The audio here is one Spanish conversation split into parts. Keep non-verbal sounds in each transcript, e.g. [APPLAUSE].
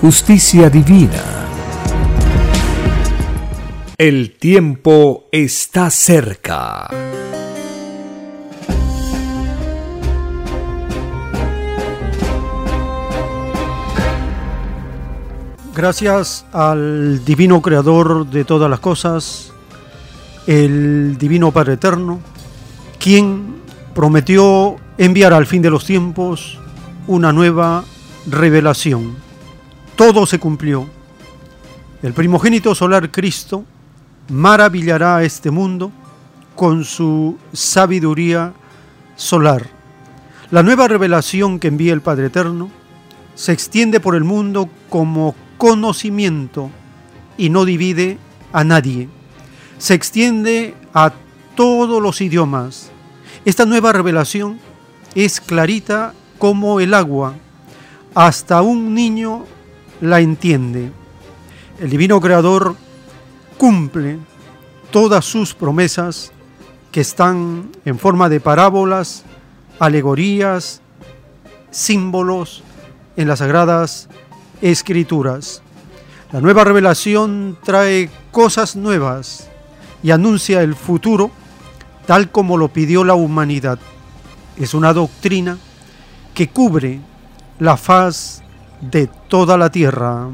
justicia divina. El tiempo está cerca. Gracias al divino creador de todas las cosas, el divino Padre Eterno, quien prometió enviar al fin de los tiempos una nueva revelación. Todo se cumplió. El primogénito solar Cristo maravillará a este mundo con su sabiduría solar. La nueva revelación que envía el Padre Eterno se extiende por el mundo como conocimiento y no divide a nadie. Se extiende a todos los idiomas, esta nueva revelación es clarita como el agua. Hasta un niño la entiende. El divino creador cumple todas sus promesas que están en forma de parábolas, alegorías, símbolos en las sagradas escrituras. La nueva revelación trae cosas nuevas y anuncia el futuro tal como lo pidió la humanidad. Es una doctrina que cubre la faz de toda la tierra.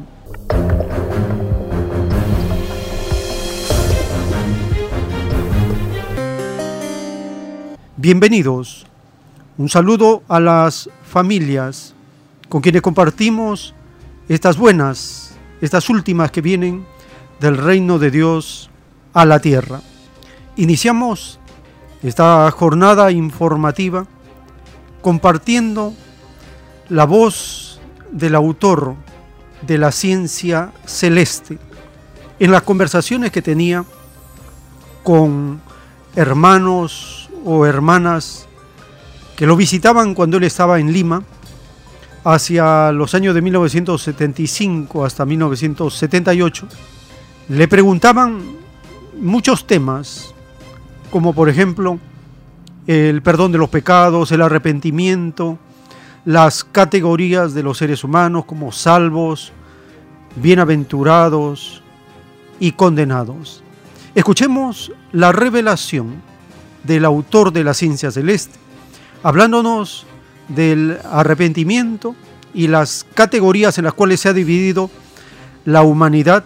Bienvenidos. Un saludo a las familias con quienes compartimos estas buenas, estas últimas que vienen del reino de Dios a la tierra. Iniciamos esta jornada informativa compartiendo la voz del autor de la ciencia celeste. En las conversaciones que tenía con hermanos o hermanas que lo visitaban cuando él estaba en Lima hacia los años de 1975 hasta 1978, le preguntaban muchos temas como por ejemplo el perdón de los pecados, el arrepentimiento, las categorías de los seres humanos como salvos, bienaventurados y condenados. Escuchemos la revelación del autor de la ciencia celeste, hablándonos del arrepentimiento y las categorías en las cuales se ha dividido la humanidad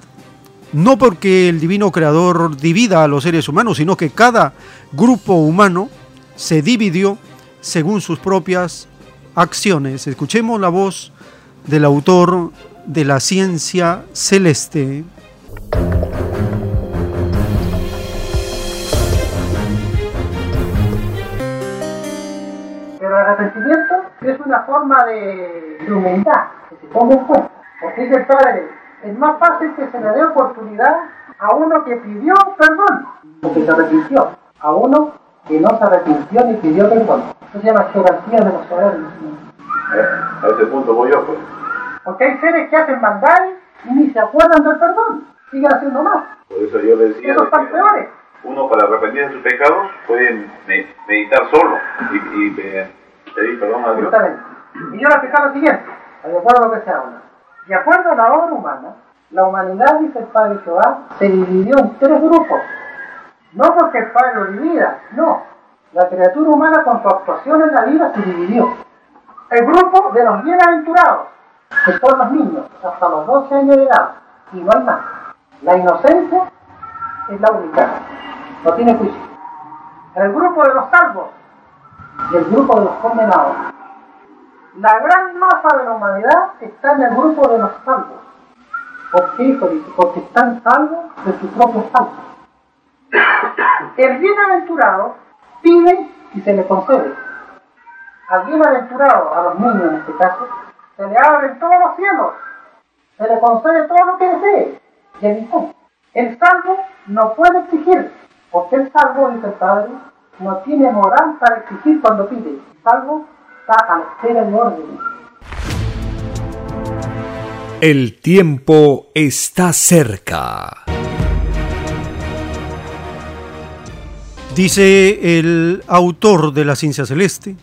no porque el divino creador divida a los seres humanos, sino que cada grupo humano se dividió según sus propias acciones. Escuchemos la voz del autor de la ciencia celeste. El arrepentimiento es una forma de, humildad, que se ponga en Porque dice el Padre, es más fácil que se le dé oportunidad a uno que pidió perdón, o que se arrepintió, a uno que no se arrepintió ni pidió perdón. Eso se llama jerarquía de los saberes. Eh, a ese punto voy yo, pues. Porque hay seres que hacen maldad y ni se acuerdan del perdón, siguen haciendo más. Por eso yo decía. Esos están peores. Uno, para arrepentirse de sus pecados, puede meditar solo y, pedir perdón a Dios. Y yo le explicar lo siguiente, de acuerdo a lo que se habla. De acuerdo a la obra humana, la humanidad, dice el padre Jehová, se dividió en tres grupos. No porque el padre lo divida, no. La criatura humana con su actuación en la vida se dividió. El grupo de los bienaventurados, que son los niños hasta los 12 años de edad, y no hay más. La inocencia es la única, no tiene juicio. El grupo de los salvos y el grupo de los condenados. La gran masa de la humanidad está en el grupo de los salvos. ¿Por qué? Porque están salvos de su propio salvo. El bienaventurado pide y se le concede. Al bienaventurado, a los niños en este caso, se le abren todos los cielos, se le concede todo lo que desee. Y el, el salvo no puede exigir, porque el salvo, dice el Padre, no tiene moral para exigir cuando pide. El salvo está a la espera de orden. El tiempo está cerca. Dice el autor de la ciencia celeste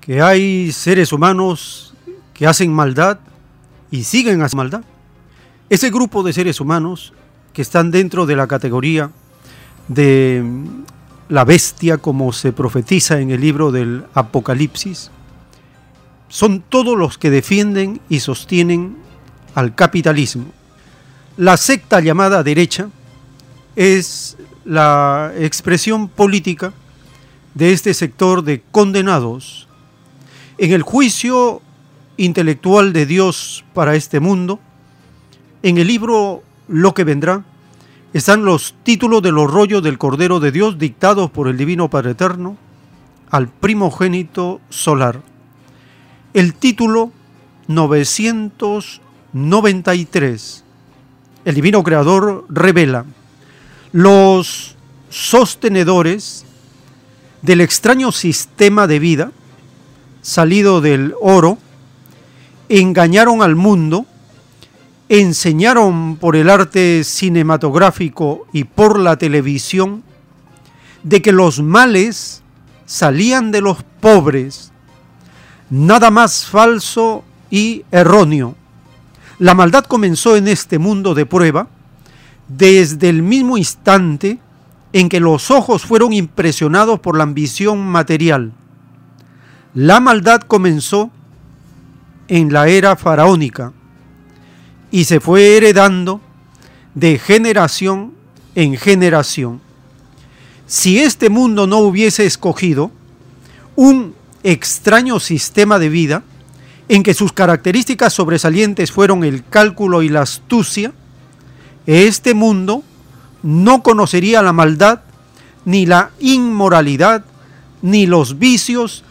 que hay seres humanos que hacen maldad y siguen haciendo maldad. Ese grupo de seres humanos que están dentro de la categoría de la bestia como se profetiza en el libro del Apocalipsis, son todos los que defienden y sostienen al capitalismo. La secta llamada derecha es la expresión política de este sector de condenados en el juicio intelectual de Dios para este mundo, en el libro Lo que vendrá, están los títulos de los rollos del Cordero de Dios dictados por el Divino Padre Eterno al primogénito solar. El título 993. El Divino Creador revela los sostenedores del extraño sistema de vida salido del oro, engañaron al mundo, enseñaron por el arte cinematográfico y por la televisión de que los males salían de los pobres. Nada más falso y erróneo. La maldad comenzó en este mundo de prueba desde el mismo instante en que los ojos fueron impresionados por la ambición material. La maldad comenzó en la era faraónica y se fue heredando de generación en generación. Si este mundo no hubiese escogido un extraño sistema de vida en que sus características sobresalientes fueron el cálculo y la astucia, este mundo no conocería la maldad, ni la inmoralidad, ni los vicios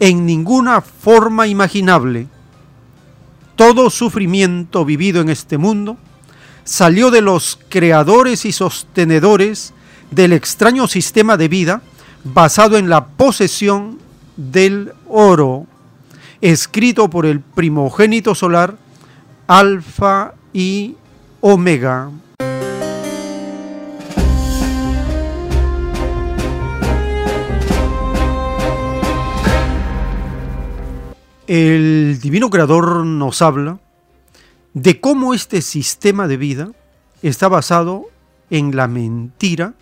en ninguna forma imaginable. Todo sufrimiento vivido en este mundo salió de los creadores y sostenedores del extraño sistema de vida basado en la posesión del oro, escrito por el primogénito solar Alfa y Omega. El Divino Creador nos habla de cómo este sistema de vida está basado en la mentira,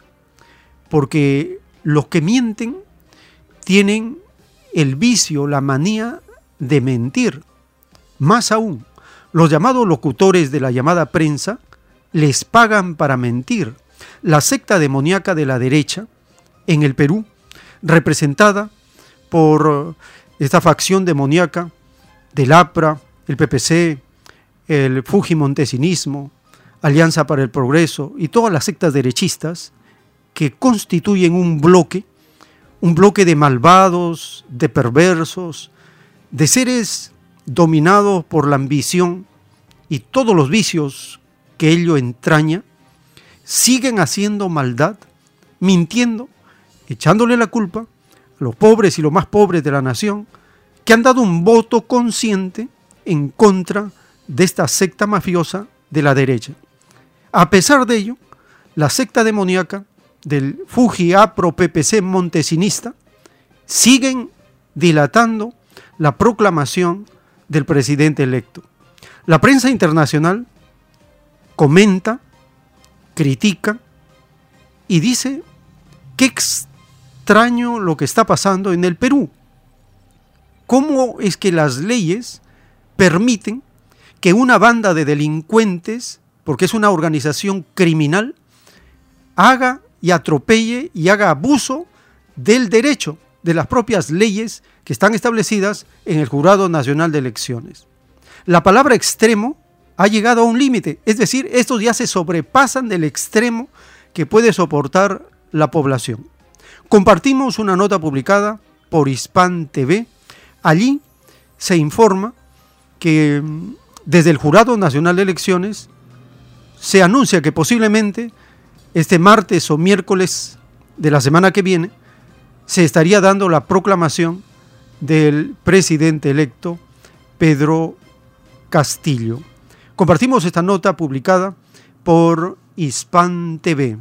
porque los que mienten tienen el vicio, la manía de mentir. Más aún, los llamados locutores de la llamada prensa les pagan para mentir. La secta demoníaca de la derecha en el Perú, representada por esta facción demoníaca del APRA, el PPC, el Fujimontesinismo, Alianza para el Progreso y todas las sectas derechistas que constituyen un bloque, un bloque de malvados, de perversos, de seres dominados por la ambición y todos los vicios que ello entraña, siguen haciendo maldad, mintiendo, echándole la culpa los pobres y los más pobres de la nación, que han dado un voto consciente en contra de esta secta mafiosa de la derecha. A pesar de ello, la secta demoníaca del Fuji Apro PPC montesinista siguen dilatando la proclamación del presidente electo. La prensa internacional comenta, critica y dice que lo que está pasando en el Perú. ¿Cómo es que las leyes permiten que una banda de delincuentes, porque es una organización criminal, haga y atropelle y haga abuso del derecho, de las propias leyes que están establecidas en el Jurado Nacional de Elecciones. La palabra extremo ha llegado a un límite, es decir, estos ya se sobrepasan del extremo que puede soportar la población. Compartimos una nota publicada por Hispan TV. Allí se informa que mm, desde el Jurado Nacional de Elecciones se anuncia que posiblemente este martes o miércoles de la semana que viene se estaría dando la proclamación del presidente electo Pedro Castillo. Compartimos esta nota publicada por Hispan TV.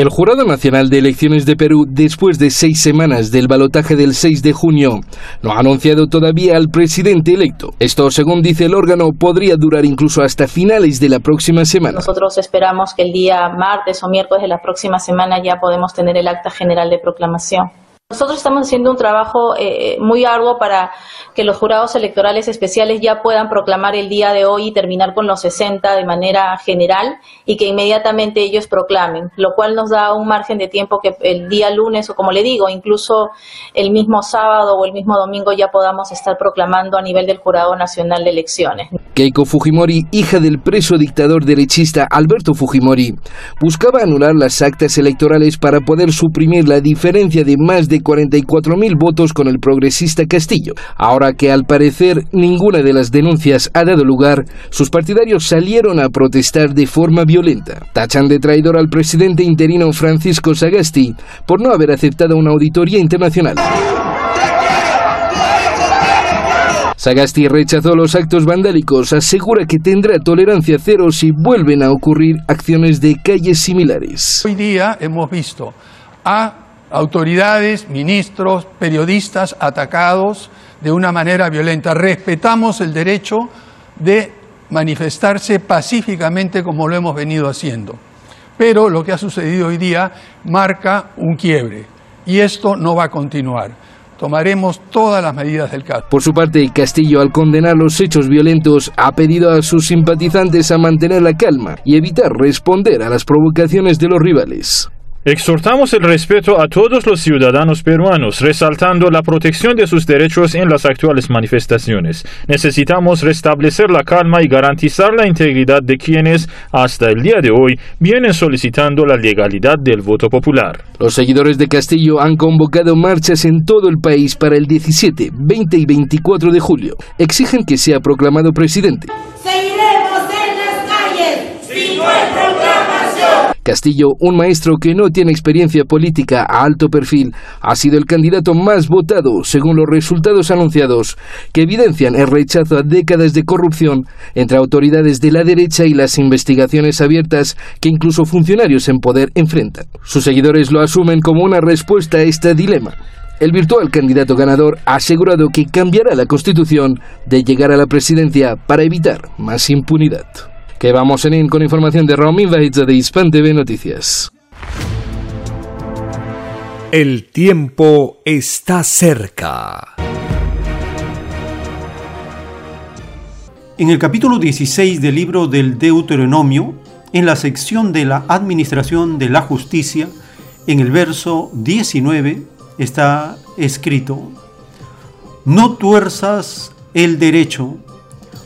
El Jurado Nacional de Elecciones de Perú, después de seis semanas del balotaje del 6 de junio, no ha anunciado todavía al presidente electo. Esto, según dice el órgano, podría durar incluso hasta finales de la próxima semana. Nosotros esperamos que el día martes o miércoles de la próxima semana ya podemos tener el acta general de proclamación. Nosotros estamos haciendo un trabajo eh, muy arduo para que los jurados electorales especiales ya puedan proclamar el día de hoy y terminar con los 60 de manera general y que inmediatamente ellos proclamen, lo cual nos da un margen de tiempo que el día lunes o como le digo, incluso el mismo sábado o el mismo domingo ya podamos estar proclamando a nivel del Jurado Nacional de Elecciones. Keiko Fujimori, hija del preso dictador derechista Alberto Fujimori, buscaba anular las actas electorales para poder suprimir la diferencia de más de 44.000 votos con el progresista Castillo. Ahora que al parecer ninguna de las denuncias ha dado lugar, sus partidarios salieron a protestar de forma violenta. Tachan de traidor al presidente interino Francisco Sagasti por no haber aceptado una auditoría internacional. Sagasti rechazó los actos vandálicos, asegura que tendrá tolerancia cero si vuelven a ocurrir acciones de calles similares. Hoy día hemos visto a autoridades, ministros, periodistas atacados de una manera violenta. Respetamos el derecho de manifestarse pacíficamente como lo hemos venido haciendo. Pero lo que ha sucedido hoy día marca un quiebre y esto no va a continuar. Tomaremos todas las medidas del caso. Por su parte, Castillo, al condenar los hechos violentos, ha pedido a sus simpatizantes a mantener la calma y evitar responder a las provocaciones de los rivales. Exhortamos el respeto a todos los ciudadanos peruanos, resaltando la protección de sus derechos en las actuales manifestaciones. Necesitamos restablecer la calma y garantizar la integridad de quienes, hasta el día de hoy, vienen solicitando la legalidad del voto popular. Los seguidores de Castillo han convocado marchas en todo el país para el 17, 20 y 24 de julio. Exigen que sea proclamado presidente. Seguiremos en las calles sin nuestro Castillo, un maestro que no tiene experiencia política a alto perfil, ha sido el candidato más votado según los resultados anunciados, que evidencian el rechazo a décadas de corrupción entre autoridades de la derecha y las investigaciones abiertas que incluso funcionarios en poder enfrentan. Sus seguidores lo asumen como una respuesta a este dilema. El virtual candidato ganador ha asegurado que cambiará la constitución de llegar a la presidencia para evitar más impunidad que vamos en con información de Romy Baitza de Hispan TV Noticias. El tiempo está cerca. En el capítulo 16 del libro del Deuteronomio, en la sección de la administración de la justicia, en el verso 19 está escrito, no tuerzas el derecho,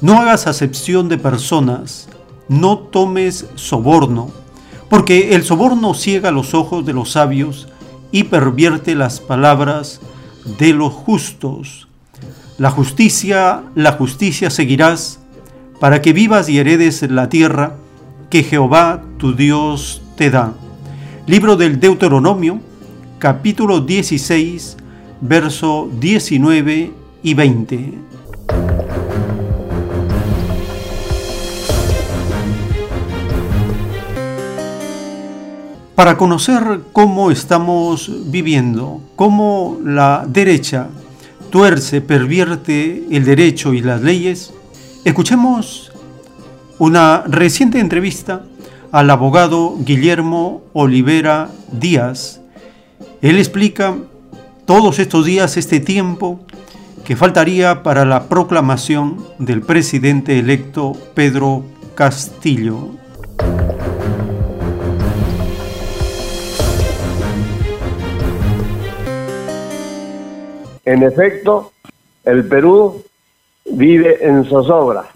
no hagas acepción de personas, no tomes soborno, porque el soborno ciega los ojos de los sabios y pervierte las palabras de los justos. La justicia, la justicia seguirás, para que vivas y heredes la tierra que Jehová tu Dios te da. Libro del Deuteronomio, capítulo 16, verso 19 y 20. Para conocer cómo estamos viviendo, cómo la derecha tuerce, pervierte el derecho y las leyes, escuchemos una reciente entrevista al abogado Guillermo Olivera Díaz. Él explica todos estos días, este tiempo que faltaría para la proclamación del presidente electo Pedro Castillo. En efecto, el Perú vive en zozobra,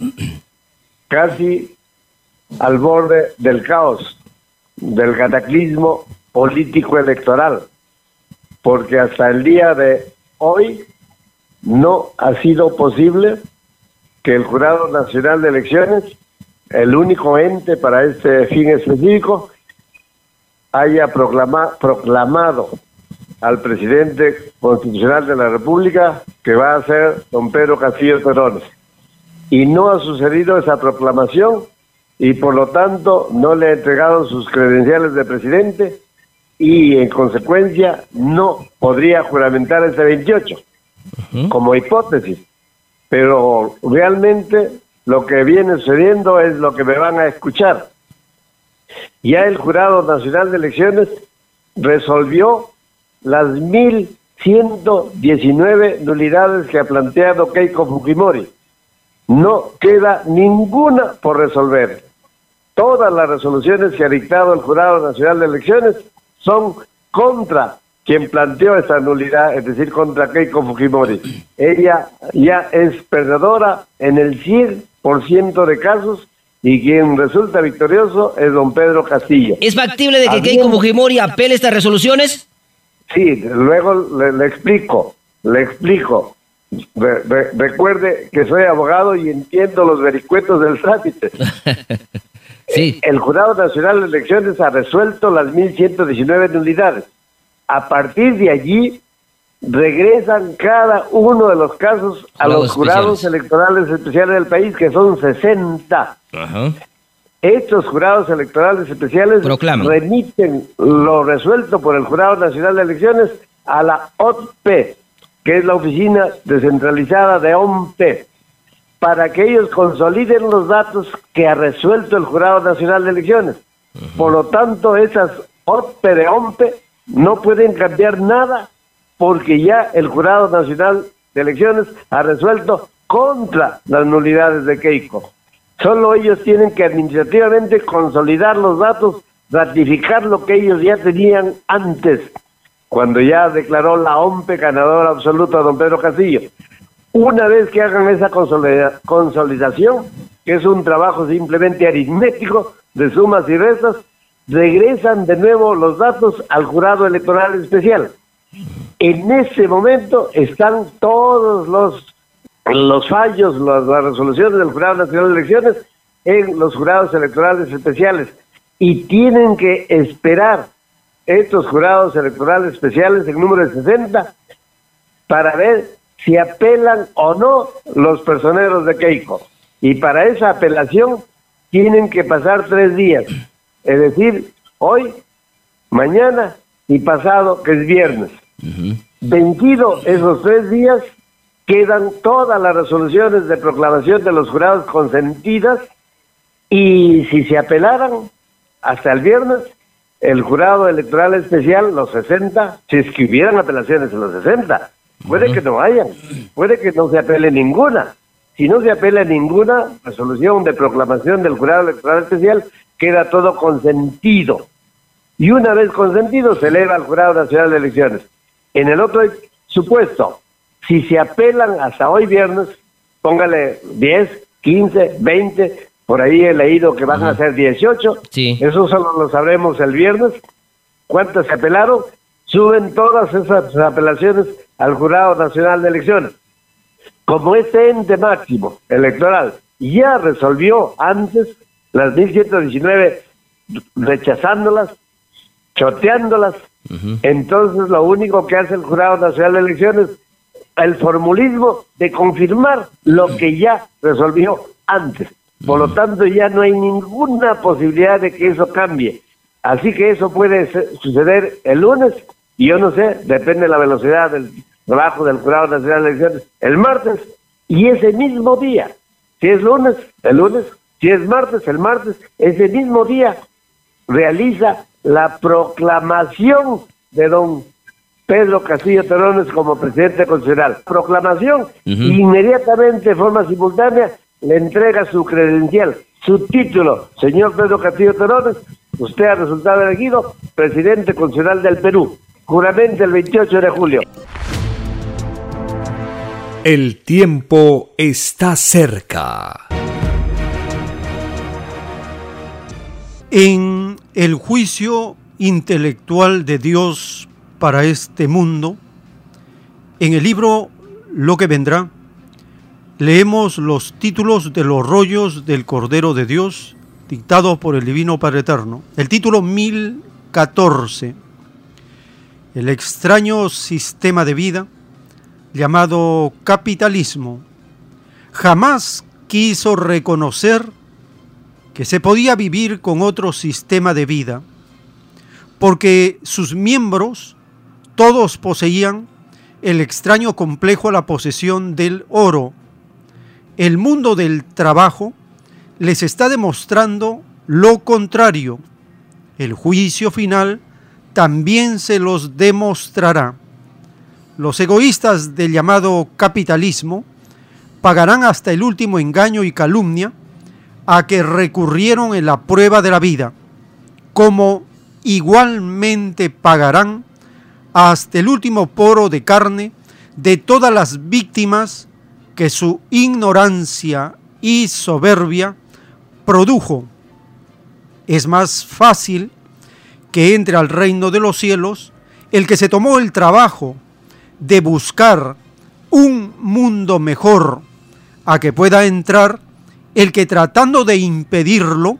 casi al borde del caos, del cataclismo político electoral, porque hasta el día de hoy no ha sido posible que el Jurado Nacional de Elecciones, el único ente para este fin específico, haya proclamado al presidente constitucional de la República, que va a ser don Pedro Castillo Perón. Y no ha sucedido esa proclamación y por lo tanto no le ha entregado sus credenciales de presidente y en consecuencia no podría juramentar este 28 como hipótesis. Pero realmente lo que viene sucediendo es lo que me van a escuchar. Ya el Jurado Nacional de Elecciones resolvió las 1.119 nulidades que ha planteado Keiko Fujimori. No queda ninguna por resolver. Todas las resoluciones que ha dictado el Jurado Nacional de Elecciones son contra quien planteó esa nulidad, es decir, contra Keiko Fujimori. Ella ya es perdedora en el 100% de casos y quien resulta victorioso es don Pedro Castillo. ¿Es factible de que Keiko Fujimori apele estas resoluciones? Sí, luego le, explico, le explico. recuerde que soy abogado y entiendo los vericuetos del trámite. [LAUGHS] sí. El Jurado Nacional de Elecciones ha resuelto las 1.119 nulidades. A partir de allí, regresan cada uno de los casos a los jurados electorales especiales del país, que son 60. Ajá. Estos jurados electorales especiales remiten lo resuelto por el Jurado Nacional de Elecciones a la OTP, que es la oficina descentralizada de OMP, para que ellos consoliden los datos que ha resuelto el Jurado Nacional de Elecciones. Por lo tanto, esas OTP de OMP no pueden cambiar nada porque ya el Jurado Nacional de Elecciones ha resuelto contra las nulidades de Keiko. Solo ellos tienen que administrativamente consolidar los datos, ratificar lo que ellos ya tenían antes, cuando ya declaró la OMPE ganadora absoluta a don Pedro Castillo. Una vez que hagan esa consolidación, que es un trabajo simplemente aritmético de sumas y restas, regresan de nuevo los datos al jurado electoral especial. En ese momento están todos los los fallos, las, resoluciones del Jurado Nacional de Elecciones en los jurados electorales especiales y tienen que esperar estos jurados electorales especiales en número de 60 para ver si apelan o no los personeros de Keiko. Y para esa apelación tienen que pasar tres días, es decir, hoy, mañana y pasado, que es viernes. Vencido esos tres días, quedan todas las resoluciones de proclamación de los jurados consentidas y si se apelaran hasta el viernes, el jurado electoral especial, los 60, si es que hubieran apelaciones en los 60, puede que no hayan, puede que no se apele ninguna. Si no se apela ninguna resolución de proclamación del jurado electoral especial, queda todo consentido. Y una vez consentido, se eleva al Jurado Nacional de Elecciones. En el otro supuesto, si se apelan hasta hoy viernes, póngale 10, 15, 20, por ahí he leído que van a ser 18. Sí. Eso solo lo sabremos el viernes. ¿Cuántas se apelaron? Suben todas esas apelaciones al Jurado Nacional de Elecciones. Como este ente máximo electoral ya resolvió antes las 1119 rechazándolas, choteándolas, entonces lo único que hace el Jurado Nacional de Elecciones el formulismo de confirmar lo que ya resolvió antes. Por lo tanto, ya no hay ninguna posibilidad de que eso cambie. Así que eso puede suceder el lunes, y yo no sé, depende de la velocidad del trabajo del Jurado Nacional de Elecciones, el martes, y ese mismo día, si es lunes, el lunes, si es martes, el martes, ese mismo día, realiza la proclamación de don Pedro Castillo Terones como presidente constitucional. Proclamación, inmediatamente, de forma simultánea, le entrega su credencial, su título. Señor Pedro Castillo Terones, usted ha resultado elegido presidente constitucional del Perú. Juramento el 28 de julio. El tiempo está cerca. En el juicio intelectual de Dios para este mundo, en el libro Lo que vendrá, leemos los títulos de los rollos del Cordero de Dios dictados por el Divino Padre Eterno. El título 1014, el extraño sistema de vida llamado capitalismo, jamás quiso reconocer que se podía vivir con otro sistema de vida, porque sus miembros todos poseían el extraño complejo a la posesión del oro. El mundo del trabajo les está demostrando lo contrario. El juicio final también se los demostrará. Los egoístas del llamado capitalismo pagarán hasta el último engaño y calumnia a que recurrieron en la prueba de la vida, como igualmente pagarán hasta el último poro de carne de todas las víctimas que su ignorancia y soberbia produjo. Es más fácil que entre al reino de los cielos el que se tomó el trabajo de buscar un mundo mejor a que pueda entrar el que tratando de impedirlo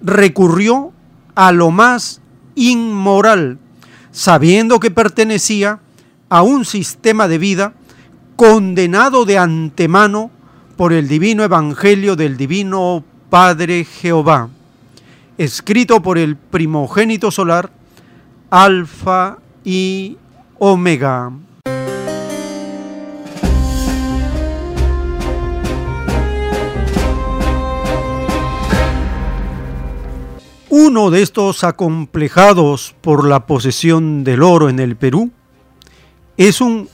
recurrió a lo más inmoral, sabiendo que pertenecía a un sistema de vida condenado de antemano por el divino evangelio del divino Padre Jehová, escrito por el primogénito solar, Alfa y Omega. Uno de estos acomplejados por la posesión del oro en el Perú es un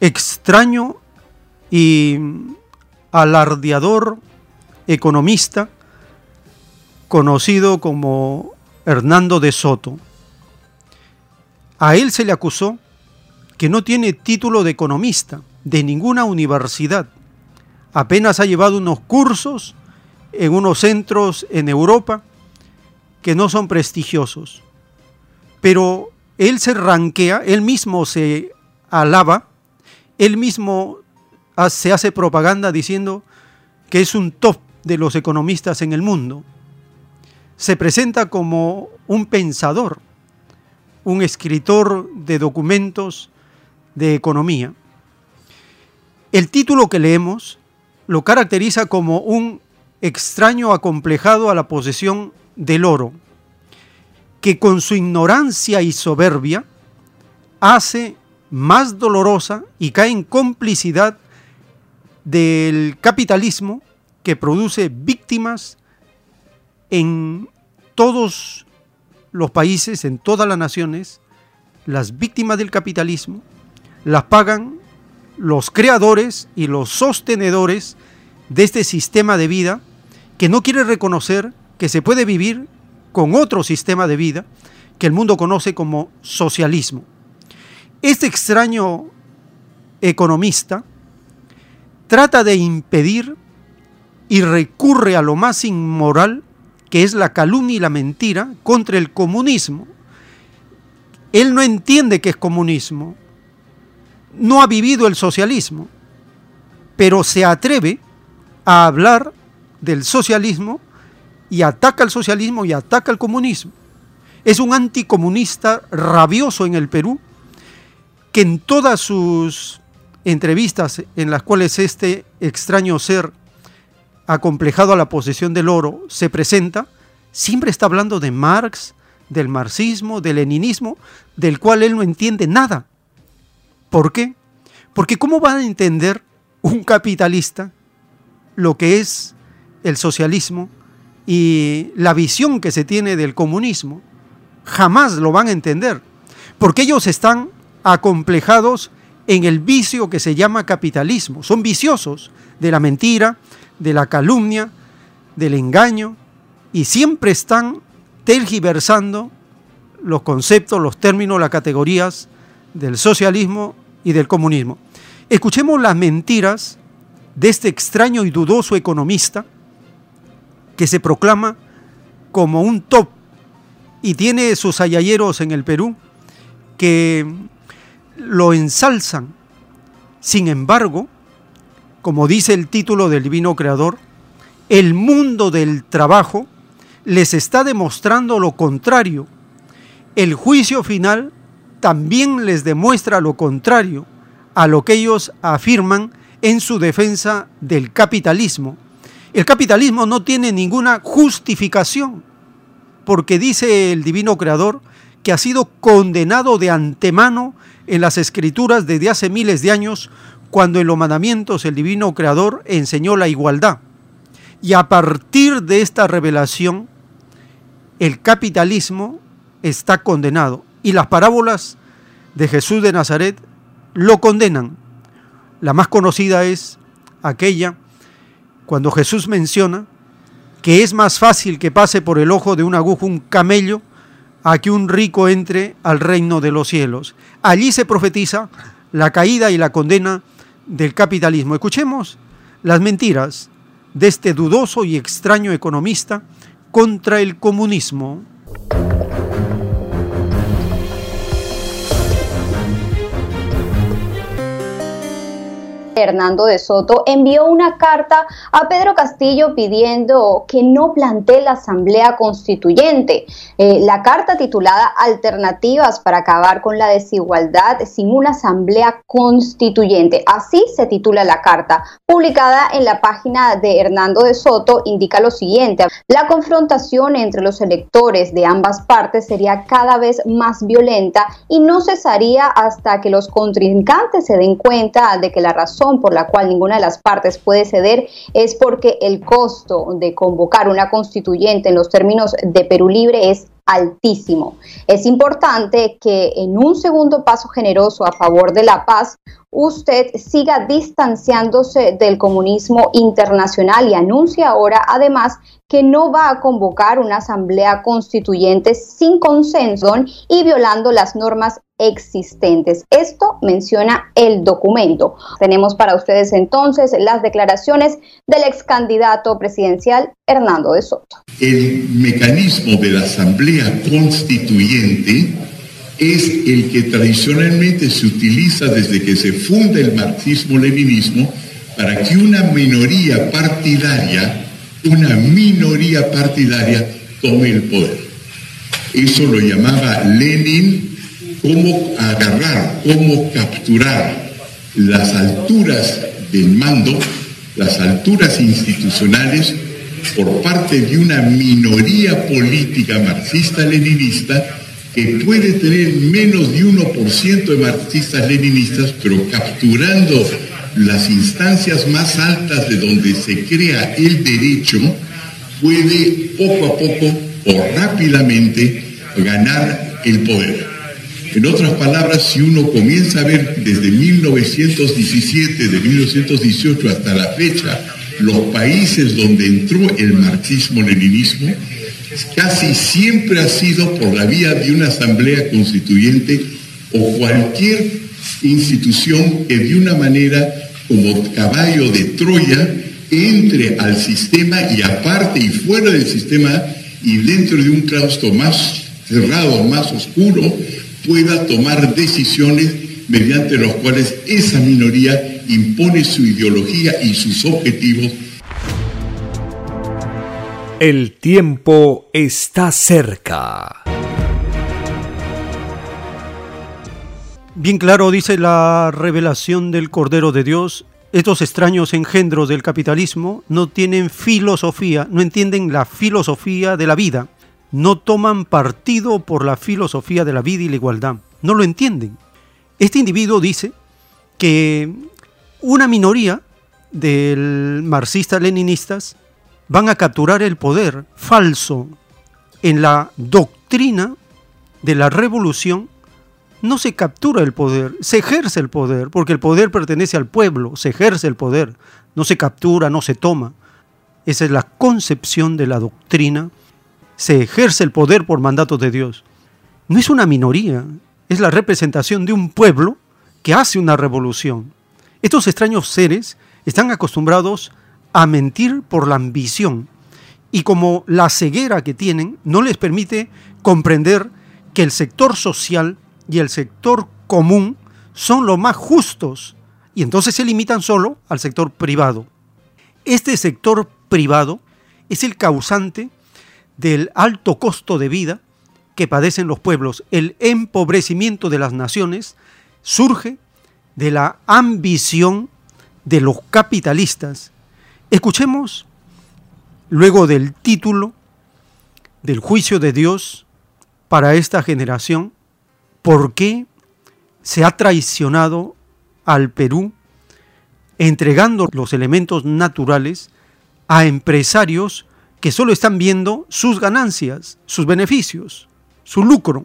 extraño y alardeador economista conocido como Hernando de Soto. A él se le acusó que no tiene título de economista de ninguna universidad. Apenas ha llevado unos cursos en unos centros en Europa que no son prestigiosos. Pero él se ranquea, él mismo se alaba, él mismo se hace propaganda diciendo que es un top de los economistas en el mundo. Se presenta como un pensador, un escritor de documentos de economía. El título que leemos lo caracteriza como un extraño acomplejado a la posesión del oro, que con su ignorancia y soberbia hace más dolorosa y cae en complicidad del capitalismo que produce víctimas en todos los países, en todas las naciones, las víctimas del capitalismo las pagan los creadores y los sostenedores de este sistema de vida que no quiere reconocer que se puede vivir con otro sistema de vida que el mundo conoce como socialismo. Este extraño economista trata de impedir y recurre a lo más inmoral que es la calumnia y la mentira contra el comunismo. Él no entiende qué es comunismo, no ha vivido el socialismo, pero se atreve a hablar del socialismo y ataca al socialismo y ataca al comunismo. Es un anticomunista rabioso en el Perú que en todas sus entrevistas en las cuales este extraño ser acomplejado a la posesión del oro se presenta, siempre está hablando de Marx, del marxismo, del leninismo, del cual él no entiende nada. ¿Por qué? Porque ¿cómo va a entender un capitalista lo que es el socialismo y la visión que se tiene del comunismo, jamás lo van a entender, porque ellos están acomplejados en el vicio que se llama capitalismo. Son viciosos de la mentira, de la calumnia, del engaño, y siempre están tergiversando los conceptos, los términos, las categorías del socialismo y del comunismo. Escuchemos las mentiras de este extraño y dudoso economista que se proclama como un top y tiene sus ayayeros en el Perú que lo ensalzan. Sin embargo, como dice el título del Divino Creador, el mundo del trabajo les está demostrando lo contrario. El juicio final también les demuestra lo contrario a lo que ellos afirman en su defensa del capitalismo. El capitalismo no tiene ninguna justificación, porque dice el divino creador que ha sido condenado de antemano en las escrituras desde hace miles de años, cuando en los mandamientos el divino creador enseñó la igualdad. Y a partir de esta revelación, el capitalismo está condenado. Y las parábolas de Jesús de Nazaret lo condenan. La más conocida es aquella cuando Jesús menciona que es más fácil que pase por el ojo de un agujo un camello a que un rico entre al reino de los cielos. Allí se profetiza la caída y la condena del capitalismo. Escuchemos las mentiras de este dudoso y extraño economista contra el comunismo. Hernando de Soto envió una carta a Pedro Castillo pidiendo que no plantee la Asamblea Constituyente. Eh, la carta titulada Alternativas para acabar con la desigualdad sin una Asamblea Constituyente. Así se titula la carta. Publicada en la página de Hernando de Soto, indica lo siguiente. La confrontación entre los electores de ambas partes sería cada vez más violenta y no cesaría hasta que los contrincantes se den cuenta de que la razón por la cual ninguna de las partes puede ceder es porque el costo de convocar una constituyente en los términos de Perú Libre es altísimo. Es importante que en un segundo paso generoso a favor de la paz, usted siga distanciándose del comunismo internacional y anuncia ahora además que no va a convocar una asamblea constituyente sin consenso y violando las normas existentes. Esto menciona el documento. Tenemos para ustedes entonces las declaraciones del ex candidato presidencial Hernando de Soto. El mecanismo de la asamblea constituyente es el que tradicionalmente se utiliza desde que se funda el marxismo-leninismo para que una minoría partidaria, una minoría partidaria tome el poder. Eso lo llamaba Lenin cómo agarrar, cómo capturar las alturas del mando, las alturas institucionales por parte de una minoría política marxista-leninista que puede tener menos de 1% de marxistas-leninistas, pero capturando las instancias más altas de donde se crea el derecho, puede poco a poco o rápidamente ganar el poder. En otras palabras, si uno comienza a ver desde 1917, de 1918 hasta la fecha, los países donde entró el marxismo-leninismo, casi siempre ha sido por la vía de una asamblea constituyente o cualquier institución que de una manera como caballo de Troya entre al sistema y aparte y fuera del sistema y dentro de un claustro más cerrado, más oscuro, pueda tomar decisiones mediante los cuales esa minoría impone su ideología y sus objetivos. El tiempo está cerca. Bien claro dice la revelación del Cordero de Dios, estos extraños engendros del capitalismo no tienen filosofía, no entienden la filosofía de la vida no toman partido por la filosofía de la vida y la igualdad. No lo entienden. Este individuo dice que una minoría del marxistas leninistas van a capturar el poder falso. En la doctrina de la revolución no se captura el poder, se ejerce el poder, porque el poder pertenece al pueblo, se ejerce el poder, no se captura, no se toma. Esa es la concepción de la doctrina. Se ejerce el poder por mandato de Dios. No es una minoría, es la representación de un pueblo que hace una revolución. Estos extraños seres están acostumbrados a mentir por la ambición y como la ceguera que tienen no les permite comprender que el sector social y el sector común son los más justos y entonces se limitan solo al sector privado. Este sector privado es el causante del alto costo de vida que padecen los pueblos. El empobrecimiento de las naciones surge de la ambición de los capitalistas. Escuchemos, luego del título del juicio de Dios para esta generación, por qué se ha traicionado al Perú entregando los elementos naturales a empresarios que solo están viendo sus ganancias, sus beneficios, su lucro.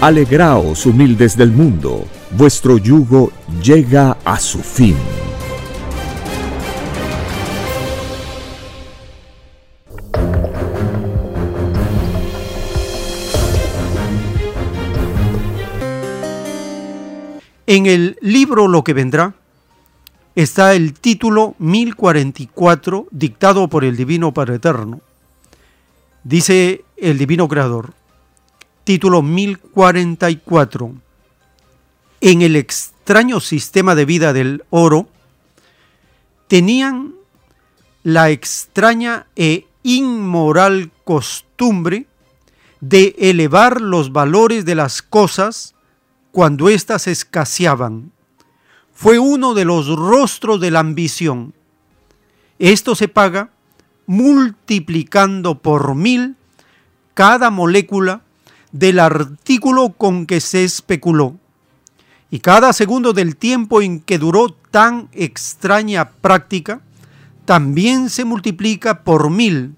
Alegraos, humildes del mundo, vuestro yugo llega a su fin. En el libro Lo que vendrá, está el título 1044 dictado por el Divino Padre Eterno. Dice el Divino Creador, título 1044. En el extraño sistema de vida del oro, tenían la extraña e inmoral costumbre de elevar los valores de las cosas cuando éstas escaseaban fue uno de los rostros de la ambición. Esto se paga multiplicando por mil cada molécula del artículo con que se especuló. Y cada segundo del tiempo en que duró tan extraña práctica, también se multiplica por mil.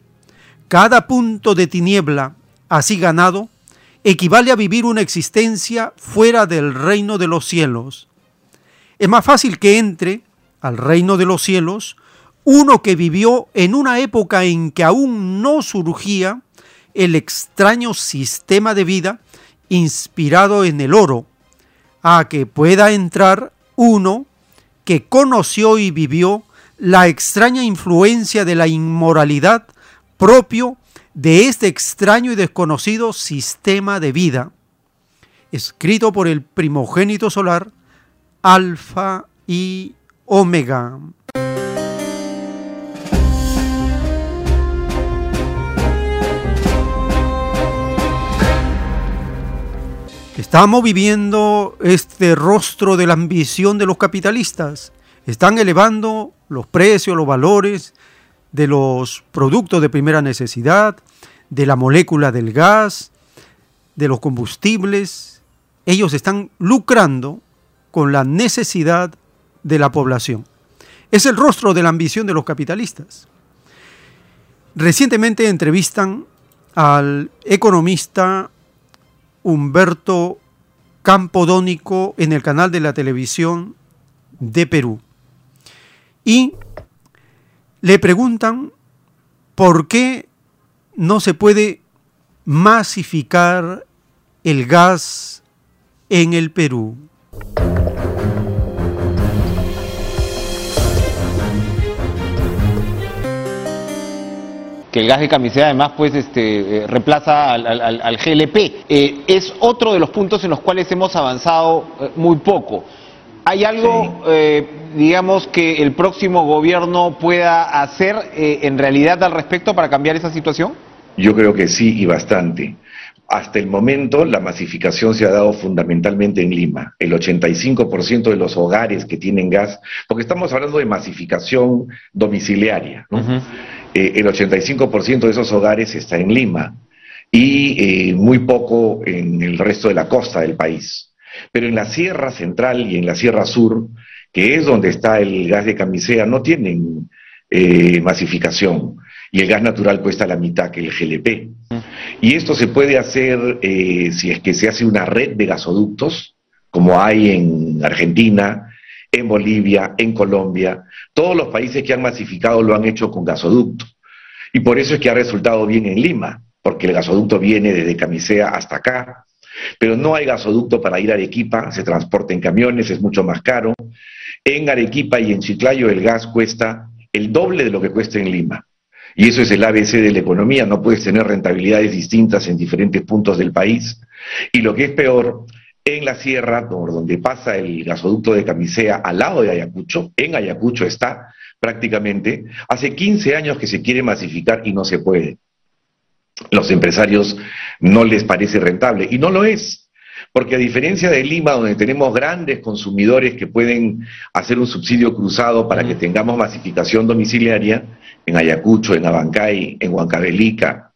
Cada punto de tiniebla así ganado equivale a vivir una existencia fuera del reino de los cielos. Es más fácil que entre al reino de los cielos uno que vivió en una época en que aún no surgía el extraño sistema de vida inspirado en el oro, a que pueda entrar uno que conoció y vivió la extraña influencia de la inmoralidad propio de este extraño y desconocido sistema de vida, escrito por el primogénito solar, alfa y omega. Estamos viviendo este rostro de la ambición de los capitalistas. Están elevando los precios, los valores de los productos de primera necesidad, de la molécula del gas, de los combustibles. Ellos están lucrando con la necesidad de la población. Es el rostro de la ambición de los capitalistas. Recientemente entrevistan al economista Humberto Campodónico en el canal de la televisión de Perú. Y le preguntan por qué no se puede masificar el gas en el Perú. Que el gas de camiseta además pues este, eh, reemplaza al, GLP. Eh, es otro de los puntos en los cuales hemos avanzado eh, muy poco. ¿Hay algo, digamos, que el próximo gobierno pueda hacer en realidad al respecto para cambiar esa situación? Yo creo que sí y bastante. Hasta el momento la masificación se ha dado fundamentalmente en Lima. El 85% de los hogares que tienen gas, porque estamos hablando de masificación domiciliaria, ¿no? Eh, el 85% de esos hogares está en Lima y eh, muy poco en el resto de la costa del país. Pero en la Sierra Central y en la Sierra Sur, que es donde está el gas de camisea, no tienen eh, masificación y el gas natural cuesta la mitad que el GLP. Y esto se puede hacer si es que se hace una red de gasoductos, como hay en Argentina, en Bolivia, en Colombia. Todos los países que han masificado lo han hecho con gasoducto. Y por eso es que ha resultado bien en Lima, porque el gasoducto viene desde Camisea hasta acá. Pero no hay gasoducto para ir a Arequipa, se transporta en camiones, es mucho más caro. En Arequipa y en Chiclayo el gas cuesta el doble de lo que cuesta en Lima. Y eso es el ABC de la economía, no puedes tener rentabilidades distintas en diferentes puntos del país. Y lo que es peor, en la sierra, por donde pasa el gasoducto de Camisea, al lado de Ayacucho, en Ayacucho está prácticamente, hace 15 años que se quiere masificar y no se puede. Los empresarios no les parece rentable y no lo es. Porque a diferencia de Lima, donde tenemos grandes consumidores que pueden hacer un subsidio cruzado para que tengamos masificación domiciliaria, en Ayacucho, en Abancay, en Huancavelica,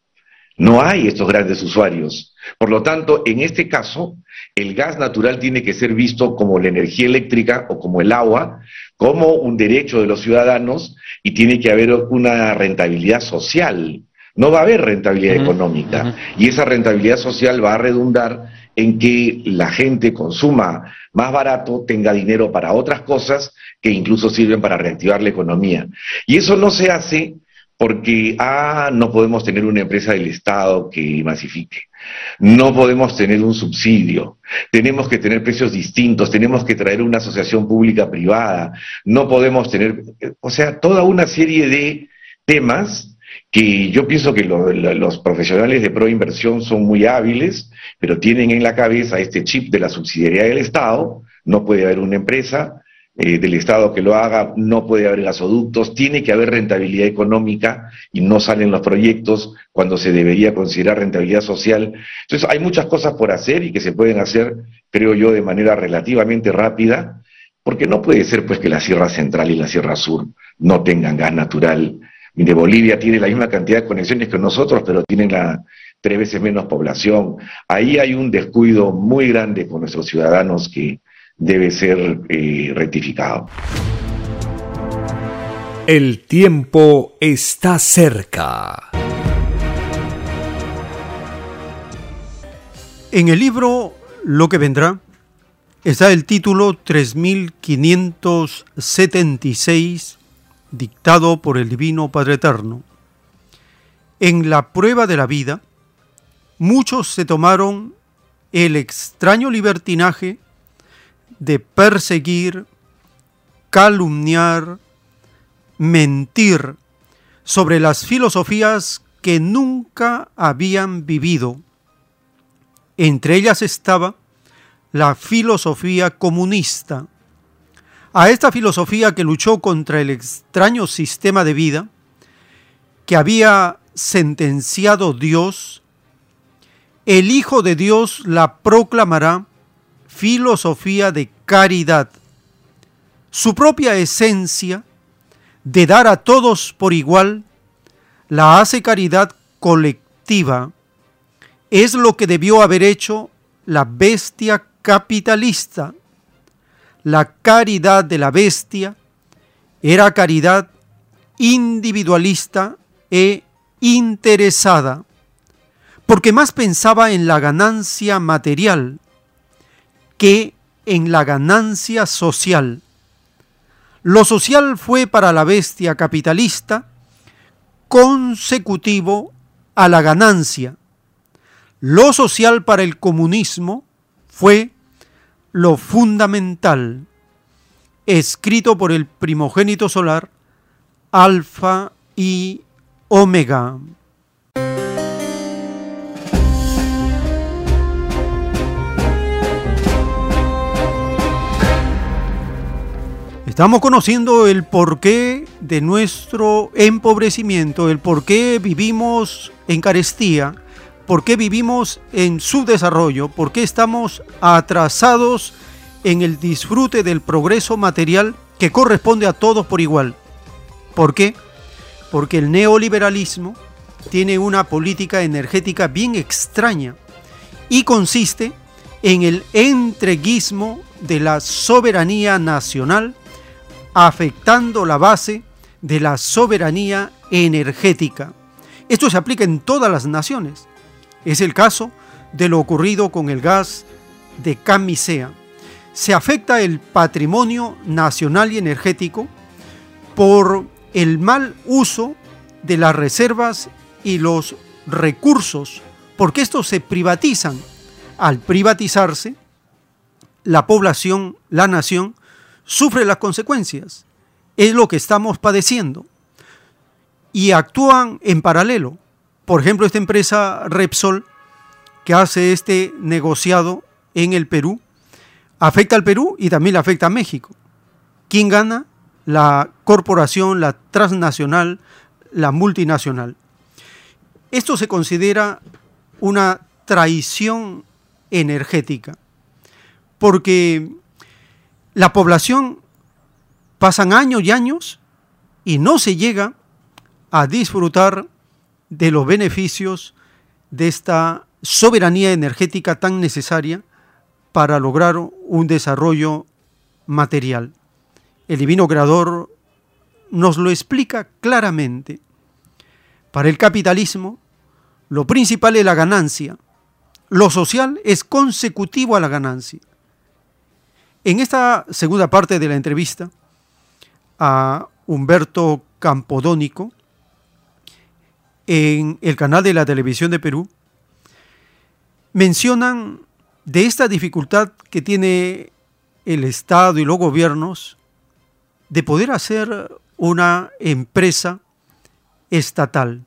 no hay estos grandes usuarios. Por lo tanto, en este caso, el gas natural tiene que ser visto como la energía eléctrica o como el agua, como un derecho de los ciudadanos y tiene que haber una rentabilidad social. No va a haber rentabilidad económica y esa rentabilidad social va a redundar en que la gente consuma más barato, tenga dinero para otras cosas que incluso sirven para reactivar la economía. Y eso no se hace porque, ah, no podemos tener una empresa del Estado que masifique. No podemos tener un subsidio, tenemos que tener precios distintos, tenemos que traer una asociación pública privada, no podemos tener, o sea, toda una serie de temas que yo pienso que los profesionales de proinversión son muy hábiles, pero tienen en la cabeza este chip de la subsidiariedad del Estado, no puede haber una empresa, eh, del Estado que lo haga, no puede haber gasoductos, tiene que haber rentabilidad económica y no salen los proyectos cuando se debería considerar rentabilidad social. Entonces hay muchas cosas por hacer y que se pueden hacer, creo yo, de manera relativamente rápida, porque no puede ser pues que la Sierra Central y la Sierra Sur no tengan gas natural. De Bolivia tiene la misma cantidad de conexiones que nosotros, pero tienen la tres veces menos población. Ahí hay un descuido muy grande con nuestros ciudadanos que, debe ser eh, rectificado. El tiempo está cerca. En el libro Lo que vendrá está el título 3576 dictado por el Divino Padre Eterno. En la prueba de la vida, muchos se tomaron el extraño libertinaje de perseguir, calumniar, mentir sobre las filosofías que nunca habían vivido. Entre ellas estaba la filosofía comunista. A esta filosofía que luchó contra el extraño sistema de vida que había sentenciado Dios el Hijo de Dios la proclamará filosofía de caridad. Su propia esencia de dar a todos por igual la hace caridad colectiva. Es lo que debió haber hecho la bestia capitalista. La caridad de la bestia era caridad individualista e interesada, porque más pensaba en la ganancia material que en la ganancia social. Lo social fue para la bestia capitalista consecutivo a la ganancia. Lo social para el comunismo fue lo fundamental, escrito por el primogénito solar, Alfa y Omega. Estamos conociendo el porqué de nuestro empobrecimiento, el por qué vivimos en carestía, por qué vivimos en subdesarrollo, por qué estamos atrasados en el disfrute del progreso material que corresponde a todos por igual. ¿Por qué? Porque el neoliberalismo tiene una política energética bien extraña y consiste en el entreguismo de la soberanía nacional afectando la base de la soberanía energética. Esto se aplica en todas las naciones. Es el caso de lo ocurrido con el gas de camisea. Se afecta el patrimonio nacional y energético por el mal uso de las reservas y los recursos, porque estos se privatizan. Al privatizarse, la población, la nación, sufre las consecuencias. Es lo que estamos padeciendo. Y actúan en paralelo. Por ejemplo, esta empresa Repsol, que hace este negociado en el Perú, afecta al Perú y también afecta a México. ¿Quién gana? La corporación, la transnacional, la multinacional. Esto se considera una traición energética, porque la población pasan años y años y no se llega a disfrutar de los beneficios de esta soberanía energética tan necesaria para lograr un desarrollo material. El divino creador nos lo explica claramente. Para el capitalismo, lo principal es la ganancia. Lo social es consecutivo a la ganancia. En esta segunda parte de la entrevista a Humberto Campodónico, en el canal de la televisión de Perú, mencionan de esta dificultad que tiene el Estado y los gobiernos de poder hacer una empresa estatal.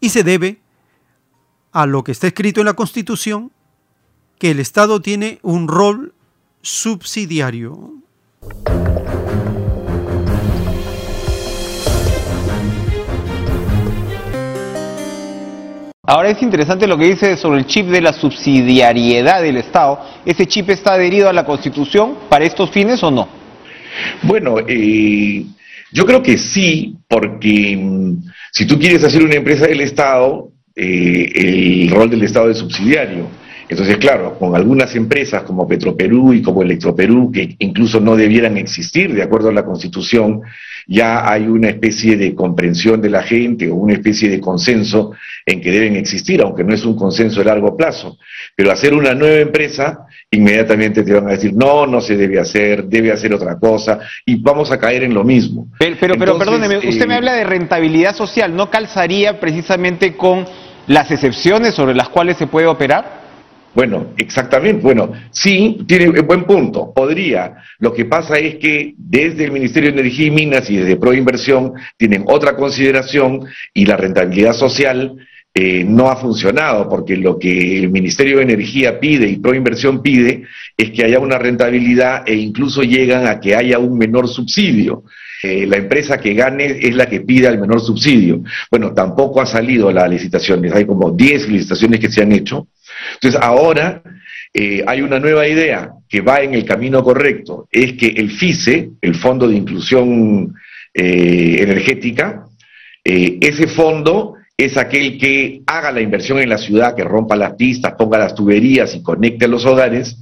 Y se debe a lo que está escrito en la Constitución, que el Estado tiene un rol subsidiario. Ahora es interesante lo que dice sobre el chip de la subsidiariedad del Estado. ¿Ese chip está adherido a la Constitución para estos fines o no? Bueno, eh, yo creo que sí, porque mm, si tú quieres hacer una empresa del Estado, eh, el rol del Estado es subsidiario. Entonces, claro, con algunas empresas como Petroperú y como Electroperú, que incluso no debieran existir de acuerdo a la Constitución, ya hay una especie de comprensión de la gente o una especie de consenso en que deben existir, aunque no es un consenso de largo plazo. Pero hacer una nueva empresa, inmediatamente te van a decir, no, no se debe hacer, debe hacer otra cosa, y vamos a caer en lo mismo. Pero, pero, perdóneme, usted me eh, habla de rentabilidad social, ¿no calzaría precisamente con las excepciones sobre las cuales se puede operar? Bueno, exactamente. Bueno, sí, tiene buen punto. Podría. Lo que pasa es que desde el Ministerio de Energía y Minas y desde Proinversión tienen otra consideración y la rentabilidad social eh, no ha funcionado, porque lo que el Ministerio de Energía pide y Proinversión pide es que haya una rentabilidad e incluso llegan a que haya un menor subsidio. Eh, la empresa que gane es la que pide el menor subsidio. Bueno, tampoco ha salido la licitación, hay como 10 licitaciones que se han hecho. Entonces, ahora eh, hay una nueva idea que va en el camino correcto, es que el FICE, el Fondo de Inclusión eh, Energética, ese fondo es aquel que haga la inversión en la ciudad, que rompa las pistas, ponga las tuberías y conecte a los hogares,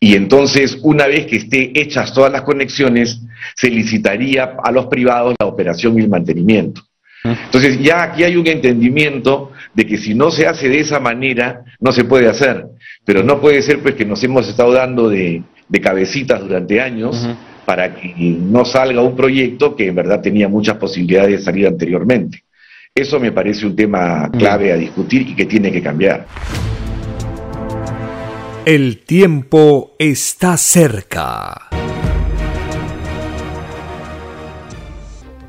y entonces, una vez que esté hechas todas las conexiones, se licitaría a los privados la operación y el mantenimiento. Entonces, ya aquí hay un entendimiento de que si no se hace de esa manera, no se puede hacer. Pero no puede ser pues que nos hemos estado dando de, cabecitas durante años para que no salga un proyecto que en verdad tenía muchas posibilidades de salir anteriormente. Eso me parece un tema clave a discutir y que tiene que cambiar. El tiempo está cerca.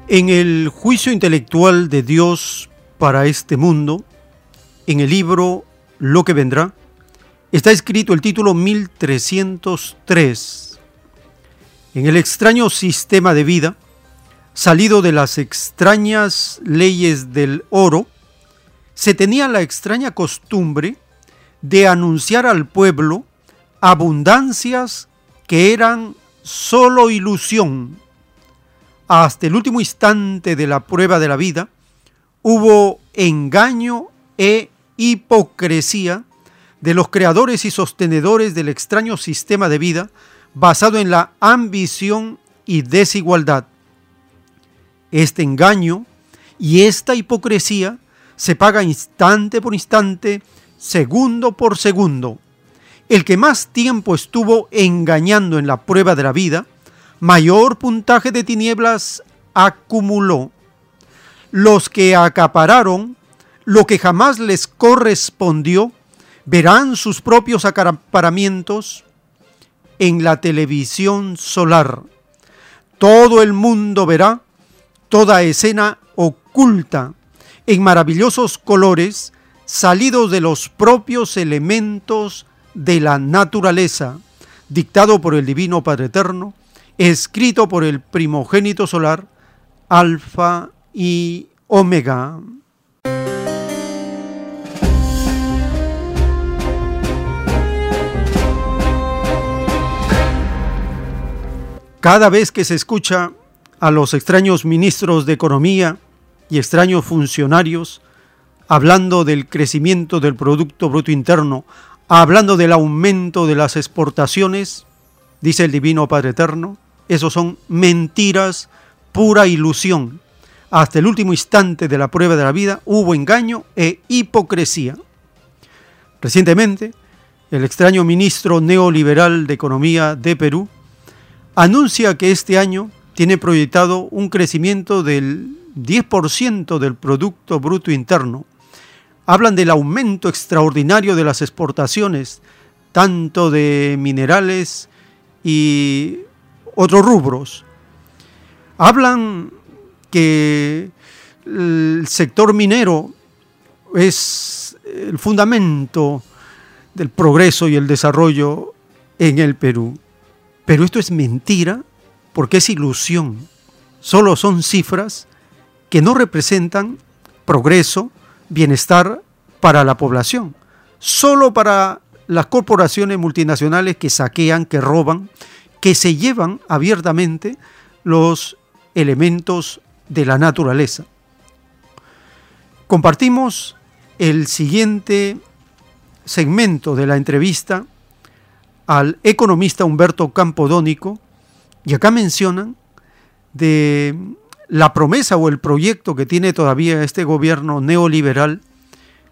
En el juicio intelectual de Dios para este mundo, en el libro Lo que vendrá, está escrito el título 1303. En el extraño sistema de vida, salido de las extrañas leyes del oro, se tenía la extraña costumbre de anunciar al pueblo abundancias que eran solo ilusión. Hasta el último instante de la prueba de la vida hubo engaño e hipocresía de los creadores y sostenedores del extraño sistema de vida basado en la ambición y desigualdad. Este engaño y esta hipocresía se paga instante por instante segundo por segundo. El que más tiempo estuvo engañando en la prueba de la vida, mayor puntaje de tinieblas acumuló. Los que acapararon lo que jamás les correspondió, verán sus propios acaparamientos en la televisión solar. Todo el mundo verá toda escena oculta en maravillosos colores salidos de los propios elementos de la naturaleza, dictado por el Divino Padre Eterno, escrito por el primogénito solar, Alfa y Omega. Cada vez que se escucha a los extraños ministros de Economía y extraños funcionarios hablando del crecimiento del Producto Bruto Interno, hablando del aumento de las exportaciones, dice el Divino Padre Eterno, esos son mentiras, pura ilusión. Hasta el último instante de la prueba de la vida hubo engaño e hipocresía. Recientemente, el extraño ministro neoliberal de Economía de Perú anuncia que este año tiene proyectado un crecimiento del 10% del Producto Bruto Interno, hablan del aumento extraordinario de las exportaciones, tanto de minerales y otros rubros. Hablan que el sector minero es el fundamento del progreso y el desarrollo en el Perú. Pero esto es mentira porque es ilusión. Solo son cifras que no representan progreso, bienestar para la población, solo para las corporaciones multinacionales que saquean, que roban, que se llevan abiertamente los elementos de la naturaleza. Compartimos el siguiente segmento de la entrevista al economista Humberto Campodónico y acá mencionan de la promesa o el proyecto que tiene todavía este gobierno neoliberal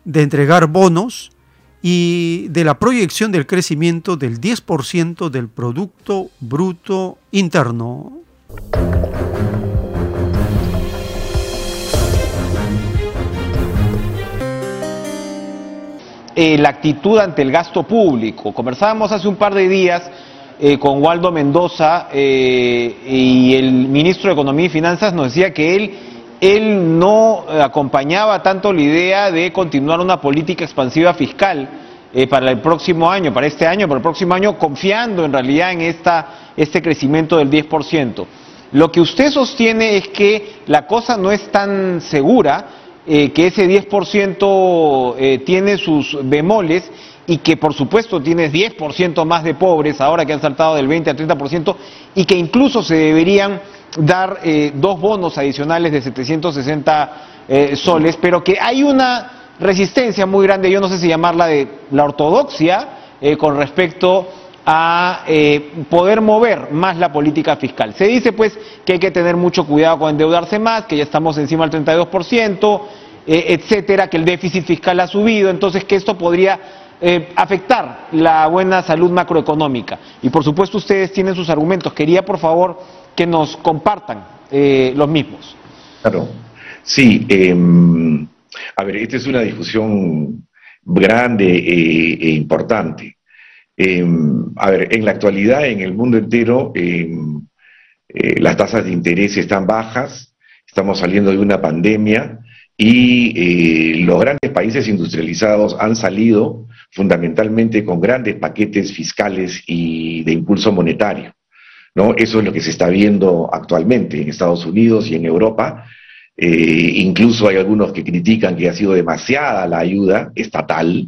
de entregar bonos y de la proyección del crecimiento del 10% del Producto Bruto Interno. Eh, la actitud ante el gasto público. Conversábamos hace un par de días eh, con Waldo Mendoza eh, y el ministro de Economía y Finanzas nos decía que él él no acompañaba tanto la idea de continuar una política expansiva fiscal eh, para el próximo año, para este año, para el próximo año, confiando en realidad en esta, este crecimiento del 10%. Lo que usted sostiene es que la cosa no es tan segura, eh, que ese 10% tiene sus bemoles y que por supuesto tiene 10% más de pobres ahora que han saltado del 20 al 30% y que incluso se deberían dar eh, dos bonos adicionales de 760 eh, soles, pero que hay una resistencia muy grande, yo no sé si llamarla de la ortodoxia, eh, con respecto a poder mover más la política fiscal. Se dice pues que hay que tener mucho cuidado con endeudarse más, que ya estamos encima del 32%, etcétera, que el déficit fiscal ha subido, entonces que esto podría afectar la buena salud macroeconómica. Y por supuesto ustedes tienen sus argumentos. Quería por favor que nos compartan eh, los mismos. Claro, sí. Em, a ver, esta es una discusión grande eh, e, importante. Em, a ver, en la actualidad, en el mundo entero, em, eh, las tasas de interés están bajas, estamos saliendo de una pandemia y los grandes países industrializados han salido fundamentalmente con grandes paquetes fiscales y de impulso monetario. ¿no? Eso es lo que se está viendo actualmente en Estados Unidos y en Europa. Eh, incluso hay algunos que critican que ha sido demasiada la ayuda estatal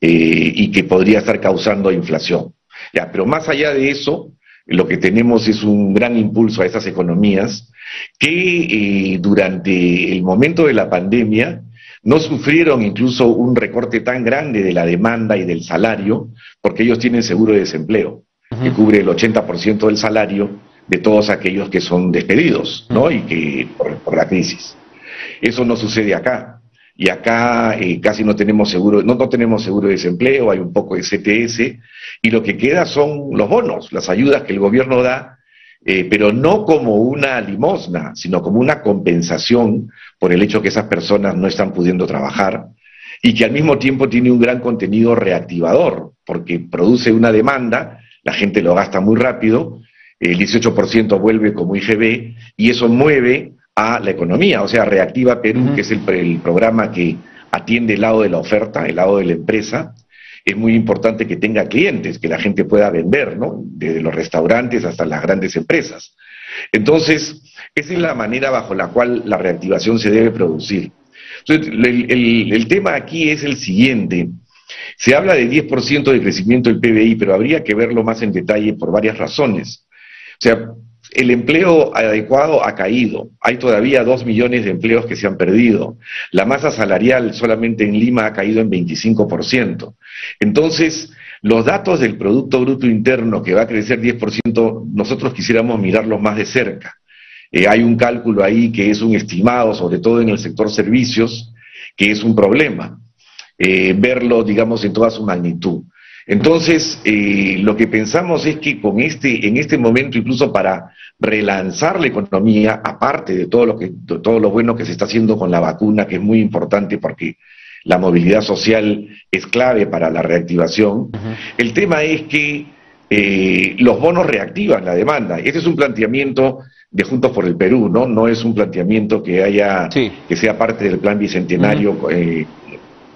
eh, y que podría estar causando inflación. Ya, pero más allá de eso, lo que tenemos es un gran impulso a esas economías que eh, durante el momento de la pandemia no sufrieron incluso un recorte tan grande de la demanda y del salario porque ellos tienen seguro de desempleo que cubre el 80% del salario de todos aquellos que son despedidos, ¿no? Y que por, la crisis. Eso no sucede acá. Y acá eh, casi no tenemos seguro, no, no tenemos seguro de desempleo, hay un poco de CTS, y lo que queda son los bonos, las ayudas que el gobierno da, eh, pero no como una limosna, sino como una compensación por el hecho que esas personas no están pudiendo trabajar y que al mismo tiempo tiene un gran contenido reactivador, porque produce una demanda la gente lo gasta muy rápido, el 18% vuelve como IGB y eso mueve a la economía, o sea, Reactiva Perú, que es el, programa que atiende el lado de la oferta, el lado de la empresa, es muy importante que tenga clientes, que la gente pueda vender, ¿no? Desde los restaurantes hasta las grandes empresas. Entonces, esa es la manera bajo la cual la reactivación se debe producir. Entonces, el tema aquí es el siguiente. Se habla de 10% de crecimiento del PBI, pero habría que verlo más en detalle por varias razones. O sea, el empleo adecuado ha caído. Hay todavía dos millones de empleos que se han perdido. La masa salarial solamente en Lima ha caído en 25%. Entonces, los datos del Producto Bruto Interno que va a crecer 10%, nosotros quisiéramos mirarlos más de cerca. Eh, hay un cálculo ahí que es un estimado, sobre todo en el sector servicios, que es un problema. Eh, verlo, digamos, en toda su magnitud. Entonces, eh, lo que pensamos es que con este, en este momento, incluso para relanzar la economía, aparte de todo lo que, todo lo bueno que se está haciendo con la vacuna, que es muy importante porque la movilidad social es clave para la reactivación, el tema es que eh, los bonos reactivan la demanda. Este es un planteamiento de Juntos por el Perú, ¿no? No es un planteamiento que haya, que sea parte del plan bicentenario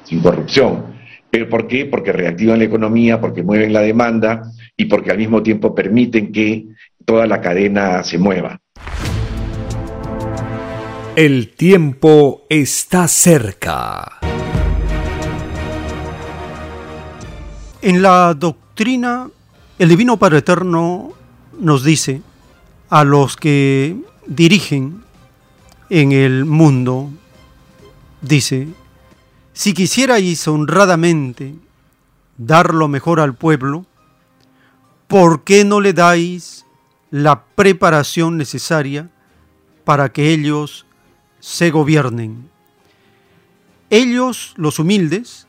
sin corrupción. ¿Pero por qué? Porque reactivan la economía, porque mueven la demanda y porque al mismo tiempo permiten que toda la cadena se mueva. El tiempo está cerca. En la doctrina, el Divino Padre Eterno nos dice a los que dirigen en el mundo, dice, si quisierais honradamente dar lo mejor al pueblo, ¿por qué no le dais la preparación necesaria para que ellos se gobiernen? Ellos, los humildes,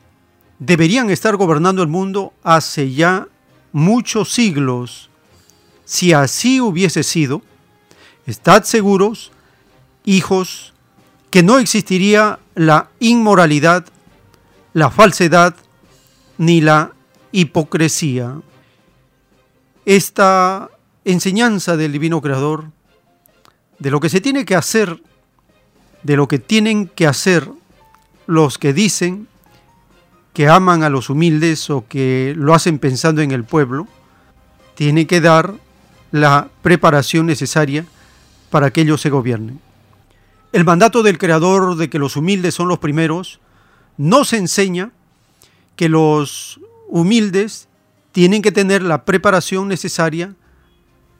deberían estar gobernando el mundo hace ya muchos siglos. Si así hubiese sido, estad seguros, hijos, que no existiría la inmoralidad la falsedad ni la hipocresía. Esta enseñanza del Divino Creador de lo que se tiene que hacer de lo que tienen que hacer los que dicen que aman a los humildes o que lo hacen pensando en el pueblo, tiene que dar la preparación necesaria para que ellos se gobiernen. El mandato del Creador de que los humildes son los primeros nos enseña que los humildes tienen que tener la preparación necesaria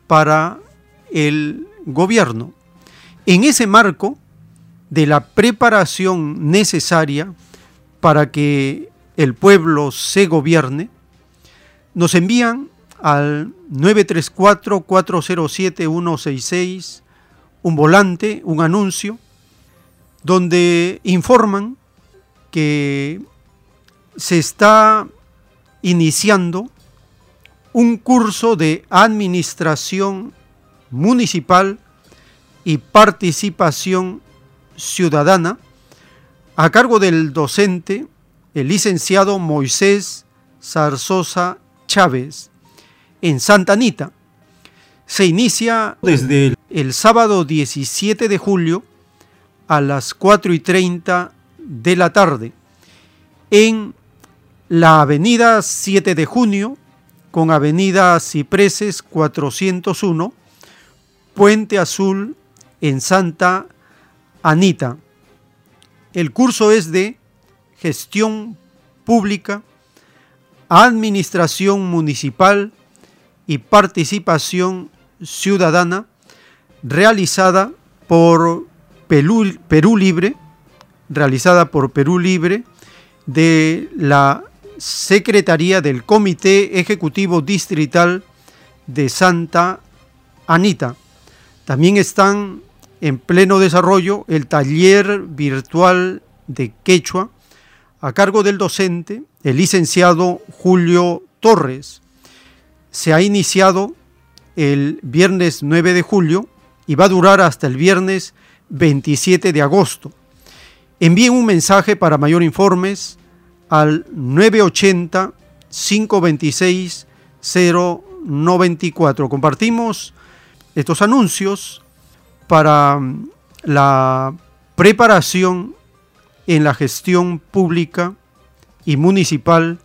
para el gobierno. En ese marco de la preparación necesaria para que el pueblo se gobierne, nos envían al 934-407-166 un volante, un anuncio, donde informan que se está iniciando un curso de administración municipal y participación ciudadana a cargo del docente, el licenciado Moisés Zarzosa Chávez, en Santa Anita. Se inicia desde el, sábado 17 de julio a las 4 y 30 de la tarde en la avenida 7 de junio con avenida Cipreses 401, Puente Azul en Santa Anita. El curso es de gestión pública, administración municipal y participación ciudadana realizada por Perú, Libre, realizada por Perú Libre de la Secretaría del Comité Ejecutivo Distrital de Santa Anita. También están en pleno desarrollo el taller virtual de quechua a cargo del docente, el licenciado Julio Torres. Se ha iniciado el viernes 9 de julio y va a durar hasta el viernes 27 de agosto. Envíen un mensaje para mayor informes al 980 526 094. Compartimos estos anuncios para mm, la preparación en la gestión pública y municipal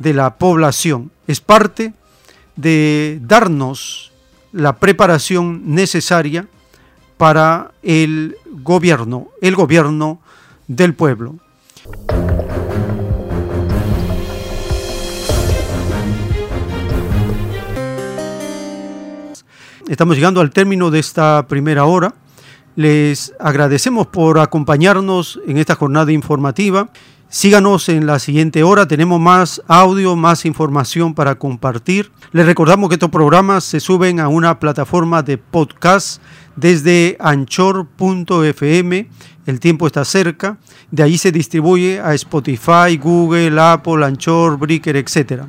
de la población. Es parte de darnos la preparación necesaria para el gobierno, el gobierno del pueblo. Estamos llegando al término de esta primera hora. Les agradecemos por acompañarnos en esta jornada informativa. Síganos en la siguiente hora, tenemos más audio, más información para compartir. Les recordamos que estos programas se suben a una plataforma de podcast desde anchor.fm. El tiempo está cerca. De ahí se distribuye a Spotify, Google, Apple, Anchor, Breaker, etc.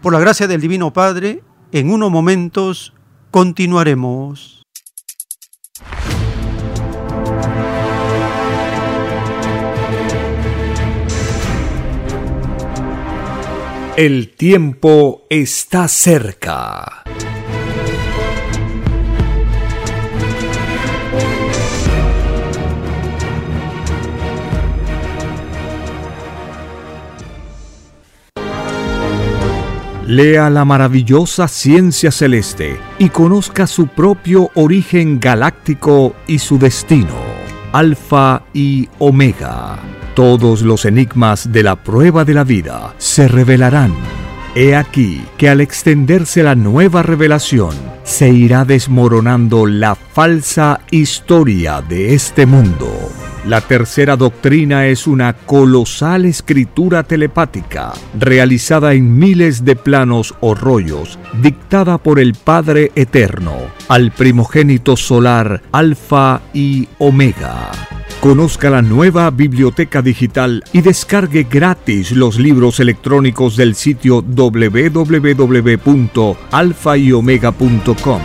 Por la gracia del Divino Padre, en unos momentos continuaremos. El tiempo está cerca. Lea la maravillosa ciencia celeste y conozca su propio origen galáctico y su destino. Alfa y Omega. Todos los enigmas de la prueba de la vida se revelarán. He aquí que al extenderse la nueva revelación, se irá desmoronando la falsa historia de este mundo. La tercera doctrina es una colosal escritura telepática, realizada en miles de planos o rollos, dictada por el Padre Eterno, al primogénito solar Alfa y Omega. Conozca la nueva biblioteca digital y descargue gratis los libros electrónicos del sitio www.alfayomega.com.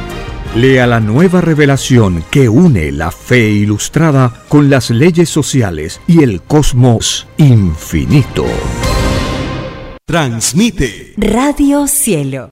Lea la nueva revelación que une la fe ilustrada con las leyes sociales y el cosmos infinito. Transmite Radio Cielo.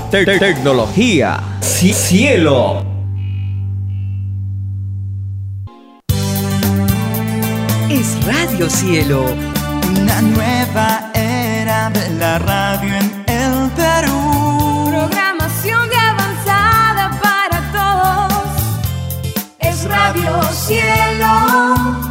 tecnología. cielo. Es Radio Cielo. Una nueva era de la radio en el Perú. Programación de avanzada para todos. Es Radio Cielo.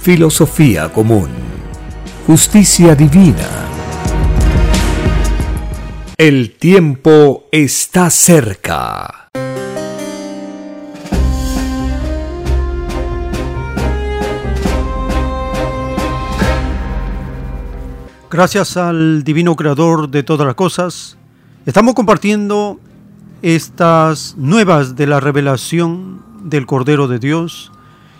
filosofía común, justicia divina. El tiempo está cerca. Gracias al divino creador de todas las cosas, estamos compartiendo estas nuevas de la revelación del Cordero de Dios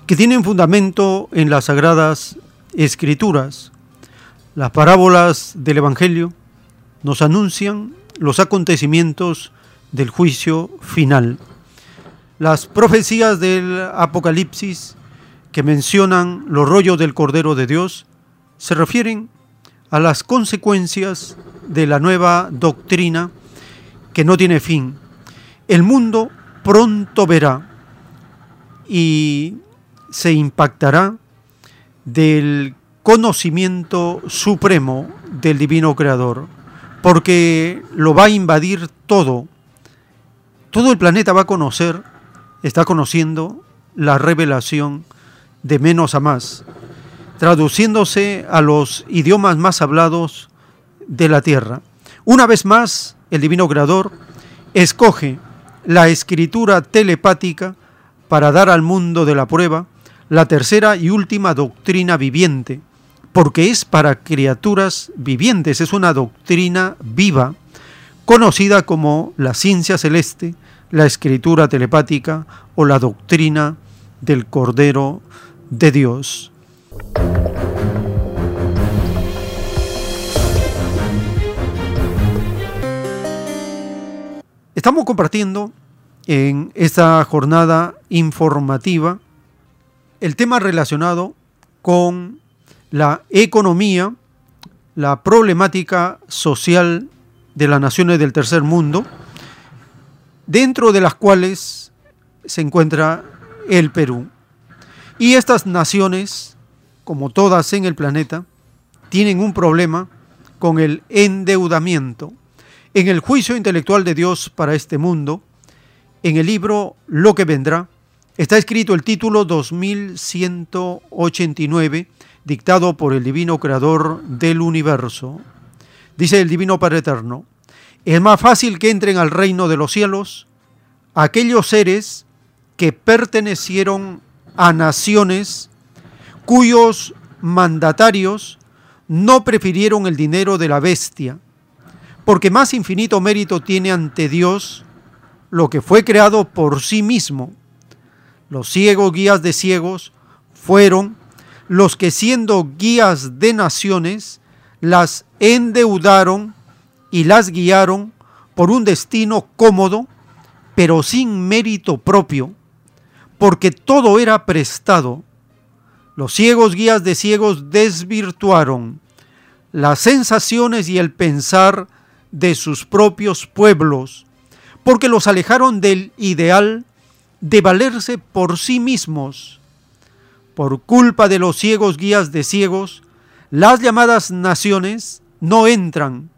que tienen fundamento en las sagradas escrituras. Las parábolas del Evangelio nos anuncian los acontecimientos del juicio final. Las profecías del Apocalipsis que mencionan los rollos del Cordero de Dios se refieren a las consecuencias de la nueva doctrina que no tiene fin. El mundo pronto verá y se impactará del conocimiento supremo del divino creador, porque lo va a invadir todo. Todo el planeta va a conocer, está conociendo la revelación de menos a más, traduciéndose a los idiomas más hablados de la tierra. Una vez más, el divino creador escoge la escritura telepática para dar al mundo de la prueba la tercera y última doctrina viviente, porque es para criaturas vivientes, es una doctrina viva, conocida como la ciencia celeste, la escritura telepática o la doctrina del Cordero de Dios. Estamos compartiendo en esta jornada informativa el tema relacionado con la economía, la problemática social de las naciones del tercer mundo, dentro de las cuales se encuentra el Perú. Y estas naciones, como todas en el planeta, tienen un problema con el endeudamiento. En el juicio intelectual de Dios para este mundo, en el libro Lo que vendrá, está escrito el título 2189, dictado por el Divino Creador del Universo. Dice el Divino Padre Eterno, es más fácil que entren al reino de los cielos aquellos seres que pertenecieron a naciones cuyos mandatarios no prefirieron el dinero de la bestia, porque más infinito mérito tiene ante Dios lo que fue creado por sí mismo. Los ciegos guías de ciegos fueron los que siendo guías de naciones las endeudaron y las guiaron por un destino cómodo, pero sin mérito propio, porque todo era prestado. Los ciegos guías de ciegos desvirtuaron las sensaciones y el pensar de sus propios pueblos, porque los alejaron del ideal de valerse por sí mismos. Por culpa de los ciegos guías de ciegos, las llamadas naciones no entran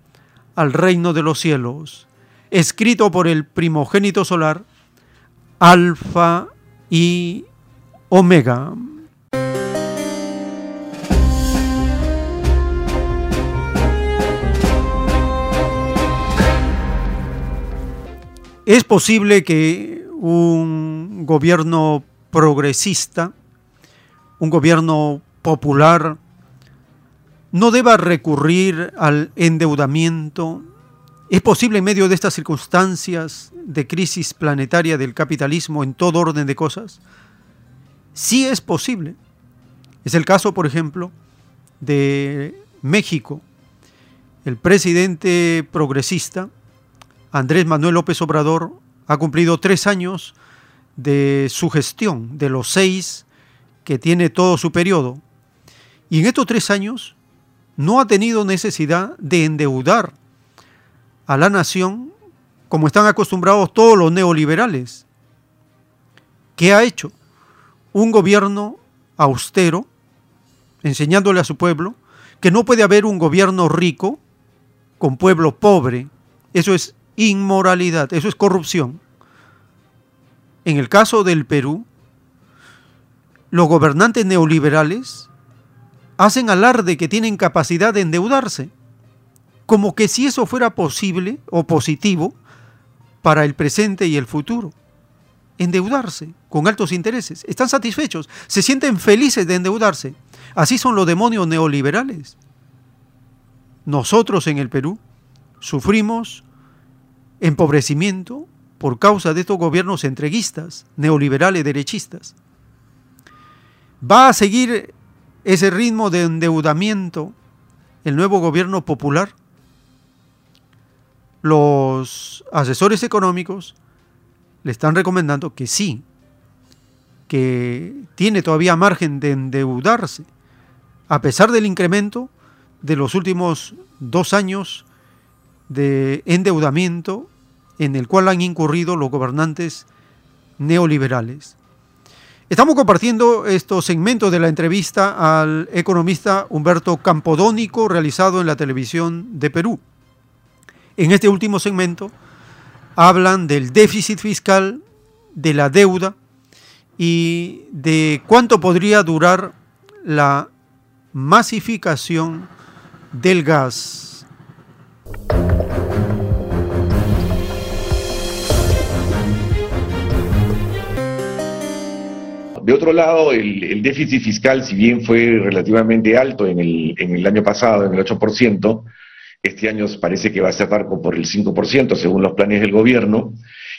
al reino de los cielos, escrito por el primogénito solar, Alfa y Omega. Es posible que un gobierno progresista, un gobierno popular, no deba recurrir al endeudamiento. Es posible en medio de estas circunstancias de crisis planetaria del capitalismo en todo orden de cosas. Sí es posible. Es el caso, por ejemplo, de México. El presidente progresista, Andrés Manuel López Obrador, ha cumplido tres años de su gestión, de los seis que tiene todo su periodo. Y en estos tres años no ha tenido necesidad de endeudar a la nación como están acostumbrados todos los neoliberales. ¿Qué ha hecho? Un gobierno austero, enseñándole a su pueblo que no puede haber un gobierno rico con pueblo pobre. Eso es inmoralidad, eso es corrupción. En el caso del Perú, los gobernantes neoliberales hacen alarde que tienen capacidad de endeudarse, como que si eso fuera posible o positivo para el presente y el futuro. Endeudarse con altos intereses. Están satisfechos, se sienten felices de endeudarse. Así son los demonios neoliberales. Nosotros en el Perú sufrimos empobrecimiento por causa de estos gobiernos entreguistas, neoliberales, derechistas. Va a seguir ese ritmo de endeudamiento el nuevo gobierno popular, los asesores económicos le están recomendando que sí, que tiene todavía margen de endeudarse, a pesar del incremento de los últimos dos años de endeudamiento en el cual han incurrido los gobernantes neoliberales. Estamos compartiendo estos segmentos de la entrevista al economista Humberto Campodónico realizado en la televisión de Perú. En este último segmento hablan del déficit fiscal, de la deuda y de cuánto podría durar la masificación del gas. De otro lado, el, déficit fiscal, si bien fue relativamente alto en el, en el año pasado, en el 8%, este año parece que va a cerrar por el 5%, según los planes del gobierno.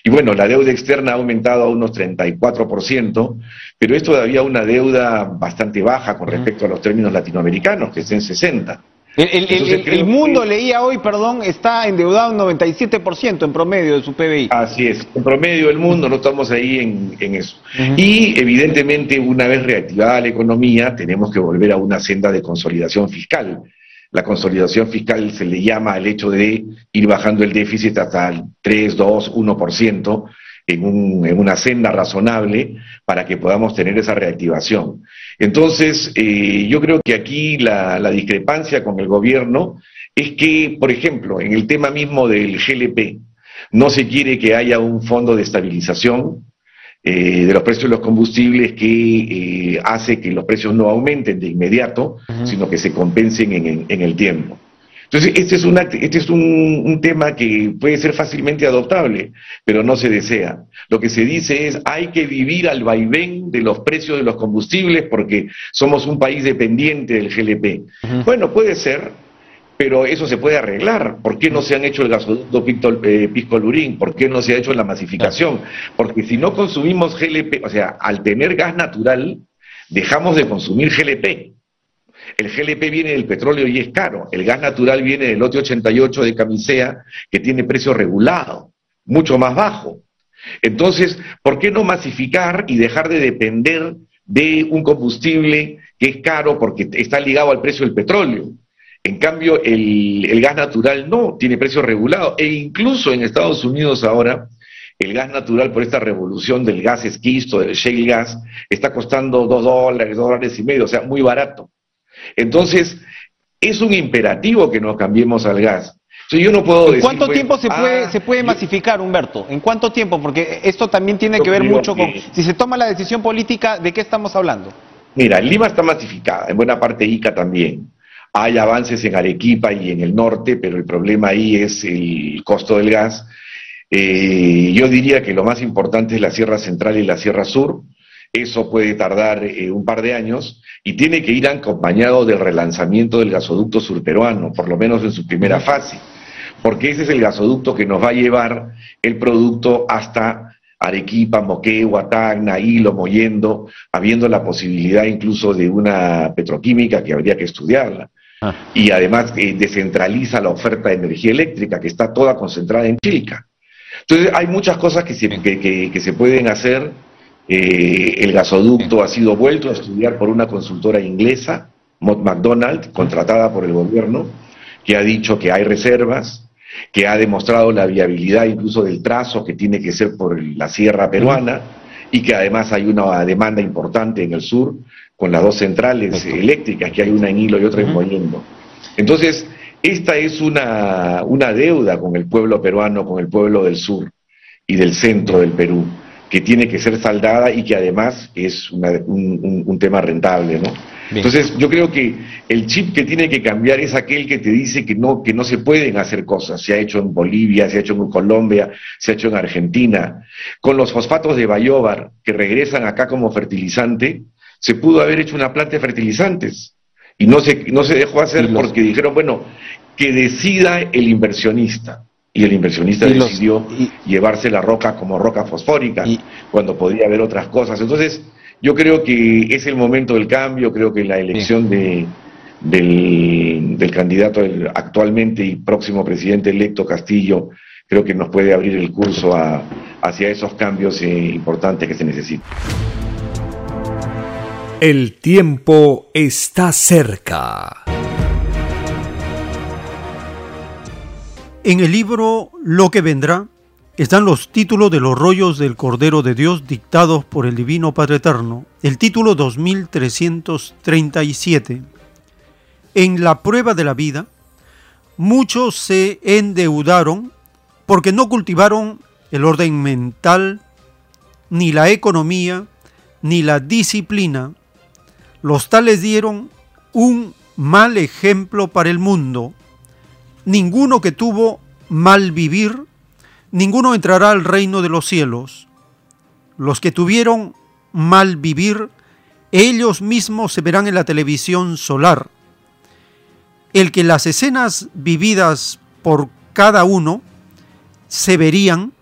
Y bueno, la deuda externa ha aumentado a unos 34%, pero es todavía una deuda bastante baja con respecto a los términos latinoamericanos, que es en 60%. El, mundo, leía hoy, perdón, está endeudado un 97% en promedio de su PBI. Así es, en promedio del mundo no estamos ahí en, eso. Y evidentemente una vez reactivada la economía tenemos que volver a una senda de consolidación fiscal. La consolidación fiscal se le llama al hecho de ir bajando el déficit hasta el 3, 2, 1%, en, en una senda razonable para que podamos tener esa reactivación. Entonces, eh, yo creo que aquí la, la, discrepancia con el gobierno es que, por ejemplo, en el tema mismo del GLP, no se quiere que haya un fondo de estabilización, eh, de los precios de los combustibles que eh, hace que los precios no aumenten de inmediato, sino que se compensen en, en, el tiempo. Entonces, este es, una, este es un, un, tema que puede ser fácilmente adoptable, pero no se desea. Lo que se dice es, hay que vivir al vaivén de los precios de los combustibles porque somos un país dependiente del GLP. Bueno, puede ser, pero eso se puede arreglar. ¿Por qué no se han hecho el gasoducto eh, Pisco-Lurín? ¿Por qué no se ha hecho la masificación? Porque si no consumimos GLP, o sea, al tener gas natural, dejamos de consumir GLP. El GLP viene del petróleo y es caro. El gas natural viene del lote 88 de Camisea, que tiene precio regulado, mucho más bajo. Entonces, ¿por qué no masificar y dejar de depender de un combustible que es caro porque está ligado al precio del petróleo? En cambio, el, gas natural no, tiene precio regulado. E incluso en Estados Unidos ahora, el gas natural por esta revolución del gas esquisto, del shale gas, está costando dos dólares, dos dólares y medio, o sea, muy barato. Entonces, es un imperativo que nos cambiemos al gas. yo no puedo ¿En cuánto tiempo se puede, ah, se puede masificar, Humberto? ¿En cuánto tiempo? Porque esto también tiene que ver mucho con... Si se toma la decisión política, ¿de qué estamos hablando? Mira, Lima está masificada, en buena parte Ica también. Hay avances en Arequipa y en el norte, pero el problema ahí es el costo del gas. Eh, yo diría que lo más importante es la Sierra Central y la Sierra Sur. Eso puede tardar eh, un par de años y tiene que ir acompañado del relanzamiento del gasoducto surperuano, por lo menos en su primera fase, porque ese es el gasoducto que nos va a llevar el producto hasta Arequipa, Moquegua, Tacna, Hilo, Moyendo, habiendo la posibilidad incluso de una petroquímica que habría que estudiarla. Ah. Y además eh, descentraliza la oferta de energía eléctrica, que está toda concentrada en Chilca. Entonces hay muchas cosas que se, que, se pueden hacer. Eh, el gasoducto ha sido vuelto a estudiar por una consultora inglesa, Mott McDonald, contratada por el gobierno, que ha dicho que hay reservas, que ha demostrado la viabilidad incluso del trazo que tiene que ser por la sierra peruana y que además hay una demanda importante en el sur con las dos centrales eléctricas, que hay una en Hilo y otra en Moyendo. Entonces, esta es una, una deuda con el pueblo peruano, con el pueblo del sur y del centro del Perú, que tiene que ser saldada y que además es un, un, tema rentable, ¿no? Entonces, yo creo que el chip que tiene que cambiar es aquel que te dice que no, que no se pueden hacer cosas. Se ha hecho en Bolivia, se ha hecho en Colombia, se ha hecho en Argentina. Con los fosfatos de Bayobar, que regresan acá como fertilizante, se pudo haber hecho una planta de fertilizantes y no se, no se dejó hacer porque dijeron, bueno, que decida el inversionista. Y el inversionista decidió llevarse la roca como roca fosfórica, cuando podría haber otras cosas. Entonces, yo creo que es el momento del cambio, creo que la elección de, del, candidato actualmente y próximo presidente electo Castillo, creo que nos puede abrir el curso hacia esos cambios eh, importantes que se necesitan. El tiempo está cerca. En el libro Lo que vendrá están los títulos de los rollos del Cordero de Dios dictados por el Divino Padre Eterno. El título 2337. En la prueba de la vida, muchos se endeudaron porque no cultivaron el orden mental, ni la economía, ni la disciplina los tales dieron un mal ejemplo para el mundo. Ninguno que tuvo mal vivir, ninguno entrará al reino de los cielos. Los que tuvieron mal vivir, ellos mismos se verán en la televisión solar. El que las escenas vividas por cada uno se verían,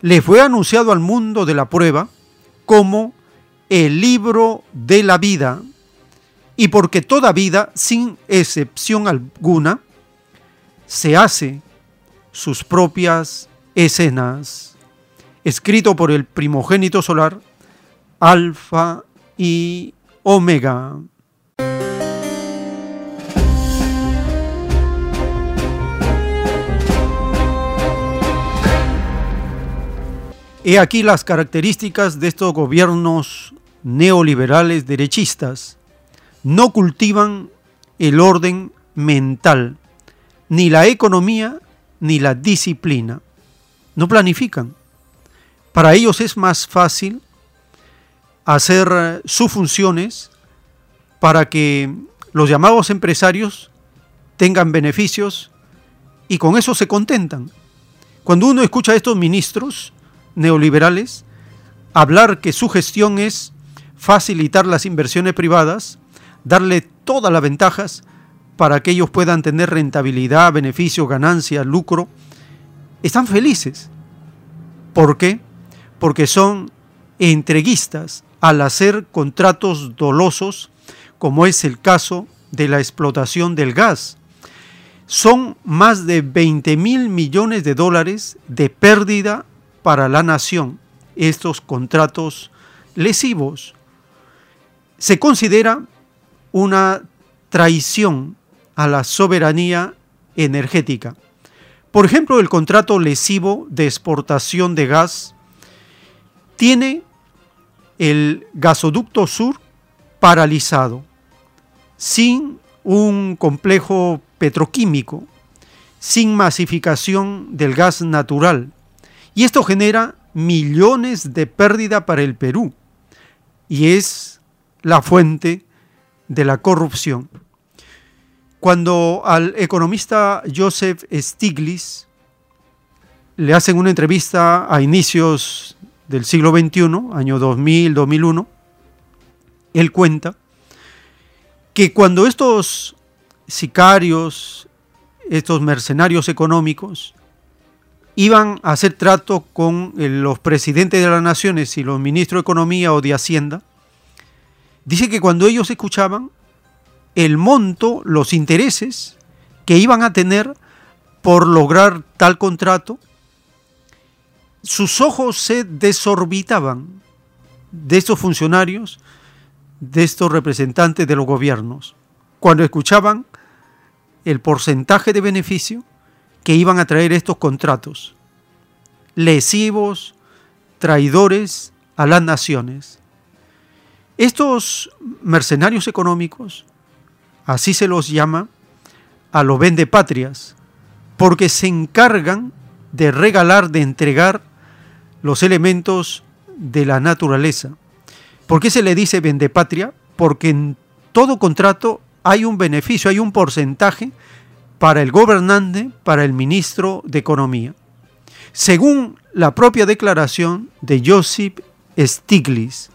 le fue anunciado al mundo de la prueba como el libro de la vida, y porque toda vida, sin excepción alguna, se hace sus propias escenas, escrito por el primogénito solar, Alfa y Omega. He aquí las características de estos gobiernos neoliberales derechistas. No cultivan el orden mental, ni la economía, ni la disciplina. No planifican. Para ellos es más fácil hacer eh, sus funciones para que los llamados empresarios tengan beneficios y con eso se contentan. Cuando uno escucha a estos ministros neoliberales hablar que su gestión es facilitar las inversiones privadas, darle todas las ventajas para que ellos puedan tener rentabilidad, beneficio, ganancia, lucro, están felices. ¿Por qué? Porque son entreguistas al hacer contratos dolosos, como es el caso de la explotación del gas. Son más de 20 mil millones de dólares de pérdida para la nación estos contratos lesivos. Se considera una traición a la soberanía energética. Por ejemplo, el contrato lesivo de exportación de gas tiene el gasoducto sur paralizado, sin un complejo petroquímico, sin masificación del gas natural. Y esto genera millones de pérdida para el Perú y es la fuente de la corrupción. Cuando al economista Joseph Stiglitz le hacen una entrevista a inicios del siglo XXI, año 2000-2001, él cuenta que cuando estos sicarios, estos mercenarios económicos, iban a hacer trato con eh, los presidentes de las naciones y los ministros de Economía o de Hacienda, dice que cuando ellos escuchaban el monto, los intereses que iban a tener por lograr tal contrato, sus ojos se desorbitaban de estos funcionarios, de estos representantes de los gobiernos, cuando escuchaban el porcentaje de beneficio que iban a traer estos contratos, lesivos, traidores a las naciones. Estos mercenarios económicos, así se los llama, a los vendepatrias, porque se encargan de regalar, de entregar los elementos de la naturaleza. ¿Por qué se le dice vendepatria? Porque en todo contrato hay un beneficio, hay un porcentaje para el gobernante, para el ministro de Economía. Según la propia declaración de Joseph Stiglitz,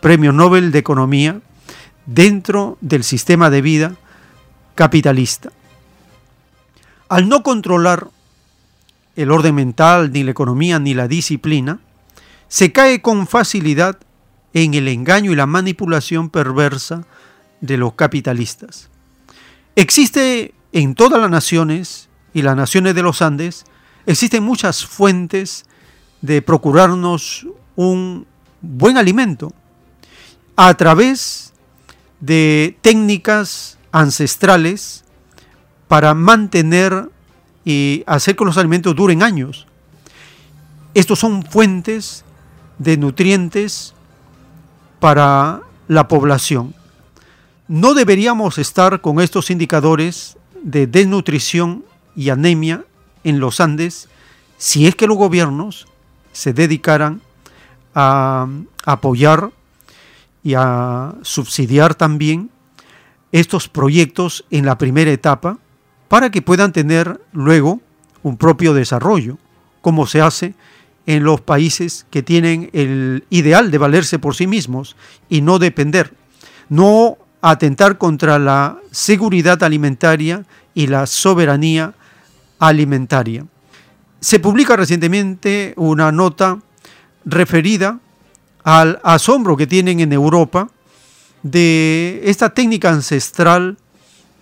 Premio Nobel de Economía, dentro del sistema de vida capitalista. Al no controlar el orden mental, ni la economía, ni la disciplina, se cae con facilidad en el engaño y la manipulación perversa de los capitalistas. Existe en todas las naciones y las naciones de los Andes existen muchas fuentes de procurarnos un buen alimento a través de técnicas ancestrales para mantener y hacer que los alimentos duren años. Estos son fuentes de nutrientes para la población. No deberíamos estar con estos indicadores de desnutrición y anemia en los Andes si es que los gobiernos se dedicaran a apoyar y a subsidiar también estos proyectos en la primera etapa para que puedan tener luego un propio desarrollo, como se hace en los países que tienen el ideal de valerse por sí mismos y no depender. No atentar contra la seguridad alimentaria y la soberanía alimentaria. Se publica recientemente una nota referida al asombro que tienen en Europa de esta técnica ancestral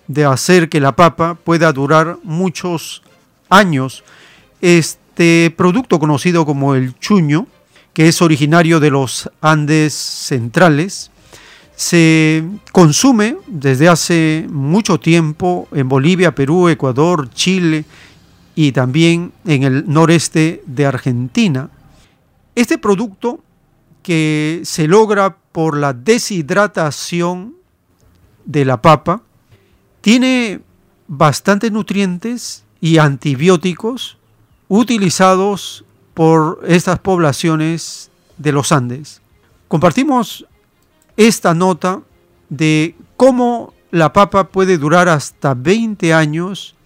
de hacer que la papa pueda durar muchos años. Este producto conocido como el chuño, que es originario de los Andes centrales, se consume desde hace mucho tiempo en Bolivia, Perú, Ecuador, Chile y también en el noreste de Argentina. Este producto que se logra por la deshidratación de la papa tiene bastantes nutrientes y antibióticos utilizados por estas poblaciones de los Andes. Compartimos esta nota de cómo la papa puede durar hasta 20 años.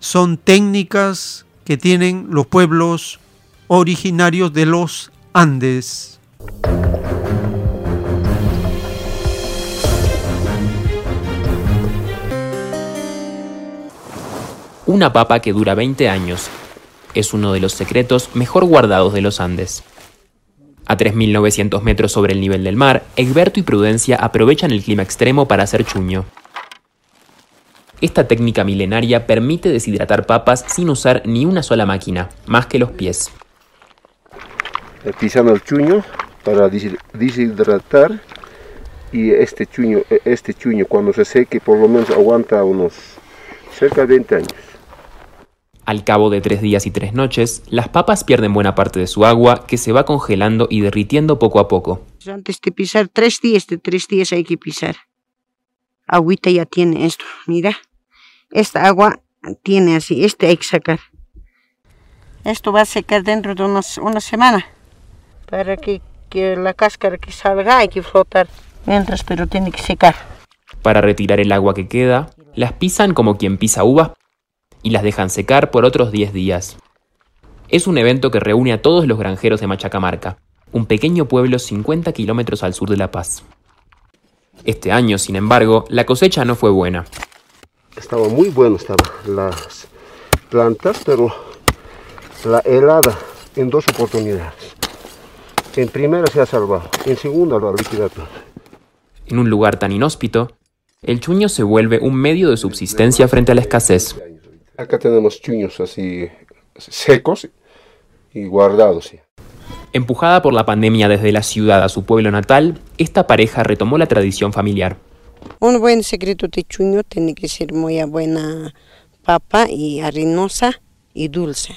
Son técnicas que tienen los pueblos originarios de los Andes. Una papa que dura 20 años es uno de los secretos mejor guardados de los Andes. A 3.900 metros sobre el nivel del mar, Egberto y Prudencia aprovechan el clima extremo para hacer chuño. Esta técnica milenaria permite deshidratar papas sin usar ni una sola máquina, más que los pies. Pisando el chuño para deshidratar y este chuño, eh, este chuño cuando se seque por lo menos aguanta unos cerca de 20 años. Al cabo de tres días y tres noches, las papas pierden buena parte de su agua que se va congelando y derritiendo poco a poco. Antes de pisar tres días, de tres días hay que pisar. Agüita ya tiene esto, mira. Esta agua tiene así, este hay que sacar. Esto va a secar dentro de unos, una semana. Para que, que la cáscara que salga hay que flotar. Mientras, pero tiene que secar. Para retirar el agua que queda, las pisan como quien pisa uvas y las dejan secar por otros 10 días. Es un evento que reúne a todos los granjeros de Machacamarca, un pequeño pueblo 50 kilómetros al sur de La Paz. Este año, sin embargo, la cosecha no fue buena. Estaba muy bueno, estaban las plantas, pero la helada en dos oportunidades. En primera se ha salvado, en segunda lo ha liquidado. En un lugar tan inhóspito, el chuño se vuelve un medio de subsistencia frente a la escasez. Acá tenemos chuños así secos y guardados. Empujada por la pandemia desde la ciudad a su pueblo natal, esta pareja retomó la tradición familiar. Un buen secreto de chuño tiene que ser muy buena papa y harinosa y dulce.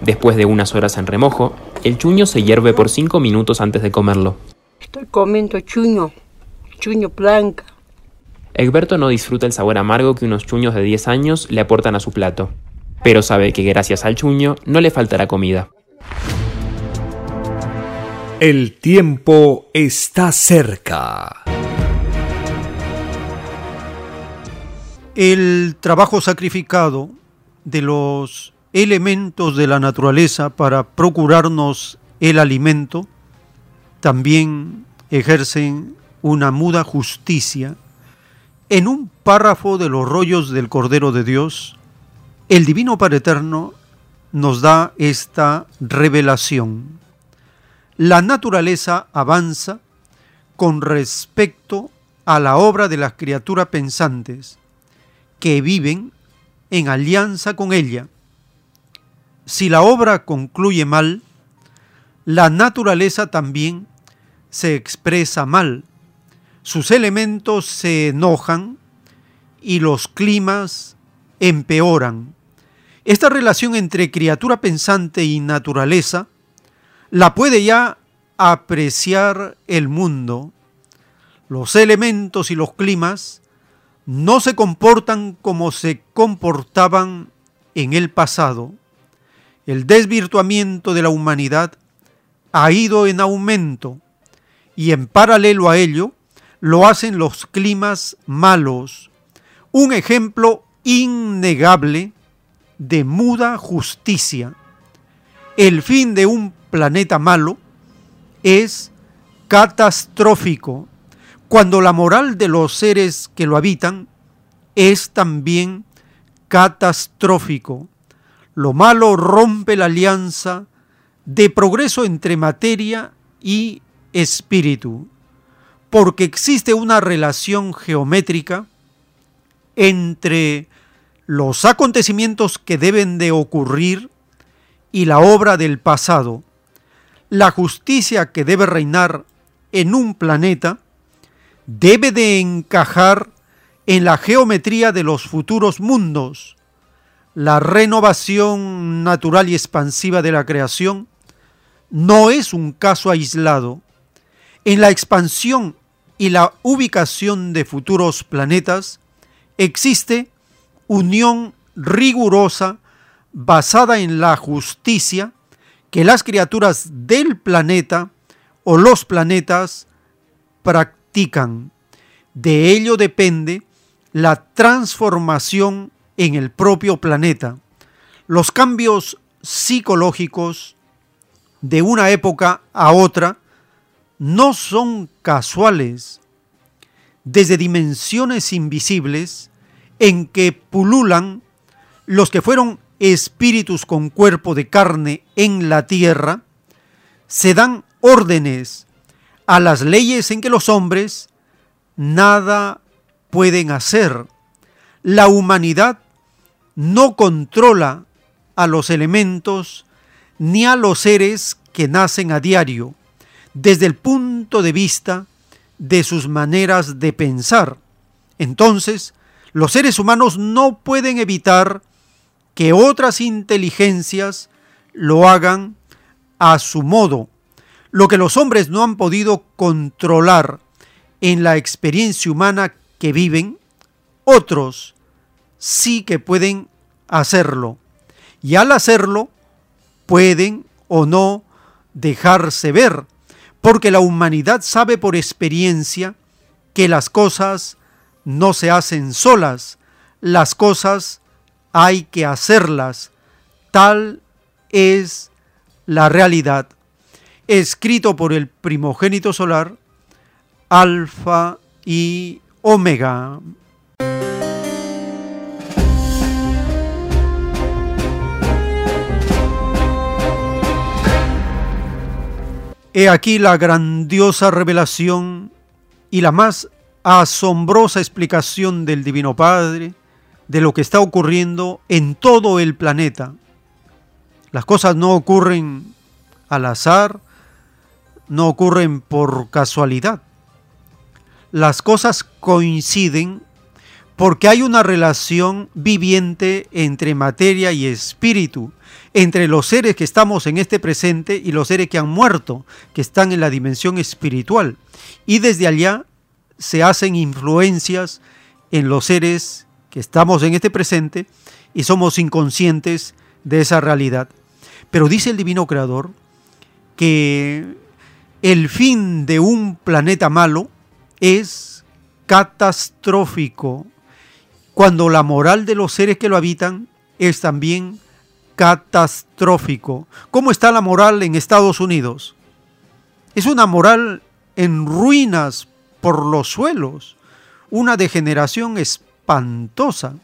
Después de unas horas en remojo, el chuño se hierve por 5 minutos antes de comerlo. Estoy comiendo chuño, chuño blanca. Egberto no disfruta el sabor amargo que unos chuños de 10 años le aportan a su plato, pero sabe que gracias al chuño no le faltará comida. El tiempo está cerca. El trabajo sacrificado de los elementos de la naturaleza para procurarnos el alimento también ejercen una muda justicia en un párrafo de los rollos del Cordero de Dios, el Divino Padre Eterno nos da esta revelación. La naturaleza avanza con respecto a la obra de las criaturas pensantes que viven en alianza con ella. Si la obra concluye mal, la naturaleza también se expresa mal sus elementos se enojan y los climas empeoran. Esta relación entre criatura pensante y naturaleza la puede ya apreciar el mundo. Los elementos y los climas no se comportan como se comportaban en el pasado. El desvirtuamiento de la humanidad ha ido en aumento y en paralelo a ello, lo hacen los climas malos. Un ejemplo innegable de muda justicia. El fin de un planeta malo es catastrófico cuando la moral de los seres que lo habitan es también catastrófico. Lo malo rompe la alianza de progreso entre materia y espíritu porque existe una relación geométrica entre los acontecimientos que deben de ocurrir y la obra del pasado. La justicia que debe reinar en un planeta debe de encajar en la geometría de los futuros mundos. La renovación natural y expansiva de la creación no es un caso aislado. En la expansión y la ubicación de futuros planetas, existe unión rigurosa basada en la justicia que las criaturas del planeta o los planetas practican. De ello depende la transformación en el propio planeta. Los cambios psicológicos de una época a otra no son casuales. Desde dimensiones invisibles en que pululan los que fueron espíritus con cuerpo de carne en la tierra, se dan órdenes a las leyes en que los hombres nada pueden hacer. La humanidad no controla a los elementos ni a los seres que nacen a diario desde el punto de vista de sus maneras de pensar. Entonces, los seres humanos no pueden evitar que otras inteligencias lo hagan a su modo. Lo que los hombres no han podido controlar en la experiencia humana que viven, otros sí que pueden hacerlo. Y al hacerlo, pueden o no dejarse ver, porque la humanidad sabe por experiencia que las cosas no se hacen solas, las cosas hay que hacerlas. Tal es la realidad. Escrito por el primogénito solar, Alfa y Omega. He aquí la grandiosa revelación y la más asombrosa explicación del Divino Padre de lo que está ocurriendo en todo el planeta. Las cosas no ocurren al azar, no ocurren por casualidad. Las cosas coinciden porque hay una relación viviente entre materia y espíritu, entre los seres que estamos en este presente y los seres que han muerto, que están en la dimensión espiritual. Y desde allá se hacen influencias en los seres que estamos en este presente y somos inconscientes de esa realidad. Pero dice el Divino Creador que el fin de un planeta malo es catastrófico, cuando la moral de los seres que lo habitan es también catastrófico. ¿Cómo está la moral en Estados Unidos? Es una moral en ruinas por los suelos, una degeneración espantosa.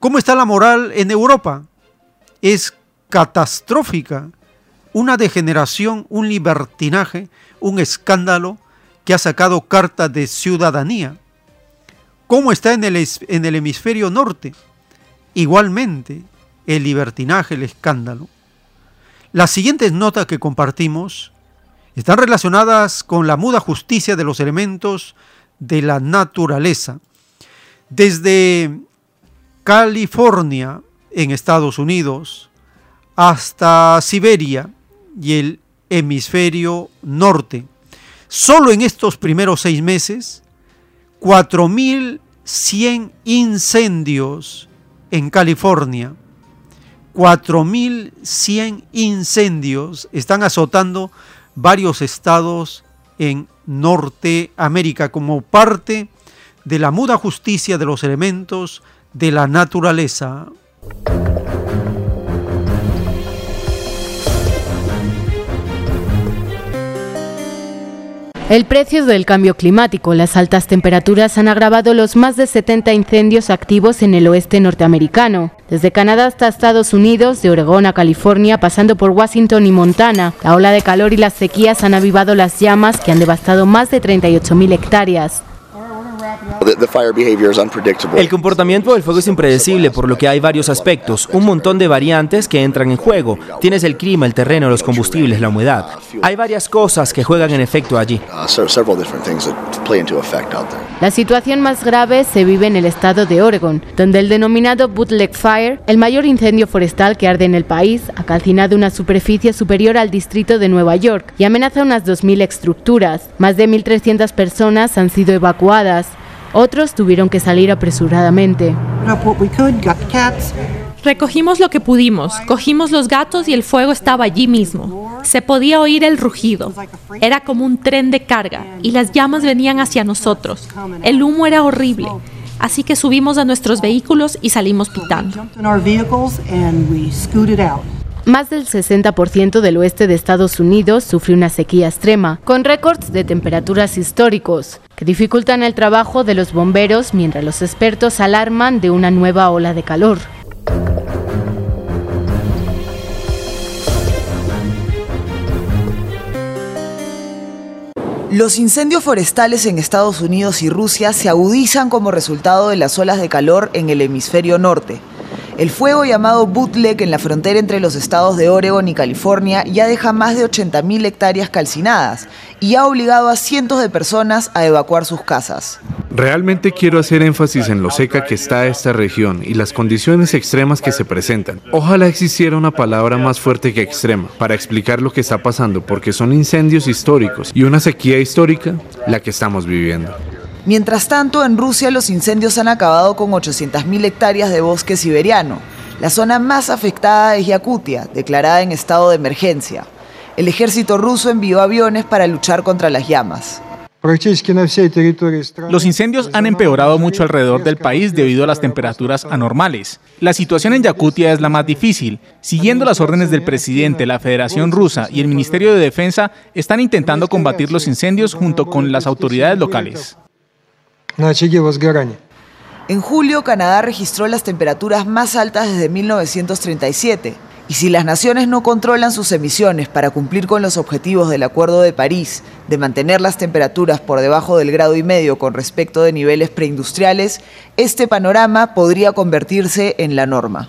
¿Cómo está la moral en Europa? Es catastrófica. Una degeneración, un libertinaje, un escándalo que ha sacado carta de ciudadanía. ¿Cómo está en el, en el hemisferio norte? Igualmente, el libertinaje, el escándalo. Las siguientes notas que compartimos están relacionadas con la muda justicia de los elementos de la naturaleza desde California en Estados Unidos hasta Siberia y el hemisferio norte. Solo en estos primeros seis meses, 4.100 incendios en California. 4.100 incendios están azotando varios estados en Norteamérica como parte de la muda justicia de los elementos de la naturaleza. El precio del cambio climático, las altas temperaturas han agravado los más de 70 incendios activos en el oeste norteamericano. Desde Canadá hasta Estados Unidos, de Oregón a California, pasando por Washington y Montana, la ola de calor y las sequías han avivado las llamas que han devastado más de 38.000 hectáreas. El comportamiento del fuego es impredecible, por lo que hay varios aspectos, un montón de variantes que entran en juego. Tienes el clima, el terreno, los combustibles, la humedad. Hay varias cosas que juegan en efecto allí. Uh, la situación más grave se vive en el estado de Oregon, donde el denominado Bootleg Fire, el mayor incendio forestal que arde en el país, ha calcinado una superficie superior al distrito de Nueva York y amenaza unas 2.000 estructuras. Más de 1.300 personas han sido evacuadas. Otros tuvieron que salir apresuradamente. Recogimos lo que pudimos, cogimos los gatos y el fuego estaba allí mismo. Se podía oír el rugido. Era como un tren de carga y las llamas venían hacia nosotros. El humo era horrible. Así que subimos a nuestros vehículos y salimos pitando. Más del 60% del oeste de Estados Unidos sufre una sequía extrema, con récords de temperaturas históricos, que dificultan el trabajo de los bomberos mientras los expertos alarman de una nueva ola de calor. Los incendios forestales en Estados Unidos y Rusia se agudizan como resultado de las olas de calor en el hemisferio norte. El fuego llamado Bootleg en la frontera entre los estados de Oregon y California ya deja más de 80.000 hectáreas calcinadas y ha obligado a cientos de personas a evacuar sus casas. Realmente quiero hacer énfasis en lo seca que está esta región y las condiciones extremas que se presentan. Ojalá existiera una palabra más fuerte que extrema para explicar lo que está pasando porque son incendios históricos y una sequía histórica la que estamos viviendo. Mientras tanto, en Rusia los incendios han acabado con 800.000 hectáreas de bosque siberiano. La zona más afectada es Yakutia, declarada en estado de emergencia. El ejército ruso envió aviones para luchar contra las llamas. Los incendios han empeorado mucho alrededor del país debido a las temperaturas anormales. La situación en Yakutia es la más difícil. Siguiendo las órdenes del presidente, la Federación Rusa y el Ministerio de Defensa están intentando combatir los incendios junto con las autoridades locales. En julio, Canadá registró las temperaturas más altas desde 1937. Y si las naciones no controlan sus emisiones para cumplir con los objetivos del Acuerdo de París de mantener las temperaturas por debajo del grado y medio con respecto de niveles preindustriales, este panorama podría convertirse en la norma.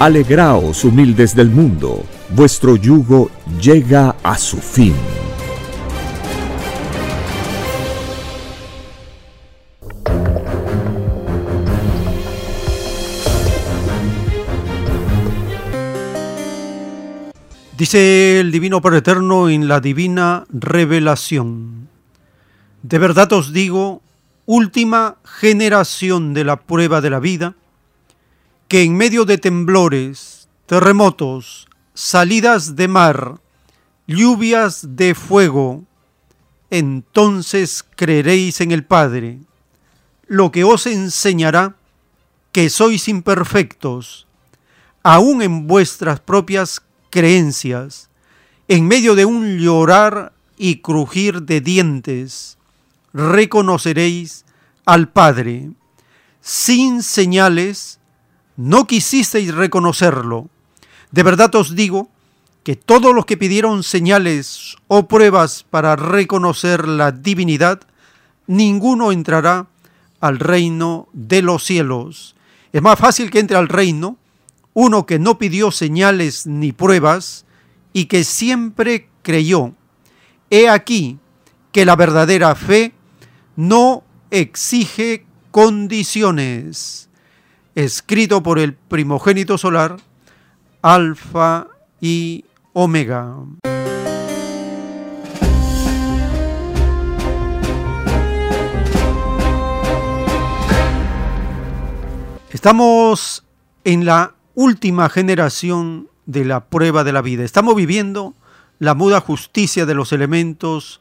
Alegraos humildes del mundo, vuestro yugo llega a su fin. Dice el Divino Padre Eterno en la Divina Revelación. De verdad os digo, última generación de la prueba de la vida, que en medio de temblores, terremotos, salidas de mar, lluvias de fuego, entonces creeréis en el Padre, lo que os enseñará que sois imperfectos, aún en vuestras propias creencias, en medio de un llorar y crujir de dientes, reconoceréis al Padre. Sin señales, no quisisteis reconocerlo. De verdad os digo que todos los que pidieron señales o pruebas para reconocer la divinidad, ninguno entrará al reino de los cielos. Es más fácil que entre al reino uno que no pidió señales ni pruebas y que siempre creyó. He aquí que la verdadera fe no exige condiciones. Escrito por el primogénito solar, Alfa y Omega. Estamos en la última generación de la prueba de la vida. Estamos viviendo la muda justicia de los elementos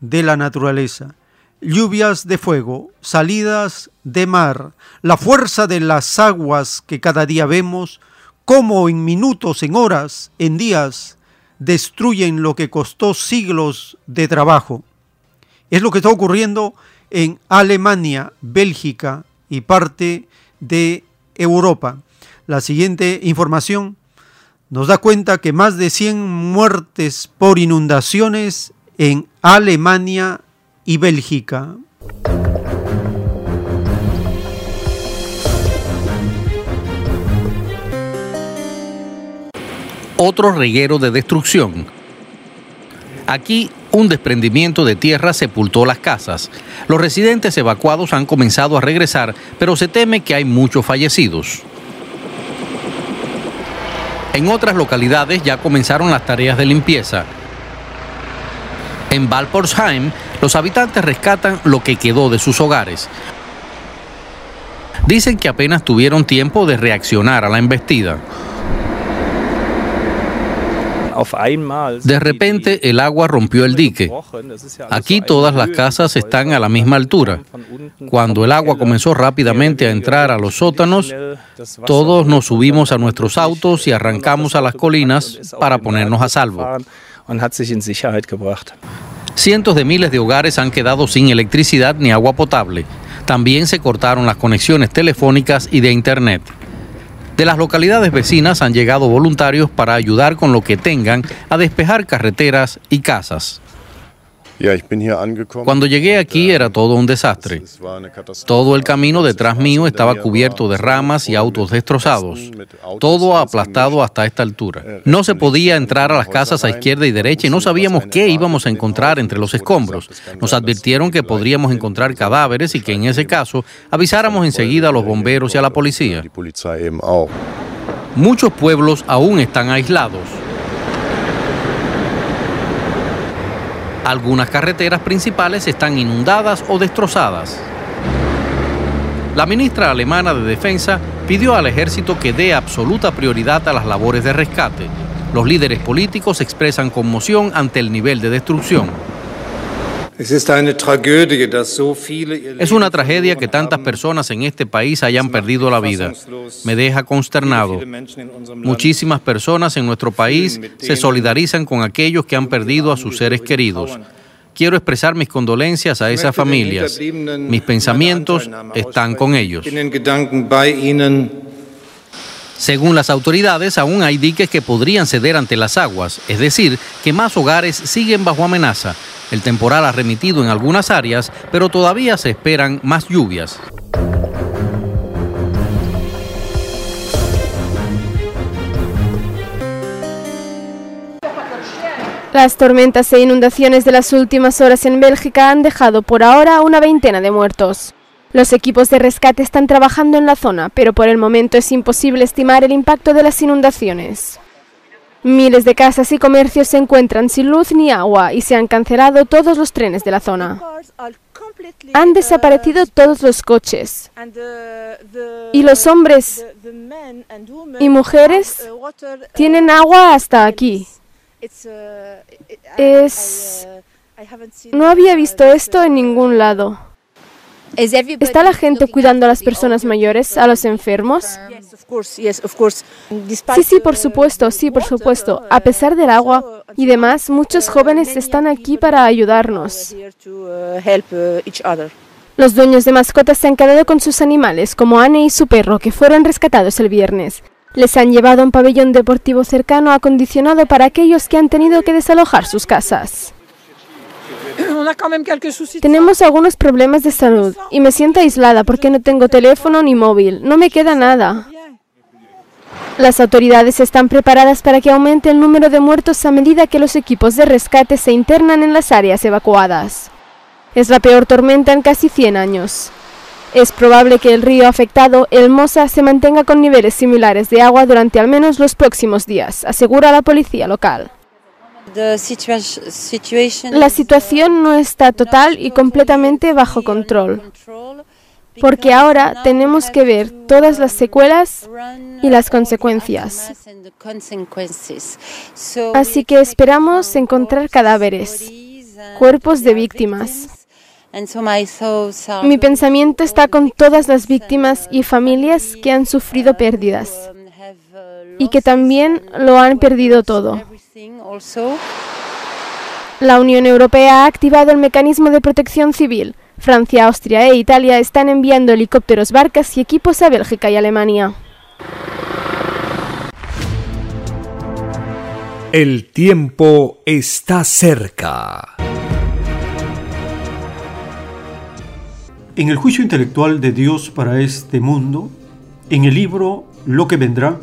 de la naturaleza. Lluvias de fuego, salidas de mar, la fuerza de las aguas que cada día vemos, cómo en minutos, en horas, en días, destruyen lo que costó siglos de trabajo. Es lo que está ocurriendo en Alemania, Bélgica y parte de Europa. La siguiente información nos da cuenta que más de 100 muertes por inundaciones en Alemania y Bélgica. Otro reguero de destrucción. Aquí un desprendimiento de tierra sepultó las casas. Los residentes evacuados han comenzado a regresar, pero se teme que hay muchos fallecidos. En otras localidades ya comenzaron las tareas de limpieza. En Valporsheim, los habitantes rescatan lo que quedó de sus hogares. Dicen que apenas tuvieron tiempo de reaccionar a la embestida. De repente el agua rompió el dique. Aquí todas las casas están a la misma altura. Cuando el agua comenzó rápidamente a entrar a los sótanos, todos nos subimos a nuestros autos y arrancamos a las colinas para ponernos a salvo. Cientos de miles de hogares han quedado sin electricidad ni agua potable. También se cortaron las conexiones telefónicas y de Internet. De las localidades vecinas han llegado voluntarios para ayudar con lo que tengan a despejar carreteras y casas. Cuando llegué aquí era todo un desastre. Todo el camino detrás mío estaba cubierto de ramas y autos destrozados. Todo aplastado hasta esta altura. No se podía entrar a las casas a izquierda y derecha y no sabíamos qué íbamos a encontrar entre los escombros. Nos advirtieron que podríamos encontrar cadáveres y que en ese caso avisáramos enseguida a los bomberos y a la policía. Muchos pueblos aún están aislados. Algunas carreteras principales están inundadas o destrozadas. La ministra alemana de Defensa pidió al ejército que dé absoluta prioridad a las labores de rescate. Los líderes políticos expresan conmoción ante el nivel de destrucción. Es una tragedia que tantas personas en este país hayan perdido la vida. Me deja consternado. Muchísimas personas en nuestro país se solidarizan con aquellos que han perdido a sus seres queridos. Quiero expresar mis condolencias a esas familias. Mis pensamientos están con ellos. Según las autoridades, aún hay diques que podrían ceder ante las aguas, es decir, que más hogares siguen bajo amenaza. El temporal ha remitido en algunas áreas, pero todavía se esperan más lluvias. Las tormentas e inundaciones de las últimas horas en Bélgica han dejado por ahora una veintena de muertos. Los equipos de rescate están trabajando en la zona, pero por el momento es imposible estimar el impacto de las inundaciones. Miles de casas y comercios se encuentran sin luz ni agua y se han cancelado todos los trenes de la zona. Han desaparecido todos los coches. Y los hombres y mujeres tienen agua hasta aquí. Es... No había visto esto en ningún lado. ¿Está la gente cuidando a las personas mayores, a los enfermos? Sí, sí, por supuesto, sí, por supuesto. A pesar del agua y demás, muchos jóvenes están aquí para ayudarnos. Los dueños de mascotas se han quedado con sus animales, como Anne y su perro, que fueron rescatados el viernes. Les han llevado a un pabellón deportivo cercano acondicionado para aquellos que han tenido que desalojar sus casas. [COUGHS] Tenemos algunos problemas de salud y me siento aislada porque no tengo teléfono ni móvil. No me queda nada. Las autoridades están preparadas para que aumente el número de muertos a medida que los equipos de rescate se internan en las áreas evacuadas. Es la peor tormenta en casi 100 años. Es probable que el río afectado, el Mosa, se mantenga con niveles similares de agua durante al menos los próximos días, asegura la policía local. La situación no está total y completamente bajo control, porque ahora tenemos que ver todas las secuelas y las consecuencias. Así que esperamos encontrar cadáveres, cuerpos de víctimas. Mi pensamiento está con todas las víctimas y familias que han sufrido pérdidas y que también lo han perdido todo. La Unión Europea ha activado el mecanismo de protección civil. Francia, Austria e Italia están enviando helicópteros, barcas y equipos a Bélgica y Alemania. El tiempo está cerca. En el juicio intelectual de Dios para este mundo, en el libro Lo que vendrá,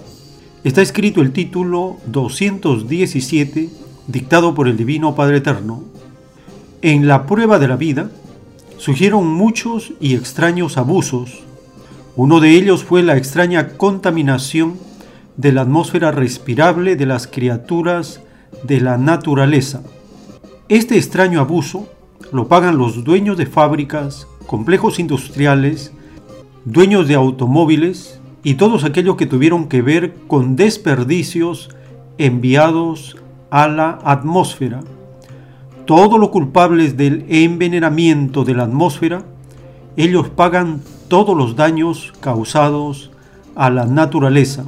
está escrito el título 217, dictado por el Divino Padre Eterno. En la prueba de la vida, surgieron muchos y extraños abusos. Uno de ellos fue la extraña contaminación de la atmósfera respirable de las criaturas de la naturaleza. Este extraño abuso lo pagan los dueños de fábricas, complejos industriales, dueños de automóviles y todos aquellos que tuvieron que ver con desperdicios enviados a la atmósfera. Todos los culpables del envenenamiento de la atmósfera, ellos pagan todos los daños causados a la naturaleza.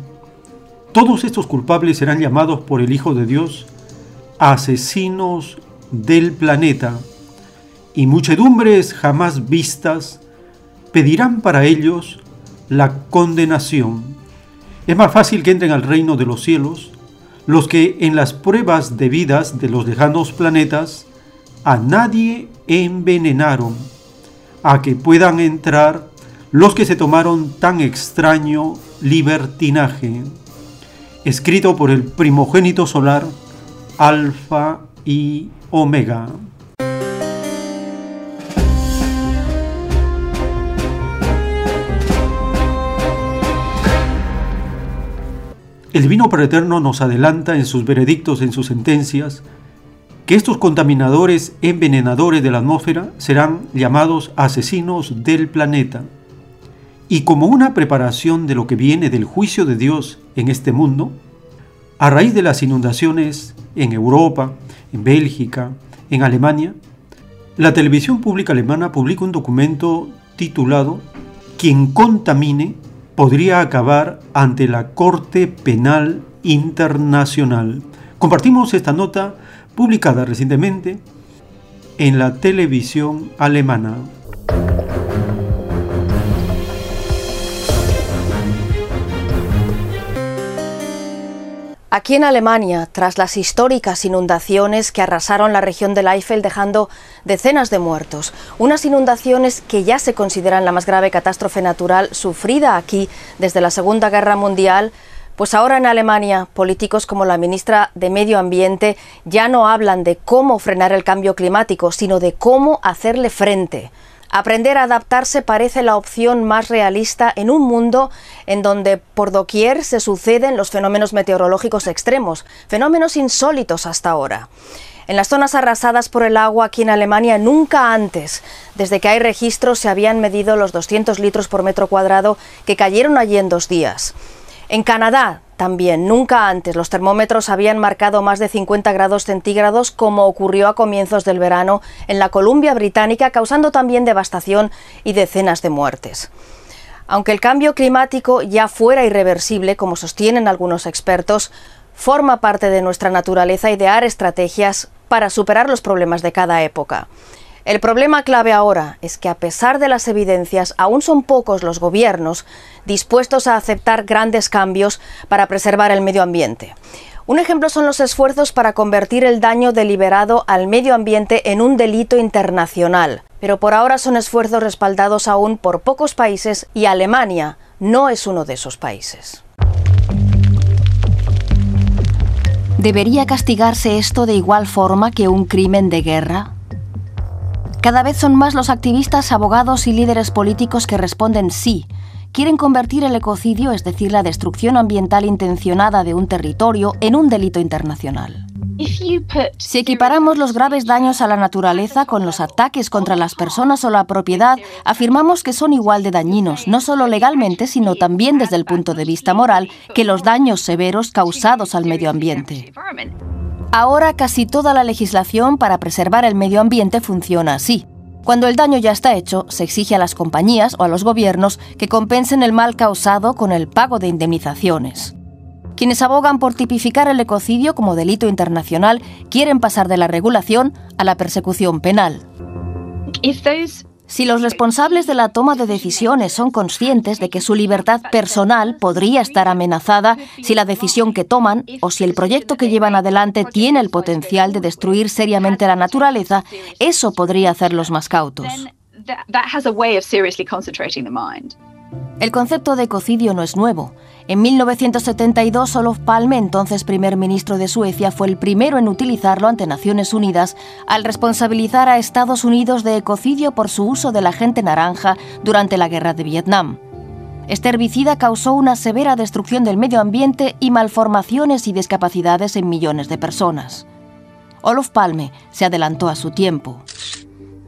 Todos estos culpables serán llamados por el Hijo de Dios asesinos del planeta, y muchedumbres jamás vistas pedirán para ellos la condenación. Es más fácil que entren al reino de los cielos los que en las pruebas debidas de los lejanos planetas a nadie envenenaron, a que puedan entrar los que se tomaron tan extraño libertinaje escrito por el primogénito solar, Alfa y Omega. El Divino Eterno nos adelanta en sus veredictos, en sus sentencias, que estos contaminadores envenenadores de la atmósfera serán llamados asesinos del planeta. Y como una preparación de lo que viene del juicio de Dios en este mundo, a raíz de las inundaciones en Europa, en Bélgica, en Alemania, la televisión pública alemana publica un documento titulado Quien contamine podría acabar ante la Corte Penal Internacional. Compartimos esta nota publicada recientemente en la televisión alemana. Aquí en Alemania, tras las históricas inundaciones que arrasaron la región del Eifel dejando decenas de muertos, unas inundaciones que ya se consideran la más grave catástrofe natural sufrida aquí desde la Segunda Guerra Mundial, pues ahora en Alemania, políticos como la ministra de Medio Ambiente ya no hablan de cómo frenar el cambio climático, sino de cómo hacerle frente. Aprender a adaptarse parece la opción más realista en un mundo en donde por doquier se suceden los fenómenos meteorológicos extremos, fenómenos insólitos hasta ahora. En las zonas arrasadas por el agua aquí en Alemania nunca antes, desde que hay registros, se habían medido los 200 litros por metro cuadrado que cayeron allí en dos días. En Canadá también, nunca antes los termómetros habían marcado más de 50 grados centígrados como ocurrió a comienzos del verano en la Columbia Británica, causando también devastación y decenas de muertes. Aunque el cambio climático ya fuera irreversible, como sostienen algunos expertos, forma parte de nuestra naturaleza idear estrategias para superar los problemas de cada época. El problema clave ahora es que a pesar de las evidencias, aún son pocos los gobiernos dispuestos a aceptar grandes cambios para preservar el medio ambiente. Un ejemplo son los esfuerzos para convertir el daño deliberado al medio ambiente en un delito internacional, pero por ahora son esfuerzos respaldados aún por pocos países y Alemania no es uno de esos países. ¿Debería castigarse esto de igual forma que un crimen de guerra? Cada vez son más los activistas, abogados y líderes políticos que responden sí. Quieren convertir el ecocidio, es decir, la destrucción ambiental intencionada de un territorio, en un delito internacional. Si equiparamos los graves daños a la naturaleza con los ataques contra las personas o la propiedad, afirmamos que son igual de dañinos, no solo legalmente, sino también desde el punto de vista moral, que los daños severos causados al medio ambiente. Ahora casi toda la legislación para preservar el medio ambiente funciona así. Cuando el daño ya está hecho, se exige a las compañías o a los gobiernos que compensen el mal causado con el pago de indemnizaciones. Quienes abogan por tipificar el ecocidio como delito internacional quieren pasar de la regulación a la persecución penal. Si los responsables de la toma de decisiones son conscientes de que su libertad personal podría estar amenazada si la decisión que toman o si el proyecto que llevan adelante tiene el potencial de destruir seriamente la naturaleza, eso podría hacerlos más cautos. El concepto de ecocidio no es nuevo. En 1972, Olof Palme, entonces primer ministro de Suecia, fue el primero en utilizarlo ante Naciones Unidas al responsabilizar a Estados Unidos de ecocidio por su uso del agente naranja durante la guerra de Vietnam. Este herbicida causó una severa destrucción del medio ambiente y malformaciones y discapacidades en millones de personas. Olof Palme se adelantó a su tiempo.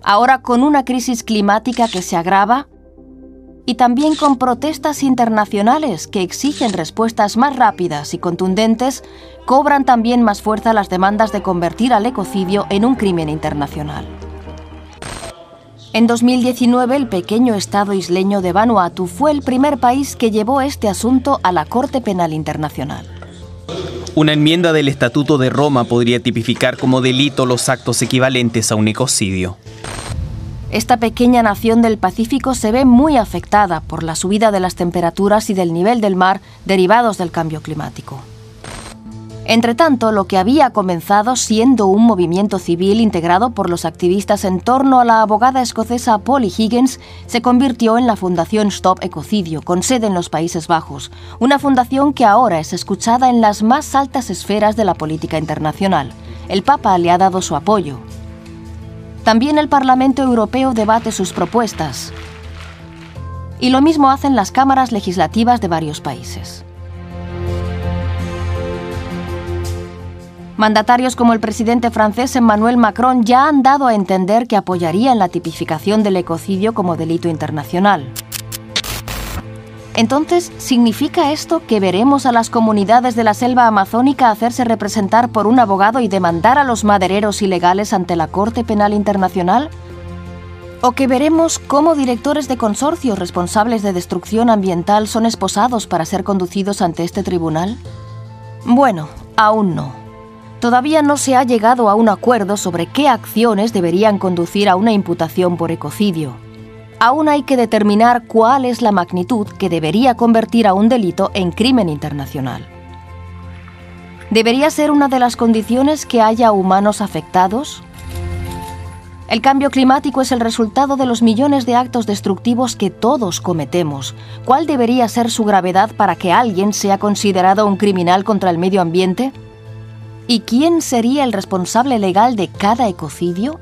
Ahora, con una crisis climática que se agrava, y también con protestas internacionales que exigen respuestas más rápidas y contundentes, cobran también más fuerza las demandas de convertir al ecocidio en un crimen internacional. En 2019, el pequeño estado isleño de Vanuatu fue el primer país que llevó este asunto a la Corte Penal Internacional. Una enmienda del Estatuto de Roma podría tipificar como delito los actos equivalentes a un ecocidio. Esta pequeña nación del Pacífico se ve muy afectada por la subida de las temperaturas y del nivel del mar derivados del cambio climático. Entretanto, lo que había comenzado siendo un movimiento civil integrado por los activistas en torno a la abogada escocesa Polly Higgins se convirtió en la Fundación Stop Ecocidio, con sede en los Países Bajos, una fundación que ahora es escuchada en las más altas esferas de la política internacional. El Papa le ha dado su apoyo. También el Parlamento Europeo debate sus propuestas. Y lo mismo hacen las cámaras legislativas de varios países. Mandatarios como el presidente francés Emmanuel Macron ya han dado a entender que apoyarían la tipificación del ecocidio como delito internacional. Entonces, ¿significa esto que veremos a las comunidades de la selva amazónica hacerse representar por un abogado y demandar a los madereros ilegales ante la Corte Penal Internacional? ¿O que veremos cómo directores de consorcios responsables de destrucción ambiental son esposados para ser conducidos ante este tribunal? Bueno, aún no. Todavía no se ha llegado a un acuerdo sobre qué acciones deberían conducir a una imputación por ecocidio aún hay que determinar cuál es la magnitud que debería convertir a un delito en crimen internacional. ¿Debería ser una de las condiciones que haya humanos afectados? El cambio climático es el resultado de los millones de actos destructivos que todos cometemos. ¿Cuál debería ser su gravedad para que alguien sea considerado un criminal contra el medio ambiente? ¿Y quién sería el responsable legal de cada ecocidio?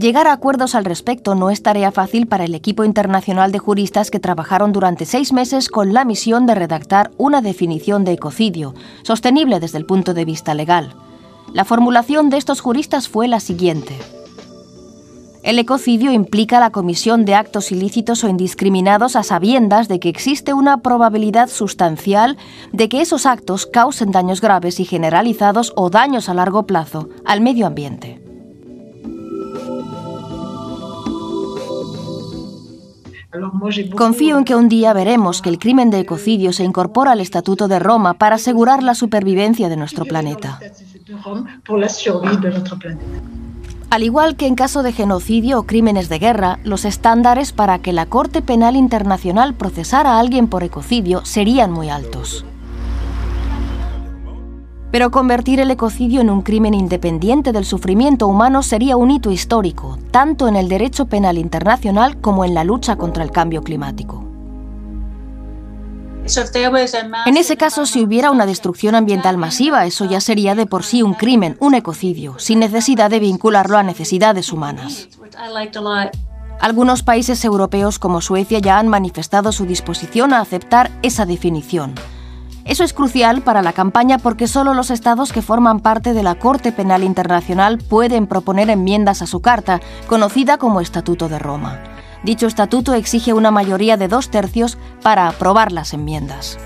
Llegar a acuerdos al respecto no es tarea fácil para el equipo internacional de juristas que trabajaron durante seis meses con la misión de redactar una definición de ecocidio, sostenible desde el punto de vista legal. La formulación de estos juristas fue la siguiente. El ecocidio implica la comisión de actos ilícitos o indiscriminados a sabiendas de que existe una probabilidad sustancial de que esos actos causen daños graves y generalizados o daños a largo plazo al medio ambiente. Confío en que un día veremos que el crimen de ecocidio se incorpora al Estatuto de Roma para asegurar la supervivencia de nuestro planeta. Al igual que en caso de genocidio o crímenes de guerra, los estándares para que la Corte Penal Internacional procesara a alguien por ecocidio serían muy altos. Pero convertir el ecocidio en un crimen independiente del sufrimiento humano sería un hito histórico, tanto en el derecho penal internacional como en la lucha contra el cambio climático. En ese caso, si hubiera una destrucción ambiental masiva, eso ya sería de por sí un crimen, un ecocidio, sin necesidad de vincularlo a necesidades humanas. Algunos países europeos como Suecia ya han manifestado su disposición a aceptar esa definición. Eso es crucial para la campaña porque solo los estados que forman parte de la Corte Penal Internacional pueden proponer enmiendas a su carta, conocida como Estatuto de Roma. Dicho estatuto exige una mayoría de dos tercios para aprobar las enmiendas.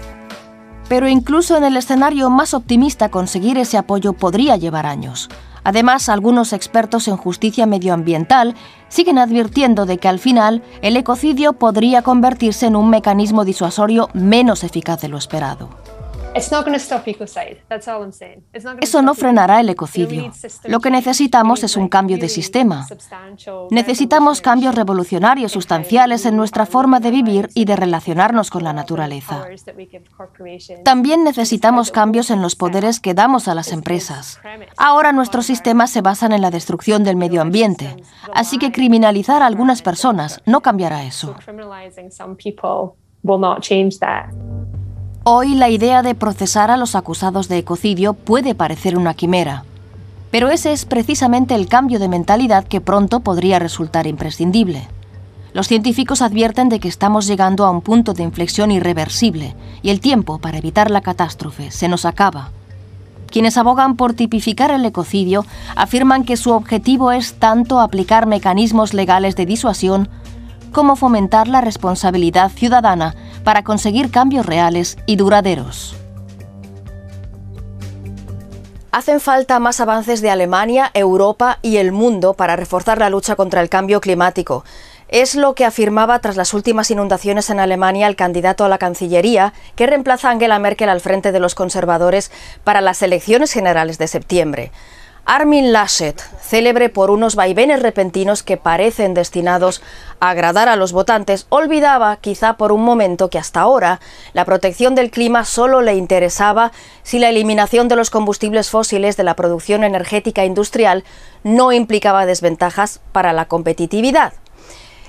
Pero incluso en el escenario más optimista conseguir ese apoyo podría llevar años. Además, algunos expertos en justicia medioambiental siguen advirtiendo de que al final el ecocidio podría convertirse en un mecanismo disuasorio menos eficaz de lo esperado. Eso no frenará el ecocidio. Lo que necesitamos es un cambio de sistema. Necesitamos cambios revolucionarios sustanciales en nuestra forma de vivir y de relacionarnos con la naturaleza. También necesitamos cambios en los poderes que damos a las empresas. Ahora nuestros sistemas se basan en la destrucción del medio ambiente, así que criminalizar a algunas personas no cambiará eso. Hoy la idea de procesar a los acusados de ecocidio puede parecer una quimera, pero ese es precisamente el cambio de mentalidad que pronto podría resultar imprescindible. Los científicos advierten de que estamos llegando a un punto de inflexión irreversible y el tiempo para evitar la catástrofe se nos acaba. Quienes abogan por tipificar el ecocidio afirman que su objetivo es tanto aplicar mecanismos legales de disuasión como fomentar la responsabilidad ciudadana para conseguir cambios reales y duraderos. Hacen falta más avances de Alemania, Europa y el mundo para reforzar la lucha contra el cambio climático. Es lo que afirmaba tras las últimas inundaciones en Alemania el candidato a la Cancillería, que reemplaza a Angela Merkel al frente de los conservadores para las elecciones generales de septiembre. Armin Laschet, célebre por unos vaivenes repentinos que parecen destinados a agradar a los votantes, olvidaba quizá por un momento que hasta ahora la protección del clima solo le interesaba si la eliminación de los combustibles fósiles de la producción energética industrial no implicaba desventajas para la competitividad.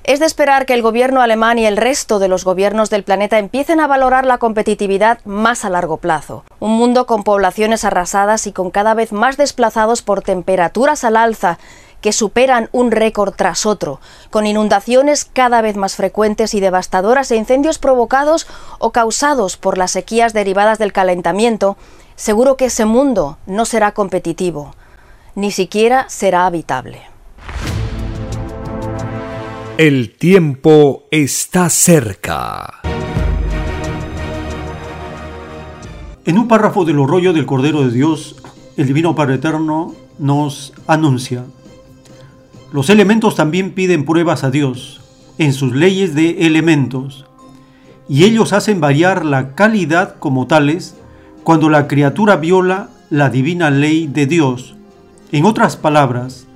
Es de esperar que el gobierno alemán y el resto de los gobiernos del planeta empiecen a valorar la competitividad más a largo plazo. Un mundo con poblaciones arrasadas y con cada vez más desplazados por temperaturas al alza que superan un récord tras otro, con inundaciones cada vez más frecuentes y devastadoras e incendios provocados o causados por las sequías derivadas del calentamiento, seguro que ese mundo no será competitivo, ni siquiera será habitable. El tiempo está cerca. En un párrafo del rollo del Cordero de Dios, el Divino Padre Eterno nos anuncia, los elementos también piden pruebas a Dios en sus leyes de elementos, y ellos hacen variar la calidad como tales cuando la criatura viola la divina ley de Dios. En otras palabras,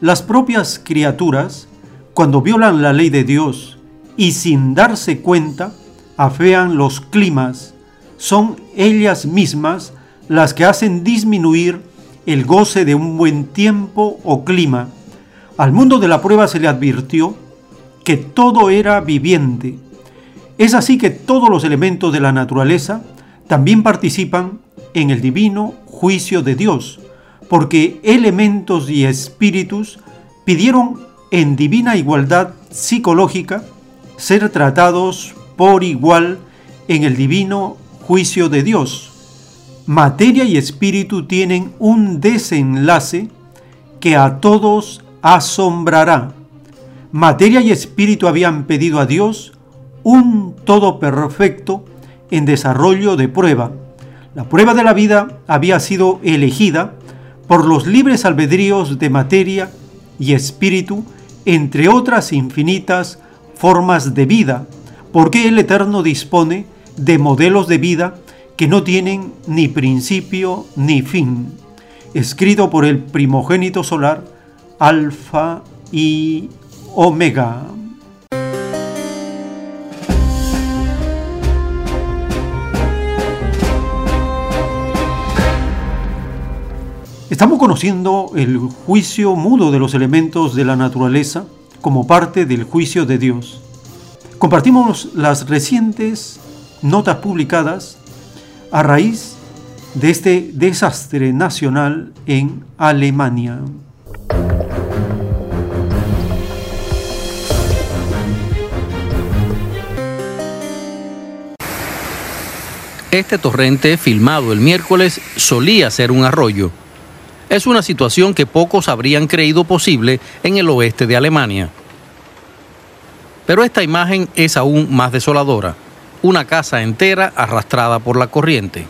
las propias criaturas cuando violan la ley de Dios y sin darse cuenta afean los climas, son ellas mismas las que hacen disminuir el goce de un buen tiempo o clima. Al mundo de la prueba se le advirtió que todo era viviente. Es así que todos los elementos de la naturaleza también participan en el divino juicio de Dios, porque elementos y espíritus pidieron en divina igualdad psicológica, ser tratados por igual en el divino juicio de Dios. Materia y espíritu tienen un desenlace que a todos asombrará. Materia y espíritu habían pedido a Dios un todo perfecto en desarrollo de prueba. La prueba de la vida había sido elegida por los libres albedríos de materia y espíritu entre otras infinitas formas de vida, porque el Eterno dispone de modelos de vida que no tienen ni principio ni fin. Escrito por el primogénito solar, Alfa y Omega. Estamos conociendo el juicio mudo de los elementos de la naturaleza como parte del juicio de Dios. Compartimos las recientes notas publicadas a raíz de este desastre nacional en Alemania. Este torrente, filmado el miércoles, solía ser un arroyo. Es una situación que pocos habrían creído posible en el oeste de Alemania. Pero esta imagen es aún más desoladora. Una casa entera arrastrada por la corriente.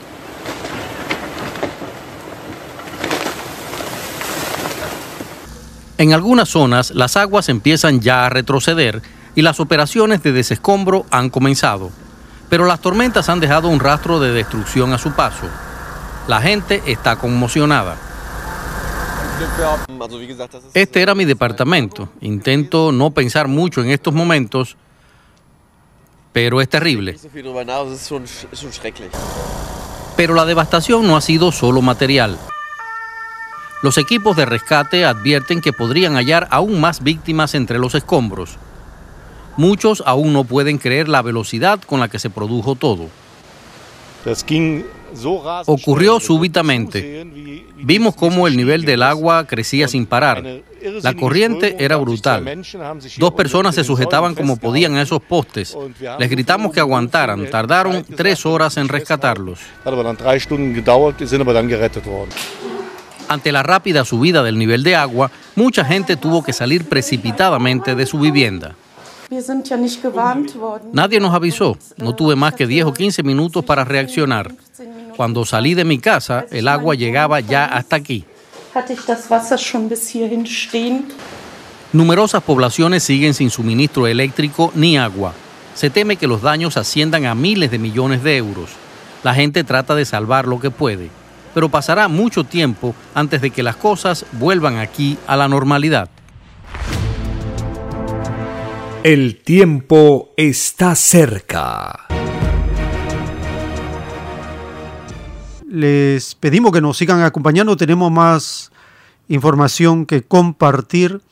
En algunas zonas las aguas empiezan ya a retroceder y las operaciones de desescombro han comenzado. Pero las tormentas han dejado un rastro de destrucción a su paso. La gente está conmocionada. Este era mi departamento. Intento no pensar mucho en estos momentos, pero es terrible. Pero la devastación no ha sido solo material. Los equipos de rescate advierten que podrían hallar aún más víctimas entre los escombros. Muchos aún no pueden creer la velocidad con la que se produjo todo. Ocurrió súbitamente. Vimos cómo el nivel del agua crecía sin parar. La corriente era brutal. Dos personas se sujetaban como podían a esos postes. Les gritamos que aguantaran. Tardaron tres horas en rescatarlos. Ante la rápida subida del nivel de agua, mucha gente tuvo que salir precipitadamente de su vivienda. Nadie nos avisó. No tuve más que 10 o 15 minutos para reaccionar. Cuando salí de mi casa, el agua llegaba ya hasta aquí. Numerosas poblaciones siguen sin suministro eléctrico ni agua. Se teme que los daños asciendan a miles de millones de euros. La gente trata de salvar lo que puede, pero pasará mucho tiempo antes de que las cosas vuelvan aquí a la normalidad. El tiempo está cerca. Les pedimos que nos sigan acompañando. Tenemos más información que compartir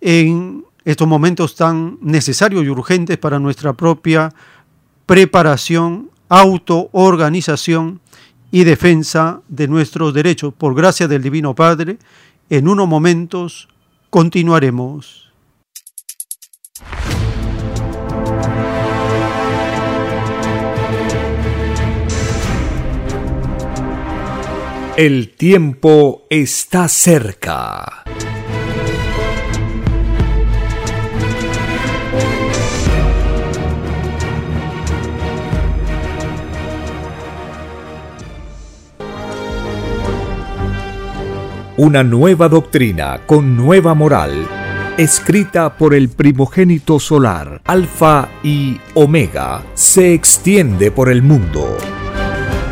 en estos momentos tan necesarios y urgentes para nuestra propia preparación, autoorganización y defensa de nuestros derechos. Por gracia del Divino Padre, en unos momentos continuaremos. El tiempo está cerca. Una nueva doctrina con nueva moral, escrita por el primogénito solar, Alfa y Omega, se extiende por el mundo.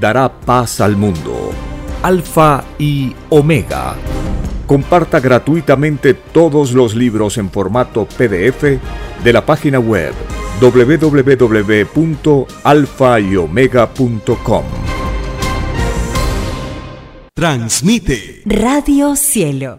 dará paz al mundo. Alfa y Omega. Comparta gratuitamente todos los libros en formato PDF de la página web www.alfayomega.com. Transmite Radio Cielo.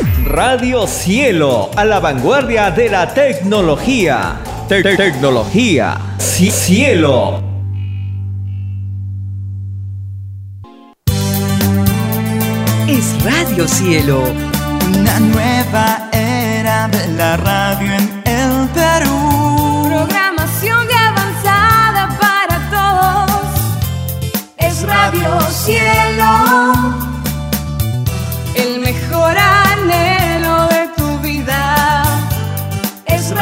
Radio Cielo, a la vanguardia de la tecnología. Te- tecnología. Ci- Cielo. Es Radio Cielo. Una nueva era de la radio en el Perú. Programación de avanzada para todos. Es Radio Cielo.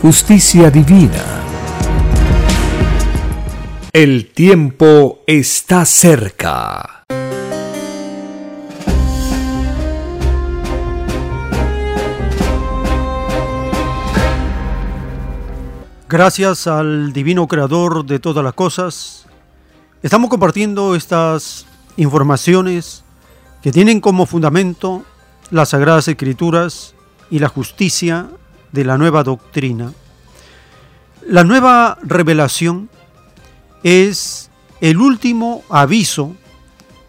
justicia divina. El tiempo está cerca. Gracias al divino creador de todas las cosas, estamos compartiendo estas informaciones que tienen como fundamento las Sagradas Escrituras y la justicia de la nueva doctrina. La nueva revelación es el último aviso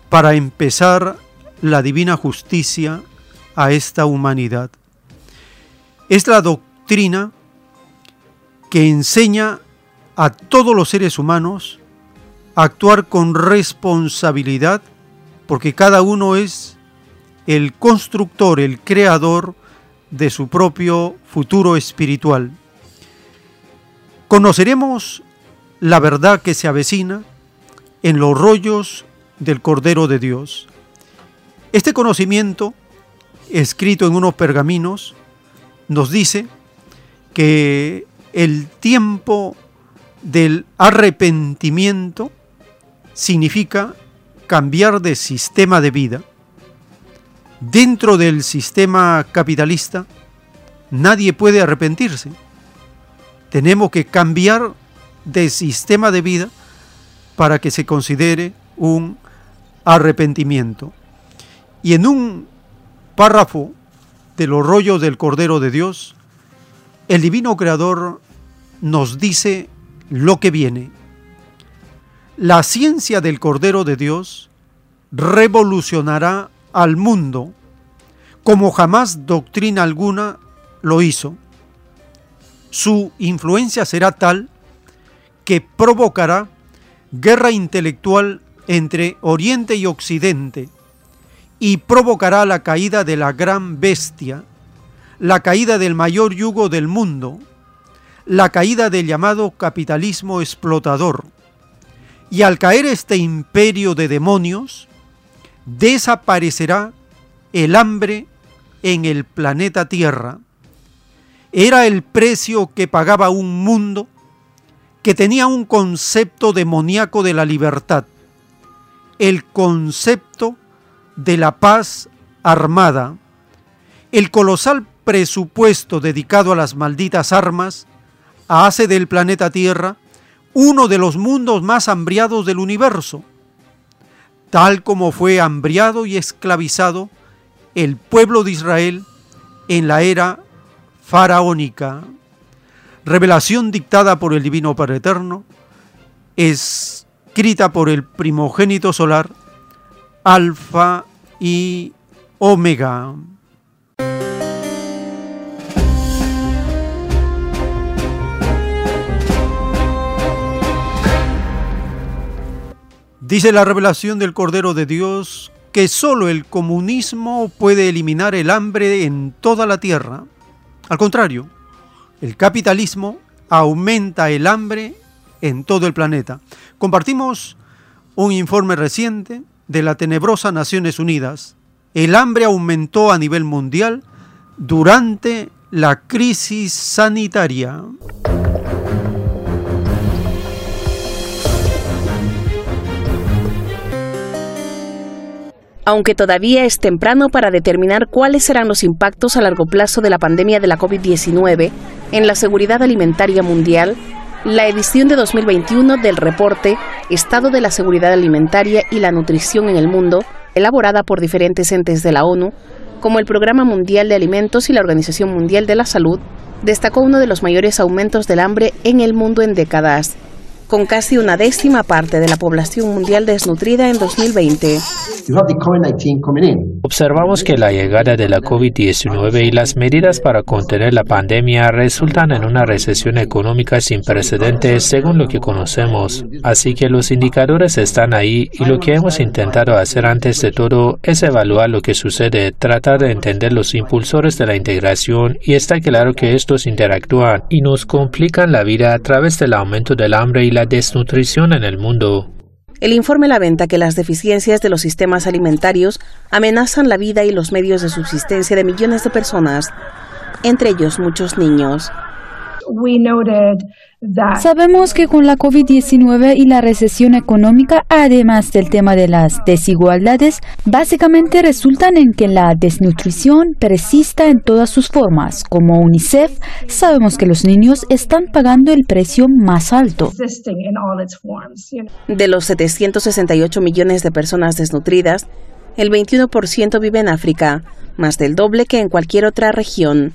para empezar la divina justicia a esta humanidad. Es la doctrina que enseña a todos los seres humanos a actuar con responsabilidad porque cada uno es el constructor, el creador de su propio futuro espiritual. Conoceremos la verdad que se avecina en los rollos del Cordero de Dios. Este conocimiento, escrito en unos pergaminos, nos dice que el tiempo del arrepentimiento significa cambiar de sistema de vida. Dentro del sistema capitalista, nadie puede arrepentirse. Tenemos que cambiar de sistema de vida para que se considere un arrepentimiento. Y en un párrafo de los rollos del Cordero de Dios, el Divino Creador nos dice lo que viene. La ciencia del Cordero de Dios revolucionará al mundo como jamás doctrina alguna lo hizo. Su influencia será tal que provocará guerra intelectual entre Oriente y Occidente y provocará la caída de la gran bestia, la caída del mayor yugo del mundo, la caída del llamado capitalismo explotador. Y al caer este imperio de demonios, desaparecerá el hambre en el planeta Tierra. Era el precio que pagaba un mundo que tenía un concepto demoníaco de la libertad, el concepto de la paz armada, el colosal presupuesto dedicado a las malditas armas hace del planeta Tierra uno de los mundos más hambriados del universo tal como fue hambriado y esclavizado el pueblo de Israel en la era faraónica. Revelación dictada por el Divino Padre Eterno, escrita por el primogénito solar, Alfa y Omega. Dice la revelación del Cordero de Dios que solo el comunismo puede eliminar el hambre en toda la tierra. Al contrario, el capitalismo aumenta el hambre en todo el planeta. Compartimos un informe reciente de la tenebrosa Naciones Unidas. El hambre aumentó a nivel mundial durante la crisis sanitaria. Aunque todavía es temprano para determinar cuáles serán los impactos a largo plazo de la pandemia de la COVID-19 en la seguridad alimentaria mundial, la edición de 2021 del reporte Estado de la Seguridad Alimentaria y la Nutrición en el Mundo, elaborada por diferentes entes de la ONU, como el Programa Mundial de Alimentos y la Organización Mundial de la Salud, destacó uno de los mayores aumentos del hambre en el mundo en décadas, con casi una décima parte de la población mundial desnutrida en 2020. Observamos que la llegada de la COVID-19 y las medidas para contener la pandemia resultan en una recesión económica sin precedentes según lo que conocemos. Así que los indicadores están ahí y lo que hemos intentado hacer antes de todo es evaluar lo que sucede, tratar de entender los impulsores de la integración y está claro que estos interactúan y nos complican la vida a través del aumento del hambre y la desnutrición en el mundo. El informe lamenta que las deficiencias de los sistemas alimentarios amenazan la vida y los medios de subsistencia de millones de personas, entre ellos muchos niños. Sabemos que con la COVID-19 y la recesión económica, además del tema de las desigualdades, básicamente resultan en que la desnutrición persista en todas sus formas. Como UNICEF, sabemos que los niños están pagando el precio más alto. De los 768 millones de personas desnutridas, el 21% vive en África, más del doble que en cualquier otra región.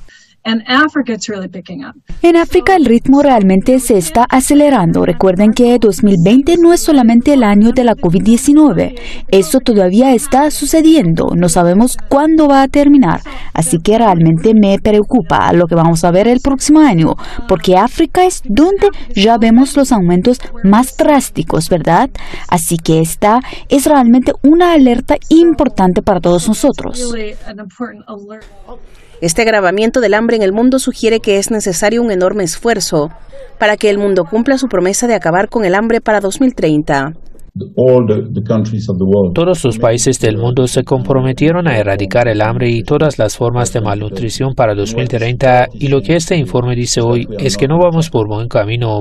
En África el ritmo realmente se está acelerando. Recuerden que 2020 no es solamente el año de la COVID-19. Eso todavía está sucediendo. No sabemos cuándo va a terminar. Así que realmente me preocupa lo que vamos a ver el próximo año. Porque África es donde ya vemos los aumentos más drásticos, ¿verdad? Así que esta es realmente una alerta importante para todos nosotros. Este agravamiento del hambre en el mundo sugiere que es necesario un enorme esfuerzo para que el mundo cumpla su promesa de acabar con el hambre para 2030. Todos los países del mundo se comprometieron a erradicar el hambre y todas las formas de malnutrición para 2030 y lo que este informe dice hoy es que no vamos por buen camino.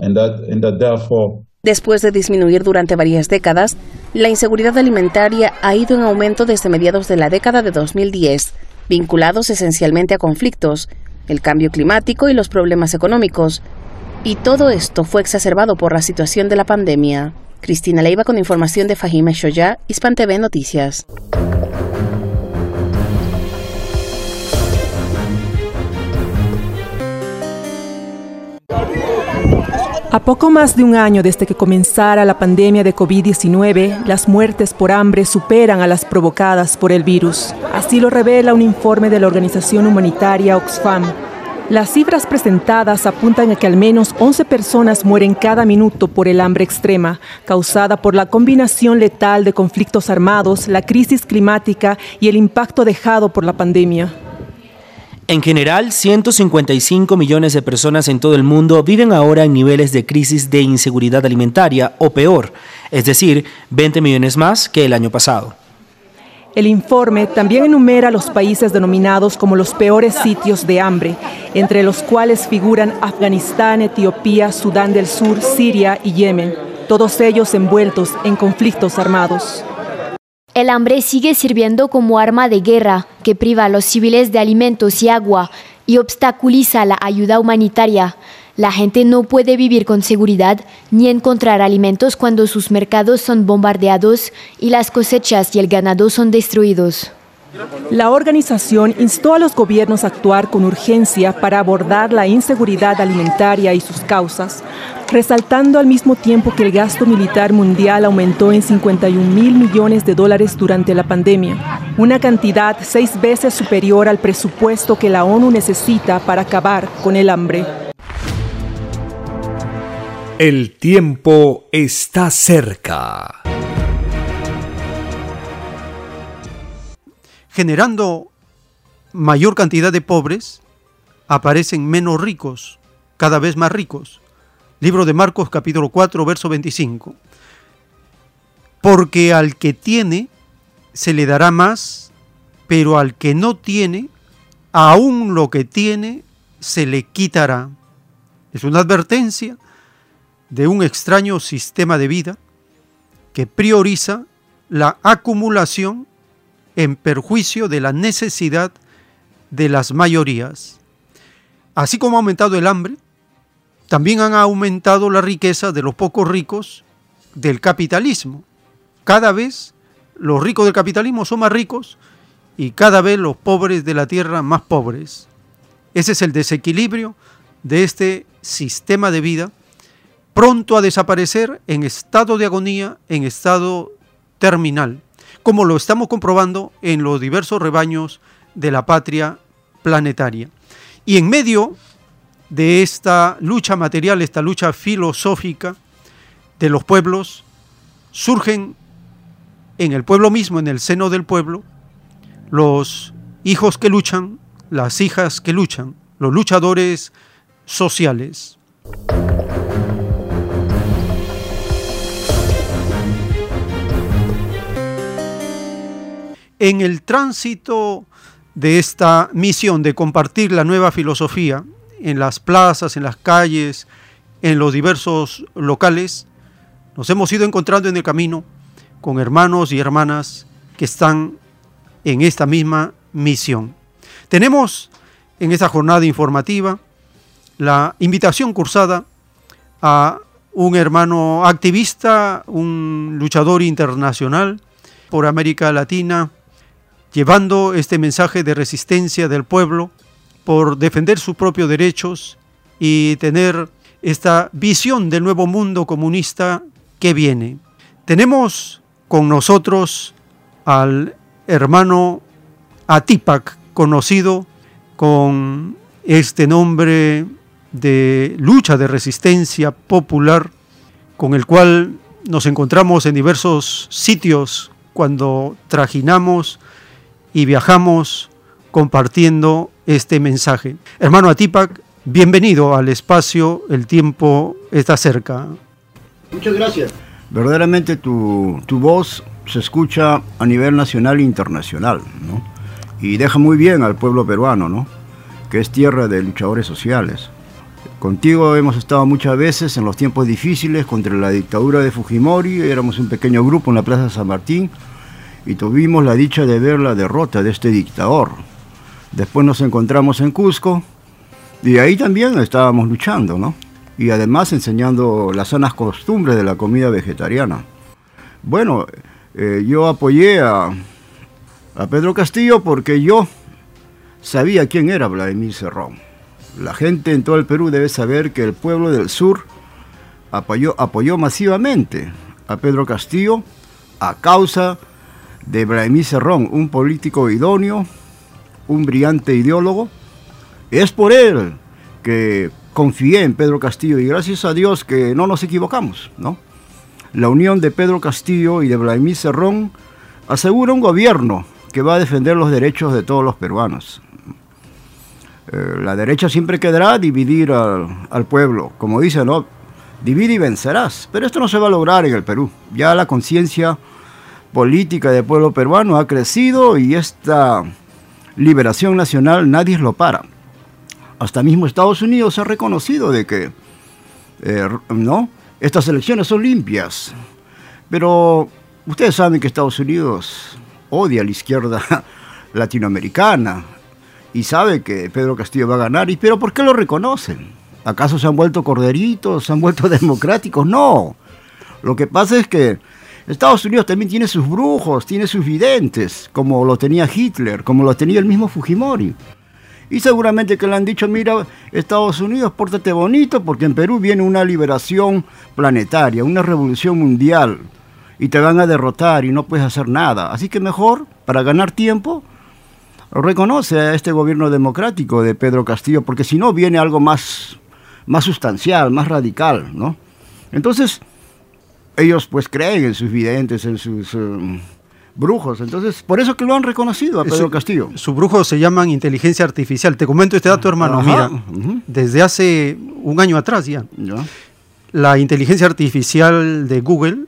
Después de disminuir durante varias décadas, la inseguridad alimentaria ha ido en aumento desde mediados de la década de 2010 vinculados esencialmente a conflictos, el cambio climático y los problemas económicos. Y todo esto fue exacerbado por la situación de la pandemia. Cristina Leiva con información de Fahime Shoya, Hispan TV Noticias. A poco más de un año desde que comenzara la pandemia de COVID-19, las muertes por hambre superan a las provocadas por el virus. Así lo revela un informe de la organización humanitaria Oxfam. Las cifras presentadas apuntan a que al menos 11 personas mueren cada minuto por el hambre extrema, causada por la combinación letal de conflictos armados, la crisis climática y el impacto dejado por la pandemia. En general, 155 millones de personas en todo el mundo viven ahora en niveles de crisis de inseguridad alimentaria o peor, es decir, 20 millones más que el año pasado. El informe también enumera los países denominados como los peores sitios de hambre, entre los cuales figuran Afganistán, Etiopía, Sudán del Sur, Siria y Yemen, todos ellos envueltos en conflictos armados. El hambre sigue sirviendo como arma de guerra que priva a los civiles de alimentos y agua y obstaculiza la ayuda humanitaria. La gente no puede vivir con seguridad ni encontrar alimentos cuando sus mercados son bombardeados y las cosechas y el ganado son destruidos. La organización instó a los gobiernos a actuar con urgencia para abordar la inseguridad alimentaria y sus causas, resaltando al mismo tiempo que el gasto militar mundial aumentó en 51 mil millones de dólares durante la pandemia, una cantidad seis veces superior al presupuesto que la ONU necesita para acabar con el hambre. El tiempo está cerca. Generando mayor cantidad de pobres, aparecen menos ricos, cada vez más ricos. Libro de Marcos capítulo 4, verso 25. Porque al que tiene se le dará más, pero al que no tiene, aún lo que tiene se le quitará. Es una advertencia de un extraño sistema de vida que prioriza la acumulación en perjuicio de la necesidad de las mayorías. Así como ha aumentado el hambre, también han aumentado la riqueza de los pocos ricos del capitalismo. Cada vez los ricos del capitalismo son más ricos y cada vez los pobres de la tierra más pobres. Ese es el desequilibrio de este sistema de vida, pronto a desaparecer en estado de agonía, en estado terminal, como lo estamos comprobando en los diversos rebaños de la patria planetaria. Y en medio de esta lucha material, esta lucha filosófica de los pueblos, surgen en el pueblo mismo, en el seno del pueblo, los hijos que luchan, las hijas que luchan, los luchadores sociales. En el tránsito de esta misión de compartir la nueva filosofía en las plazas, en las calles, en los diversos locales, nos hemos ido encontrando en el camino con hermanos y hermanas que están en esta misma misión. Tenemos en esta jornada informativa la invitación cursada a un hermano activista, un luchador internacional por América Latina, llevando este mensaje de resistencia del pueblo por defender sus propios derechos y tener esta visión del nuevo mundo comunista que viene. Tenemos con nosotros al hermano Atipac, conocido con este nombre de lucha de resistencia popular, con el cual nos encontramos en diversos sitios cuando trajinamos y viajamos compartiendo este mensaje. Hermano Atipac, bienvenido al espacio, el tiempo está cerca. Muchas gracias. Verdaderamente tu, tu voz se escucha a nivel nacional e internacional, ¿no? Y deja muy bien al pueblo peruano, ¿no? Que es tierra de luchadores sociales. Contigo hemos estado muchas veces en los tiempos difíciles contra la dictadura de Fujimori, éramos un pequeño grupo en la Plaza San Martín y tuvimos la dicha de ver la derrota de este dictador. Después nos encontramos en Cusco y ahí también estábamos luchando, ¿no? Y además enseñando las sanas costumbres de la comida vegetariana. Bueno, eh, yo apoyé a, a Pedro Castillo porque yo sabía quién era Vladimir Cerrón. La gente en todo el Perú debe saber que el pueblo del sur apoyó, apoyó masivamente a Pedro Castillo a causa de Vladimir Cerrón, un político idóneo, un brillante ideólogo. Es por él que confié en Pedro Castillo y gracias a Dios que no nos equivocamos, ¿no? La unión de Pedro Castillo y de Vladimir Cerrón asegura un gobierno que va a defender los derechos de todos los peruanos. Eh, la derecha siempre quedará dividir al, al, pueblo, como dice, ¿no? Divide y vencerás. Pero esto no se va a lograr en el Perú. Ya la conciencia política del pueblo peruano ha crecido y esta liberación nacional nadie lo para. Hasta mismo Estados Unidos ha reconocido de que, eh, ¿no? estas elecciones son limpias. Pero ustedes saben que Estados Unidos odia a la izquierda [LAUGHS] latinoamericana y sabe que Pedro Castillo va a ganar. ¿Y pero por qué lo reconocen? ¿Acaso se han vuelto corderitos? ¿Se han vuelto [LAUGHS] democráticos? No. Lo que pasa es que Estados Unidos también tiene sus brujos, tiene sus videntes, como lo tenía Hitler, como lo tenía el mismo Fujimori. Y seguramente que le han dicho, mira, Estados Unidos, pórtate bonito porque en Perú viene una liberación planetaria, una revolución mundial. Y te van a derrotar y no puedes hacer nada. Así que mejor, para ganar tiempo, reconoce a este gobierno democrático de Pedro Castillo, porque si no viene algo más, más sustancial, más radical, ¿no? Entonces, ellos pues creen en sus videntes, en sus... Um, brujos. Entonces, por eso que lo han reconocido a Pedro Castillo. Sus brujos se llaman inteligencia artificial. Te comento este dato, hermano. Mira, desde hace un año atrás ya, la inteligencia artificial de Google,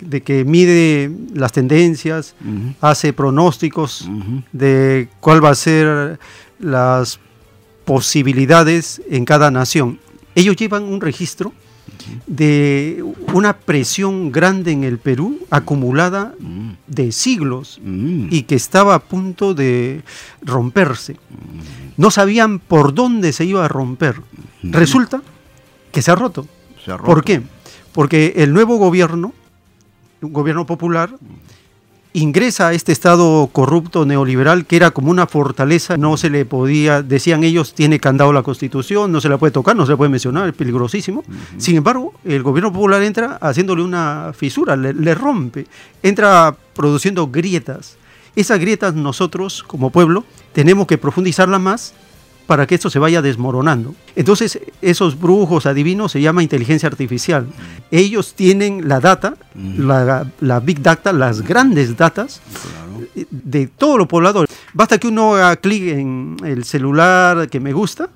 de que mide las tendencias, hace pronósticos de cuál va a ser las posibilidades en cada nación. Ellos llevan un registro de una presión grande en el Perú acumulada de siglos y que estaba a punto de romperse. No sabían por dónde se iba a romper. Resulta que se ha roto. ¿Por qué? Porque el nuevo gobierno, un gobierno popular, ingresa a este estado corrupto neoliberal que era como una fortaleza, no se le podía, decían ellos, tiene candado la constitución, no se la puede tocar, no se la puede mencionar, es peligrosísimo. Sin embargo, el gobierno popular entra haciéndole una fisura, le, le rompe, entra produciendo grietas. Esas grietas nosotros, como pueblo, tenemos que profundizarlas más para que esto se vaya desmoronando. Entonces, esos brujos adivinos se llama inteligencia artificial. Ellos tienen la data, la, la big data, las grandes datas de todo lo poblado. Basta que uno haga clic en el celular que me gusta.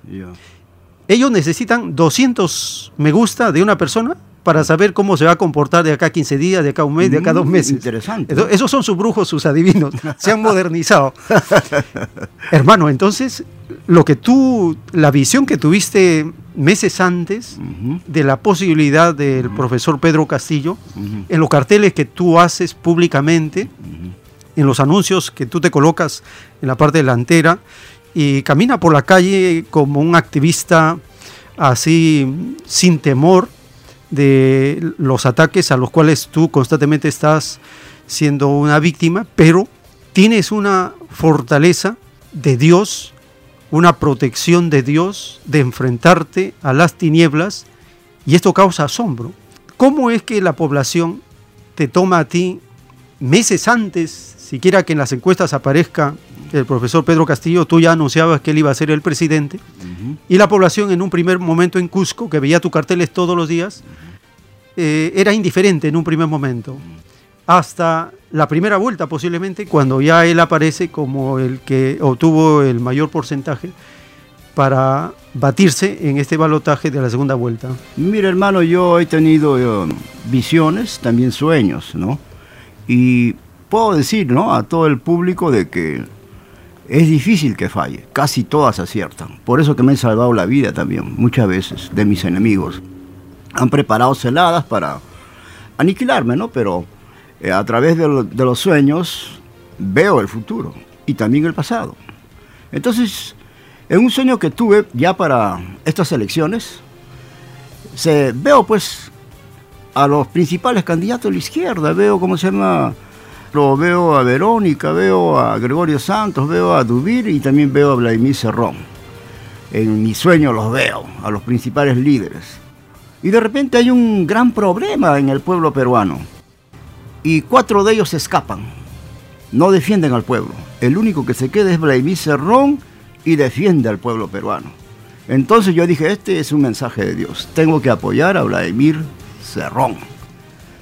Ellos necesitan 200 me gusta de una persona para saber cómo se va a comportar de acá a 15 días, de acá a un mes, de acá a dos meses. Interesante. Entonces, esos son sus brujos, sus adivinos. [LAUGHS] Se han modernizado. [LAUGHS] Hermano, entonces, lo que tú, la visión que tuviste meses antes de la posibilidad del profesor Pedro Castillo, en los carteles que tú haces públicamente, en los anuncios que tú te colocas en la parte delantera, y camina por la calle como un activista así sin temor, de los ataques a los cuales tú constantemente estás siendo una víctima, pero tienes una fortaleza de Dios, una protección de Dios de enfrentarte a las tinieblas y esto causa asombro. ¿Cómo es que la población te toma a ti meses antes, siquiera que en las encuestas aparezca el profesor Pedro Castillo, tú ya anunciabas que él iba a ser el presidente, y la población en un primer momento en Cusco, que veía tus carteles todos los días, eh, era indiferente en un primer momento, hasta la primera vuelta posiblemente, cuando ya él aparece como el que obtuvo el mayor porcentaje para batirse en este balotaje de la segunda vuelta. Mira, hermano, yo he tenido eh, visiones, también sueños, ¿no? Y puedo decir, ¿no? A todo el público de que es difícil que falle, casi todas aciertan. Por eso que me he salvado la vida también, muchas veces, de mis enemigos. Han preparado celadas para aniquilarme, ¿no? Pero eh, a través de, lo- de los sueños veo el futuro y también el pasado. Entonces, en un sueño que tuve ya para estas elecciones, se, veo pues a los principales candidatos de la izquierda, veo cómo se llama, lo veo a Verónica, veo a Gregorio Santos, veo a Dubir y también veo a Vladimir Cerrón. En mi sueño los veo, a los principales líderes. Y de repente hay un gran problema en el pueblo peruano. Y cuatro de ellos se escapan. No defienden al pueblo. El único que se queda es Vladimir Cerrón y defiende al pueblo peruano. Entonces yo dije, este es un mensaje de Dios. Tengo que apoyar a Vladimir Cerrón.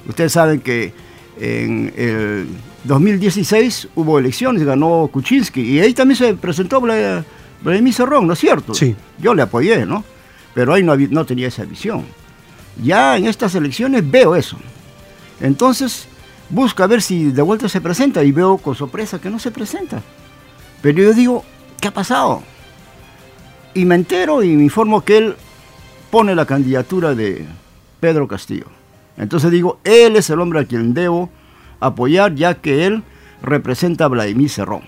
Ustedes saben que en el 2016 hubo elecciones, ganó Kuczynski y ahí también se presentó Vla- Vladimir Cerrón, ¿no es cierto? Sí. Yo le apoyé, ¿no? Pero ahí no tenía esa visión. Ya en estas elecciones veo eso. Entonces busco a ver si de vuelta se presenta y veo con sorpresa que no se presenta. Pero yo digo, ¿qué ha pasado? Y me entero y me informo que él pone la candidatura de Pedro Castillo. Entonces digo, él es el hombre a quien debo apoyar ya que él representa a Vladimir Cerrón.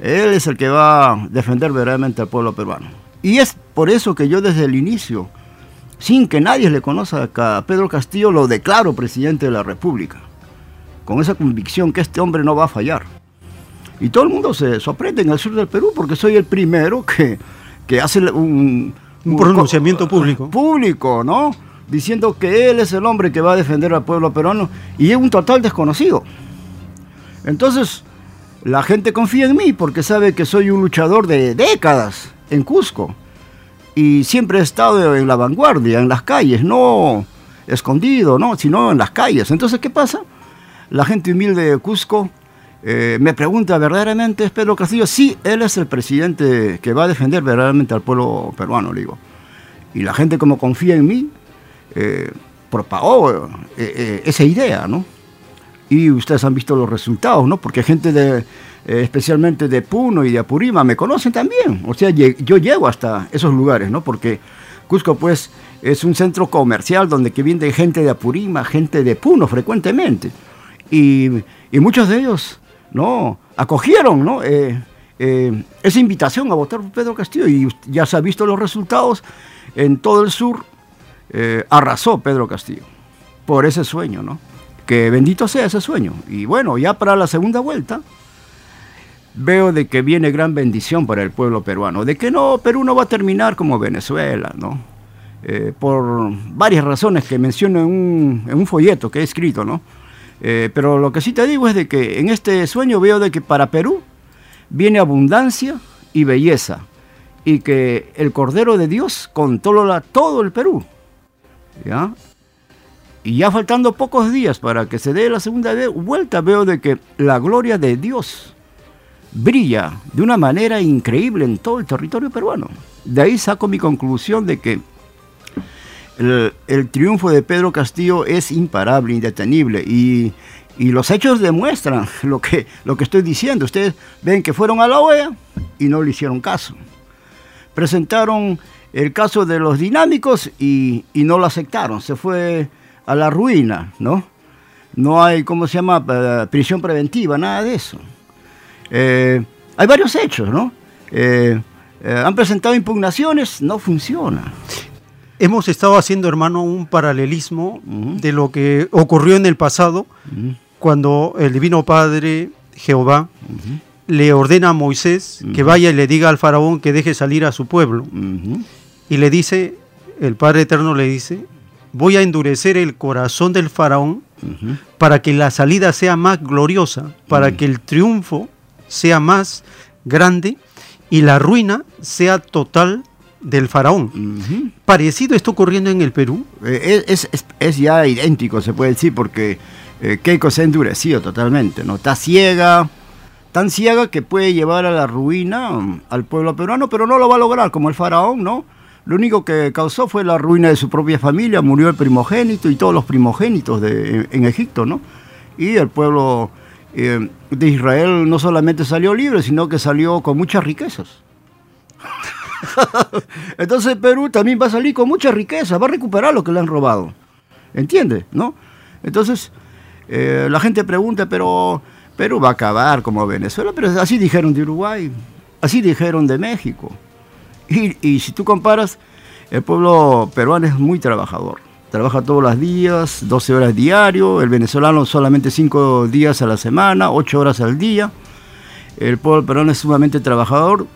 Él es el que va a defender verdaderamente al pueblo peruano. Y es por eso que yo desde el inicio, sin que nadie le conozca a Pedro Castillo, lo declaro presidente de la República. Con esa convicción que este hombre no va a fallar. Y todo el mundo se sorprende en el sur del Perú porque soy el primero que, que hace un, Un pronunciamiento público. Público, ¿no? Diciendo que él es el hombre que va a defender al pueblo peruano y es un total desconocido. Entonces, la gente confía en mí porque sabe que soy un luchador de décadas en Cusco. Y siempre he estado en la vanguardia, en las calles, no escondido, ¿no? sino en las calles. Entonces, ¿qué pasa? La gente humilde de Cusco eh, me pregunta, ¿verdaderamente es Pedro Castillo? Sí, él es el presidente que va a defender verdaderamente al pueblo peruano, le digo. Y la gente como confía en mí, eh, propagó eh, eh, esa idea, ¿no? Y ustedes han visto los resultados, ¿no? Porque gente de, eh, especialmente de Puno y de Apurima, me conocen también. O sea, yo llego hasta esos lugares, ¿no? Porque Cusco, pues, es un centro comercial donde que viene gente de Apurima, gente de Puno frecuentemente. Y, y muchos de ellos, ¿no? Acogieron, ¿no? Eh, eh, esa invitación a votar por Pedro Castillo y ya se ha visto los resultados en todo el sur. arrasó Pedro Castillo por ese sueño, ¿no? Que bendito sea ese sueño. Y bueno, ya para la segunda vuelta, veo de que viene gran bendición para el pueblo peruano, de que no, Perú no va a terminar como Venezuela, ¿no? Eh, por varias razones que menciono en un, folleto que he escrito, ¿no? Eh, pero lo que sí te digo es de que en este sueño veo de que para Perú viene abundancia y belleza, y que el Cordero de Dios controla todo el Perú, ¿ya? Y ya faltando pocos días para que se dé la segunda vuelta, veo de que la gloria de Dios brilla de una manera increíble en todo el territorio peruano. De ahí saco mi conclusión de que el, triunfo de Pedro Castillo es imparable, indetenible y, y los hechos demuestran [LAUGHS] lo que, lo que estoy diciendo. Ustedes ven que fueron a la OEA y no le hicieron caso. Presentaron el caso de los dinámicos y, y no lo aceptaron. Se fue a la ruina, ¿no? No hay, ¿cómo se llama? Eh, prisión preventiva, nada de eso. Eh, hay varios hechos, ¿no? Eh, eh, han presentado impugnaciones, no funciona. Hemos estado haciendo, hermano, un paralelismo de lo que ocurrió en el pasado cuando el Divino Padre Jehová le ordena a Moisés que vaya y le diga al faraón que deje salir a su pueblo. Y le dice, el Padre Eterno le dice, voy a endurecer el corazón del faraón para que la salida sea más gloriosa, para que el triunfo sea más grande y la ruina sea total del faraón. Parecido está ocurriendo en el Perú. Eh, es, es- es ya idéntico, se puede decir, porque eh, Keiko se ha endurecido totalmente, ¿no? Está ciega, tan ciega que puede llevar a la ruina mm, al pueblo peruano, pero no lo va a lograr, como el faraón, ¿no? Lo único que causó fue la ruina de su propia familia, murió el primogénito y todos los primogénitos de, en, en Egipto, ¿no? Y el pueblo eh, de Israel no solamente salió libre, sino que salió con muchas riquezas. [LAUGHS] Entonces Perú también va a salir con mucha riqueza, va a recuperar lo que le han robado. ¿Entiendes? ¿No? Entonces, eh, la gente pregunta, pero Perú va a acabar como Venezuela, pero así dijeron de Uruguay, así dijeron de México. Y si tú comparas, el pueblo peruano es muy trabajador. Trabaja todos los días, 12 horas diario, el venezolano solamente 5 días a la semana, 8 horas al día. El pueblo peruano es sumamente trabajador,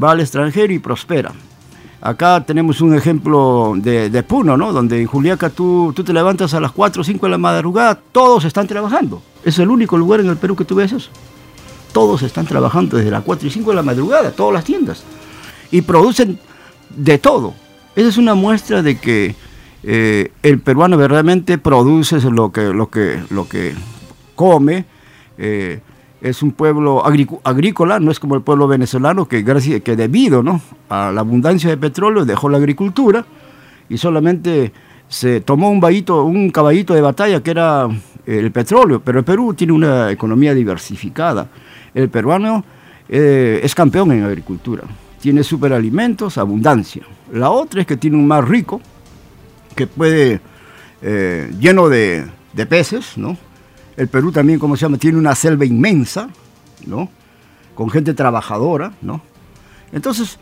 va al extranjero y prospera. Acá tenemos un ejemplo de, de Puno, ¿no? Donde en Juliaca tú, tú te levantas a las 4 o 5 de la madrugada, todos están trabajando. Es el único lugar en el Perú que tú ves eso. Todos están trabajando desde las 4 y 5 de la madrugada, todas las tiendas. Y producen de todo. Esa es una muestra de que eh, el peruano verdaderamente produce lo que, lo que, lo que come. eh, es un pueblo agrícola, no es como el pueblo venezolano que, gracias, que debido ¿no? a la abundancia de petróleo dejó la agricultura y solamente se tomó un, un caballito de batalla que era el petróleo, pero el Perú tiene una economía diversificada. El peruano eh, es campeón en agricultura, tiene superalimentos, abundancia. La otra es que tiene un mar rico, que puede, eh, lleno de, de peces, ¿no? El Perú también, como se llama, tiene una selva inmensa, ¿no? Con gente trabajadora, ¿no? Entonces,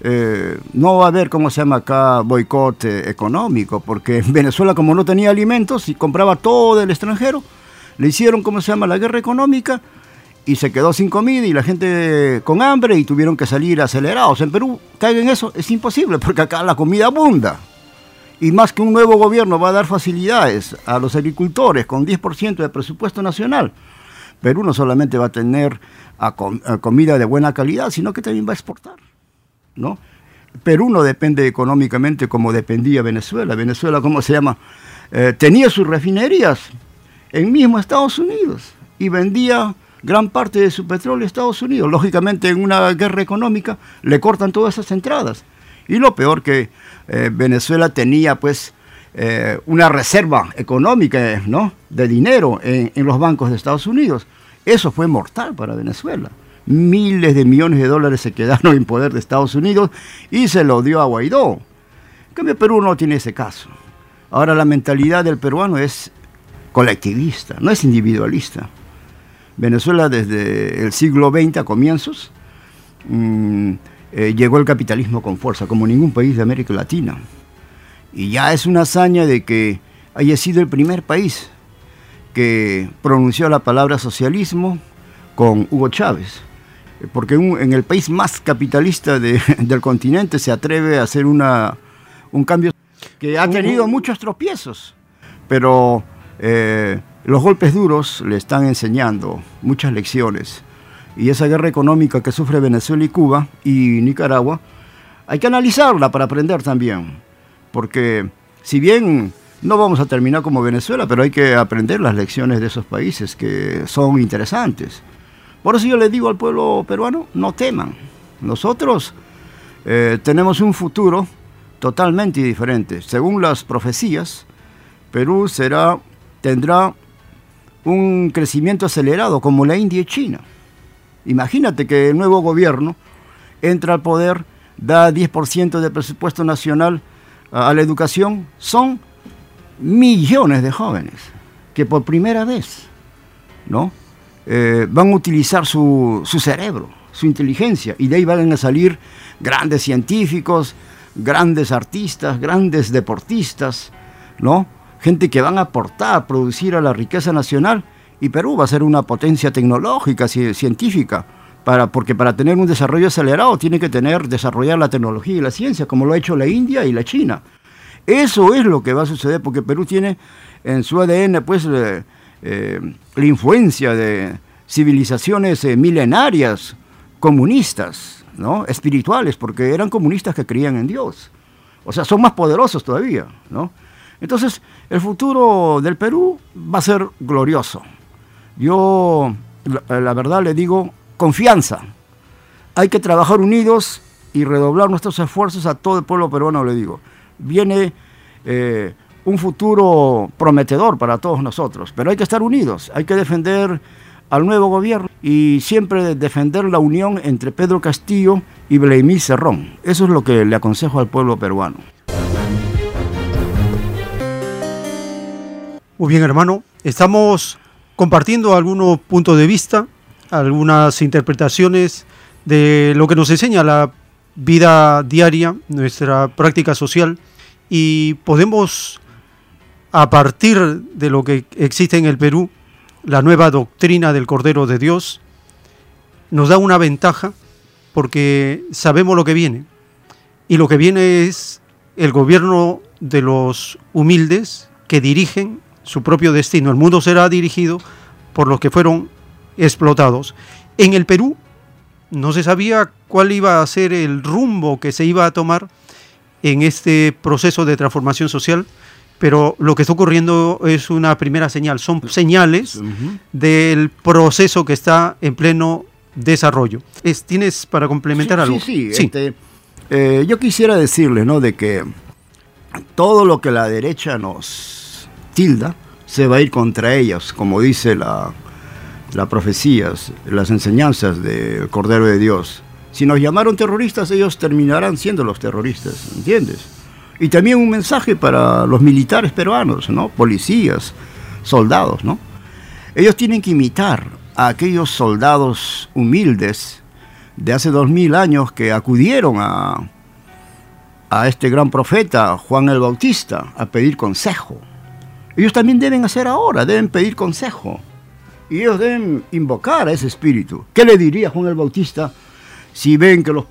eh, no va a haber, ¿cómo se llama acá, boicot económico, porque en Venezuela, como no tenía alimentos y compraba todo del extranjero, le hicieron, ¿cómo se llama?, la guerra económica y se quedó sin comida y la gente con hambre y tuvieron que salir acelerados. En Perú, caigan en eso, es imposible, porque acá la comida abunda. Y más que un nuevo gobierno va a dar facilidades a los agricultores con 10% de presupuesto nacional. Perú no solamente va a tener comida de buena calidad, sino que también va a exportar. ¿no? Perú no depende económicamente como dependía Venezuela. Venezuela, ¿cómo se llama? Eh, tenía sus refinerías en mismo Estados Unidos y vendía gran parte de su petróleo a Estados Unidos. Lógicamente, en una guerra económica le cortan todas esas entradas. Y lo peor que eh, Venezuela tenía, pues, eh, una reserva económica ¿no? de dinero en, los bancos de Estados Unidos. Eso fue mortal para Venezuela. Miles de millones de dólares se quedaron en poder de Estados Unidos y se lo dio a Guaidó. En cambio, Perú no tiene ese caso. Ahora la mentalidad del peruano es colectivista, no es individualista. Venezuela desde el siglo XX a comienzos mmm, eh, llegó el capitalismo con fuerza, como ningún país de América Latina. Y ya es una hazaña de que haya sido el primer país que pronunció la palabra socialismo con Hugo Chávez. Porque un, en el país más capitalista de, [LAUGHS] del continente se atreve a hacer una, un cambio que ha tenido muchos tropiezos, pero eh, los golpes duros le están enseñando muchas lecciones. Y esa guerra económica que sufre Venezuela y Cuba y Nicaragua, hay que analizarla para aprender también. Porque si bien no vamos a terminar como Venezuela, pero hay que aprender las lecciones de esos países que son interesantes. Por eso yo le digo al pueblo peruano, no teman. Nosotros eh, tenemos un futuro totalmente diferente. Según las profecías, Perú será, tendrá un crecimiento acelerado como la India y China. Imagínate que el nuevo gobierno entra al poder, da 10% del presupuesto nacional a, a la educación, son millones de jóvenes que por primera vez ¿no? Eh, van a utilizar su, su, cerebro, su inteligencia, y de ahí van a salir grandes científicos, grandes artistas, grandes deportistas, ¿no? gente que van a aportar, producir a la riqueza nacional, y Perú va a ser una potencia tecnológica, científica, para, porque para tener un desarrollo acelerado tiene que tener, desarrollar la tecnología y la ciencia, como lo ha hecho la India y la China. Eso es lo que va a suceder, porque Perú tiene en su ADN pues, eh, eh, la influencia de civilizaciones eh, milenarias, comunistas, ¿no? espirituales, porque eran comunistas que creían en Dios. O sea, son más poderosos todavía. ¿no? Entonces, el futuro del Perú va a ser glorioso. Yo, la, la verdad, le digo confianza. Hay que trabajar unidos y redoblar nuestros esfuerzos a todo el pueblo peruano, le digo viene eh, un futuro prometedor para todos nosotros, pero hay que estar unidos, hay que defender al nuevo gobierno y siempre defender la unión entre Pedro Castillo y Vladimir Cerrón. Eso es lo que le aconsejo al pueblo peruano. Muy bien, hermano. Estamos compartiendo algunos puntos de vista, algunas interpretaciones de lo que nos enseña la vida diaria, nuestra práctica social, y podemos, a partir de lo que existe en el Perú, la nueva doctrina del Cordero de Dios, nos da una ventaja porque sabemos lo que viene. Y lo que viene es el gobierno de los humildes que dirigen su propio destino. El mundo será dirigido por los que fueron explotados. En el Perú no se sabía cuál iba a ser el rumbo que se iba a tomar en este proceso de transformación social, pero lo que está ocurriendo es una primera señal, son señales uh -huh. del proceso que está en pleno desarrollo. Es, ¿Tienes para complementar sí, algo? Sí, sí. Este, eh, yo quisiera decirle ¿no? de que todo lo que la derecha nos se va a ir contra ellos, como dice la, las profecías, las enseñanzas del Cordero de Dios. Si nos llamaron terroristas, ellos terminarán siendo los terroristas, ¿entiendes? Y también un mensaje para los militares peruanos, ¿no? Policías, soldados, ¿no? Ellos tienen que imitar a aquellos soldados humildes de hace dos mil años que acudieron a, a este gran profeta, Juan el Bautista, a pedir consejo. Ellos también deben hacer ahora, deben pedir consejo. Y ellos deben invocar a ese espíritu. ¿Qué le diría Juan el Bautista si ven que los,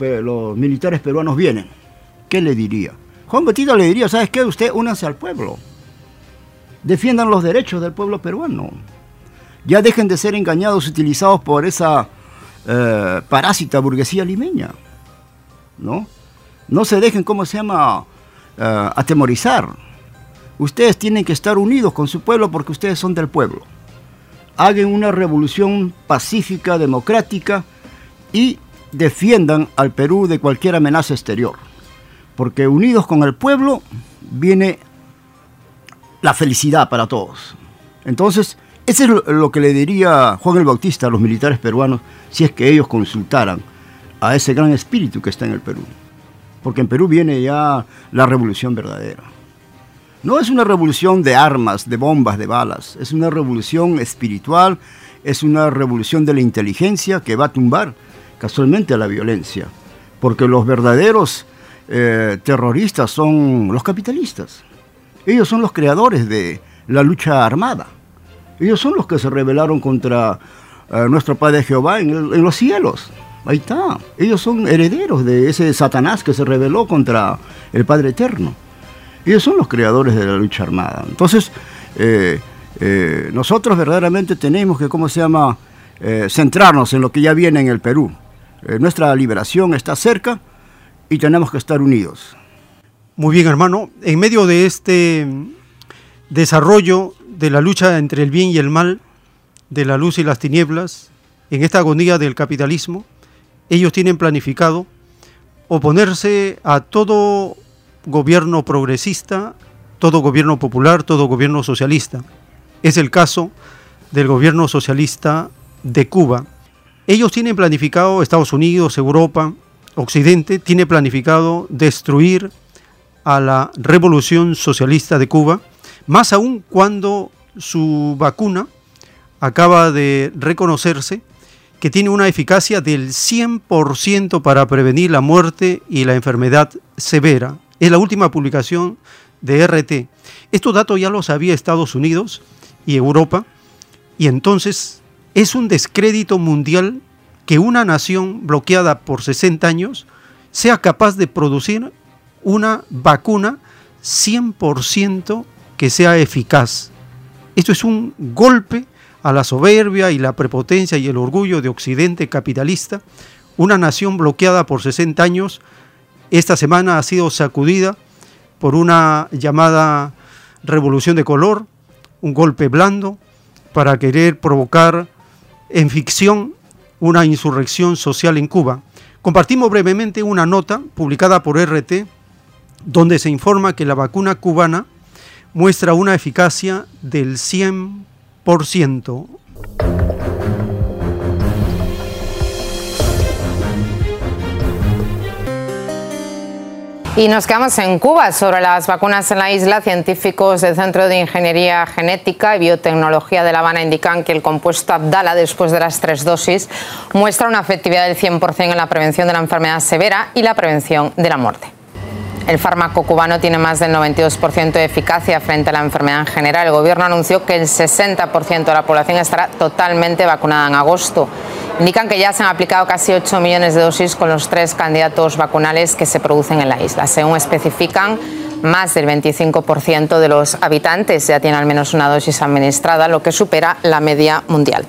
militares peruanos vienen? ¿Qué le diría? Juan Bautista le diría, ¿sabes qué? Usted únanse al pueblo. Defiendan los derechos del pueblo peruano. Ya dejen de ser engañados, utilizados por esa eh, parásita burguesía limeña. ¿No? No se dejen, ¿cómo se llama?, uh, atemorizar. Ustedes tienen que estar unidos con su pueblo porque ustedes son del pueblo. Hagan una revolución pacífica, democrática y defiendan al Perú de cualquier amenaza exterior. Porque unidos con el pueblo viene la felicidad para todos. Entonces, eso es lo que le diría Juan el Bautista a los militares peruanos si es que ellos consultaran a ese gran espíritu que está en el Perú. Porque en Perú viene ya la revolución verdadera. No es una revolución de armas, de bombas, de balas, es una revolución espiritual, es una revolución de la inteligencia que va a tumbar casualmente a la violencia. Porque los verdaderos eh, terroristas son los capitalistas. Ellos son los creadores de la lucha armada. Ellos son los que se rebelaron contra eh, nuestro Padre Jehová en, los cielos. Ahí está. Ellos son herederos de ese Satanás que se rebeló contra el Padre Eterno. Ellos son los creadores de la lucha armada. Entonces, eh, eh, nosotros verdaderamente tenemos que, ¿cómo se llama?, centrarnos en lo que ya viene en el Perú. nuestra liberación está cerca y tenemos que estar unidos. Muy bien, hermano. En medio de este desarrollo de la lucha entre el bien y el mal, de la luz y las tinieblas, en esta agonía del capitalismo, ellos tienen planificado oponerse a todo gobierno progresista, todo gobierno popular, todo gobierno socialista. Es el caso del gobierno socialista de Cuba. Ellos tienen planificado, Estados Unidos, Europa, Occidente, tiene planificado destruir a la revolución socialista de Cuba más aún cuando su vacuna acaba de reconocerse que tiene una eficacia del 100% para prevenir la muerte y la enfermedad severa. Es la última publicación de RT. Estos datos ya los sabía Estados Unidos y Europa, y entonces es un descrédito mundial que una nación bloqueada por 60 años sea capaz de producir una vacuna 100% que sea eficaz. Esto es un golpe a la soberbia y la prepotencia y el orgullo de Occidente capitalista. Una nación bloqueada por 60 años, esta semana ha sido sacudida por una llamada revolución de color, un golpe blando para querer provocar en ficción una insurrección social en Cuba. Compartimos brevemente una nota publicada por RT donde se informa que la vacuna cubana muestra una eficacia del 100%. Y nos quedamos en Cuba. Sobre las vacunas en la isla, científicos del Centro de Ingeniería Genética y Biotecnología de La Habana indican que el compuesto Abdala, después de las tres dosis, muestra una efectividad del 100% en la prevención de la enfermedad severa y la prevención de la muerte. El fármaco cubano tiene más del 92% de eficacia frente a la enfermedad en general. El gobierno anunció que el 60% de la población estará totalmente vacunada en agosto. Indican que ya se han aplicado casi 8 millones de dosis con los tres candidatos vacunales que se producen en la isla. Según especifican, más del 25% de los habitantes ya tienen al menos una dosis administrada, lo que supera la media mundial.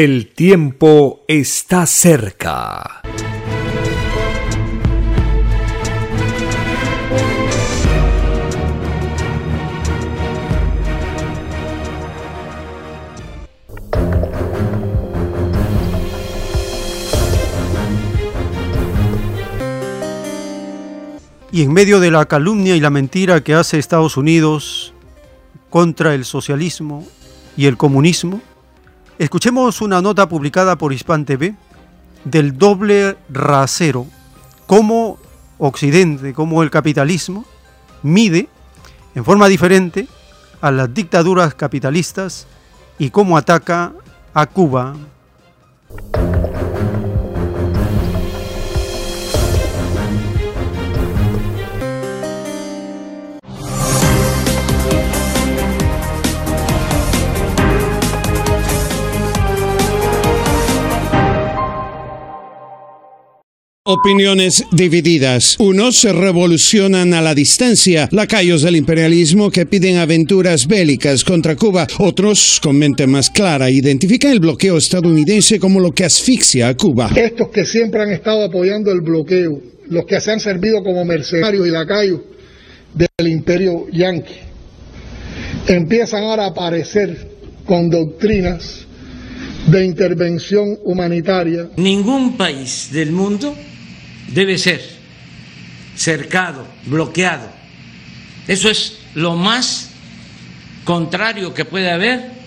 El tiempo está cerca. Y en medio de la calumnia y la mentira que hace Estados Unidos contra el socialismo y el comunismo, Escuchemos una nota publicada por Hispan TV del doble rasero, cómo Occidente, cómo el capitalismo mide en forma diferente a las dictaduras capitalistas y cómo ataca a Cuba. Opiniones divididas. Unos se revolucionan a la distancia, lacayos del imperialismo que piden aventuras bélicas contra Cuba. Otros, con mente más clara, identifican el bloqueo estadounidense como lo que asfixia a Cuba. Estos que siempre han estado apoyando el bloqueo, los que se han servido como mercenarios y lacayos del imperio yanqui, empiezan ahora a aparecer con doctrinas de intervención humanitaria. Ningún país del mundo debe ser cercado, bloqueado. Eso es lo más contrario que puede haber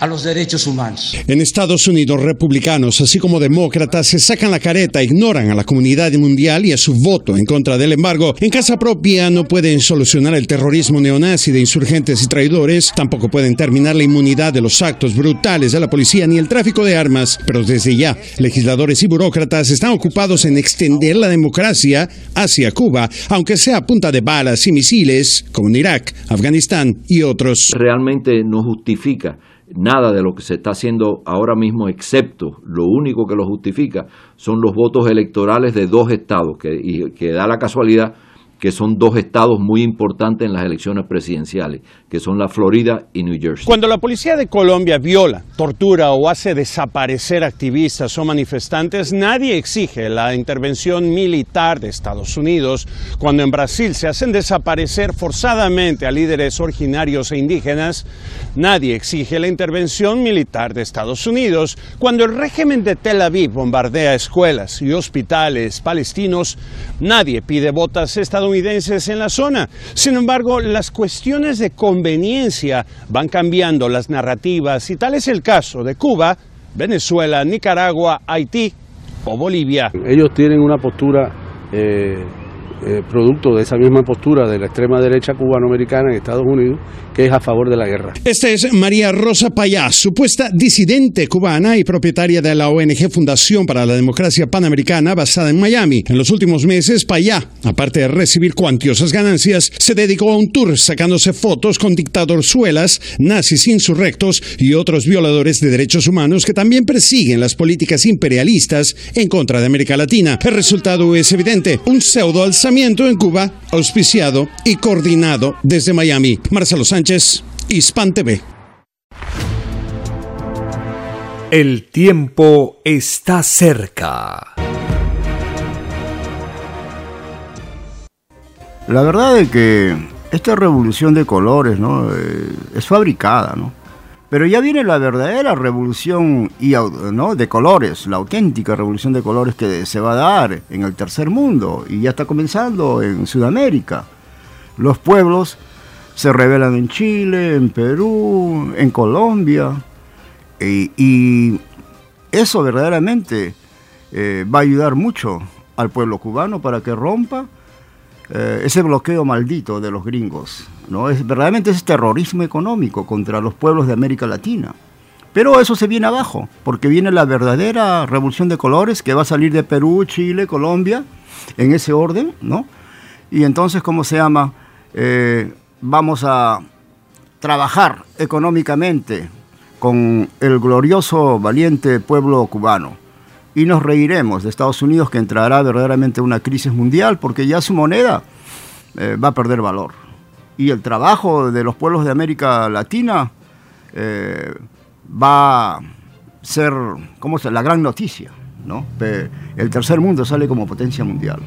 a los derechos humanos. En Estados Unidos, republicanos, así como demócratas, se sacan la careta, ignoran a la comunidad mundial y a su voto en contra del embargo. En casa propia no pueden solucionar el terrorismo neonazi de insurgentes y traidores, tampoco pueden terminar la inmunidad de los actos brutales de la policía ni el tráfico de armas, pero desde ya, legisladores y burócratas están ocupados en extender la democracia hacia Cuba, aunque sea a punta de balas y misiles, como en Irak, Afganistán y otros. Realmente no justifica nada de lo que se está haciendo ahora mismo, excepto lo único que lo justifica son los votos electorales de dos estados, que, y que da la casualidad que son dos estados muy importantes en las elecciones presidenciales, que son la Florida y New Jersey. Cuando la policía de Colombia viola, tortura o hace desaparecer activistas o manifestantes, nadie exige la intervención militar de Estados Unidos. Cuando en Brasil se hacen desaparecer forzadamente a líderes originarios e indígenas, nadie exige la intervención militar de Estados Unidos. Cuando el régimen de Tel Aviv bombardea escuelas y hospitales palestinos, nadie pide botas estadounidenses en la zona. Sin embargo, las cuestiones de conveniencia van cambiando las narrativas y tal es el caso de Cuba, Venezuela, Nicaragua, Haití o Bolivia. Ellos tienen una postura eh, eh, producto de esa misma postura de la extrema derecha cubanoamericana en Estados Unidos, que es a favor de la guerra. Esta es María Rosa Payá, supuesta disidente cubana y propietaria de la ONG Fundación para la Democracia Panamericana basada en Miami. En los últimos meses, Payá, aparte de recibir cuantiosas ganancias, se dedicó a un tour sacándose fotos con dictadorzuelas, nazis insurrectos y otros violadores de derechos humanos que también persiguen las políticas imperialistas en contra de América Latina. El resultado es evidente, un pseudo en Cuba, auspiciado y coordinado desde Miami. Marcelo Sánchez, Hispan TV. El tiempo está cerca. La verdad es que esta revolución de colores ¿no? Eh, es fabricada, ¿no? Pero ya viene la verdadera revolución y, ¿no? de colores, la auténtica revolución de colores que se va a dar en el tercer mundo y ya está comenzando en Sudamérica. Los pueblos se rebelan en Chile, en Perú, en Colombia y, eso verdaderamente eh, va a ayudar mucho al pueblo cubano para que rompa eh, ese bloqueo maldito de los gringos. ¿no? Es, verdaderamente es terrorismo económico contra los pueblos de América Latina. Pero eso se viene abajo, porque viene la verdadera revolución de colores que va a salir de Perú, Chile, Colombia, en ese orden, ¿no? Y entonces, ¿cómo se llama? Eh, vamos a trabajar económicamente con el glorioso, valiente pueblo cubano y nos reiremos de Estados Unidos que entrará verdaderamente una crisis mundial porque ya su moneda eh, va a perder valor. Y el trabajo de los pueblos de América Latina eh, va a ser, ¿cómo se La gran noticia, ¿no? El tercer mundo sale como potencia mundial.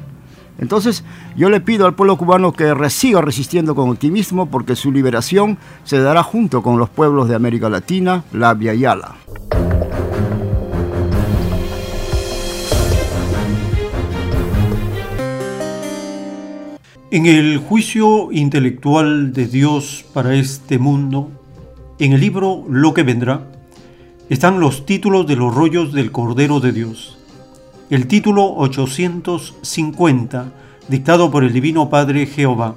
Entonces, yo le pido al pueblo cubano que siga resistiendo con optimismo porque su liberación se dará junto con los pueblos de América Latina, la Yala. En el juicio intelectual de Dios para este mundo, en el libro Lo que vendrá, están los títulos de los rollos del Cordero de Dios. El título 850, dictado por el Divino Padre Jehová.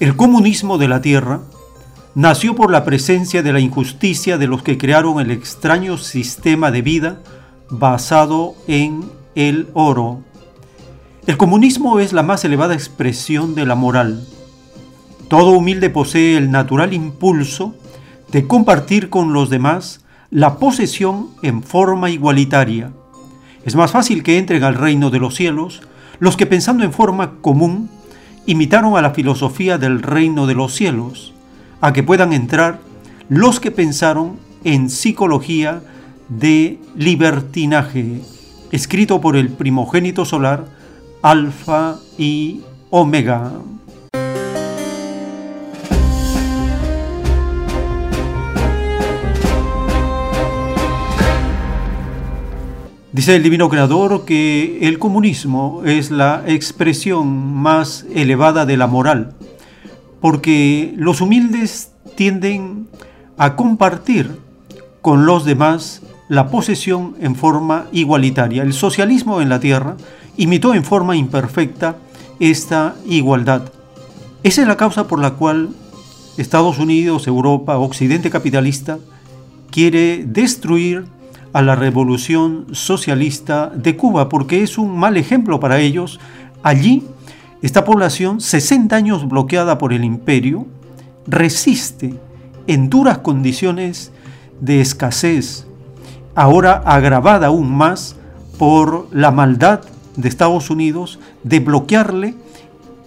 El comunismo de la tierra nació por la presencia de la injusticia de los que crearon el extraño sistema de vida basado en el oro, el comunismo es la más elevada expresión de la moral. Todo humilde posee el natural impulso de compartir con los demás la posesión en forma igualitaria. Es más fácil que entren al reino de los cielos los que pensando en forma común imitaron a la filosofía del reino de los cielos, a que puedan entrar los que pensaron en psicología de libertinaje, escrito por el primogénito solar Alfa y Omega. Dice el Divino Creador que el comunismo es la expresión más elevada de la moral, porque los humildes tienden a compartir con los demás la posesión en forma igualitaria. El socialismo en la tierra imitó en forma imperfecta esta igualdad. Esa es la causa por la cual Estados Unidos, Europa, Occidente capitalista quiere destruir a la revolución socialista de Cuba porque es un mal ejemplo para ellos. Allí, esta población, 60 años bloqueada por el imperio, resiste en duras condiciones de escasez, ahora agravada aún más por la maldad de Estados Unidos de bloquearle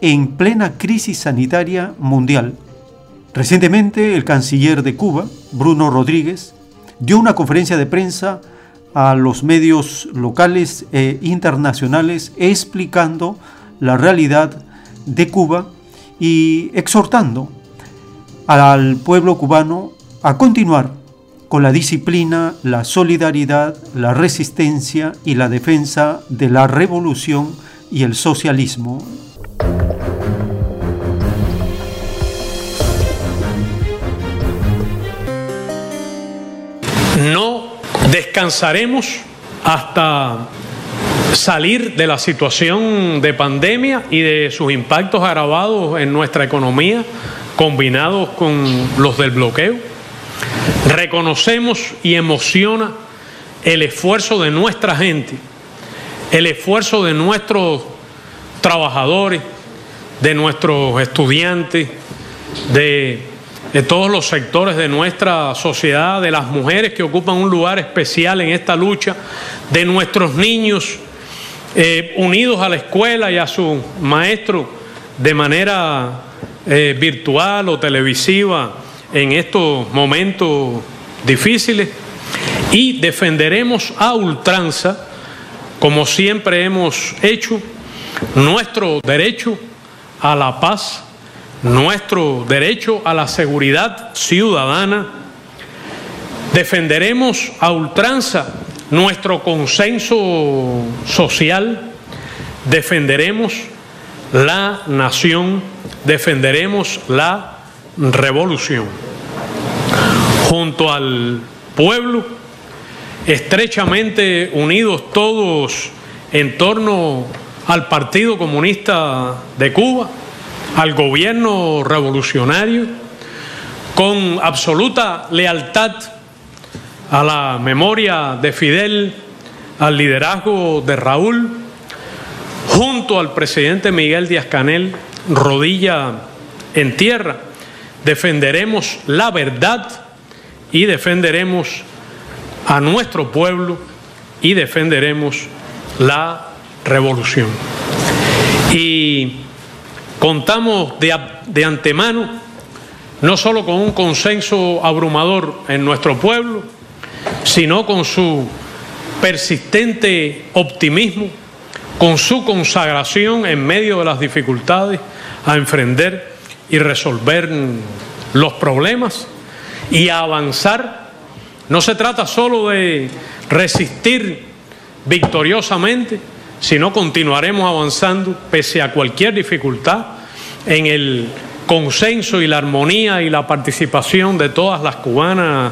en plena crisis sanitaria mundial. Recientemente el canciller de Cuba, Bruno Rodríguez, dio una conferencia de prensa a los medios locales e internacionales explicando la realidad de Cuba y exhortando al pueblo cubano a continuar con la disciplina, la solidaridad, la resistencia y la defensa de la revolución y el socialismo. No descansaremos hasta salir de la situación de pandemia y de sus impactos agravados en nuestra economía, combinados con los del bloqueo Reconocemos y emociona el esfuerzo de nuestra gente, el esfuerzo de nuestros trabajadores, de nuestros estudiantes, de, todos los sectores de nuestra sociedad, de las mujeres que ocupan un lugar especial en esta lucha, de nuestros niños eh, unidos a la escuela y a su maestro de manera eh, virtual o televisiva en estos momentos difíciles y defenderemos a ultranza, como siempre hemos hecho, nuestro derecho a la paz, nuestro derecho a la seguridad ciudadana. Defenderemos a ultranza nuestro consenso social, defenderemos la nación, defenderemos la revolución. Junto al pueblo, estrechamente unidos todos en torno al Partido Comunista de Cuba, al gobierno revolucionario, con absoluta lealtad a la memoria de Fidel, al liderazgo de Raúl, junto al presidente Miguel Díaz Canel, rodilla en tierra, defenderemos la verdad y defenderemos a nuestro pueblo y defenderemos la revolución. Y contamos de, de, antemano no solo con un consenso abrumador en nuestro pueblo, sino con su persistente optimismo, con su consagración en medio de las dificultades a enfrentar y resolver los problemas y avanzar. No se trata solo de resistir victoriosamente, sino continuaremos avanzando pese a cualquier dificultad en el consenso y la armonía y la participación de todas las cubanas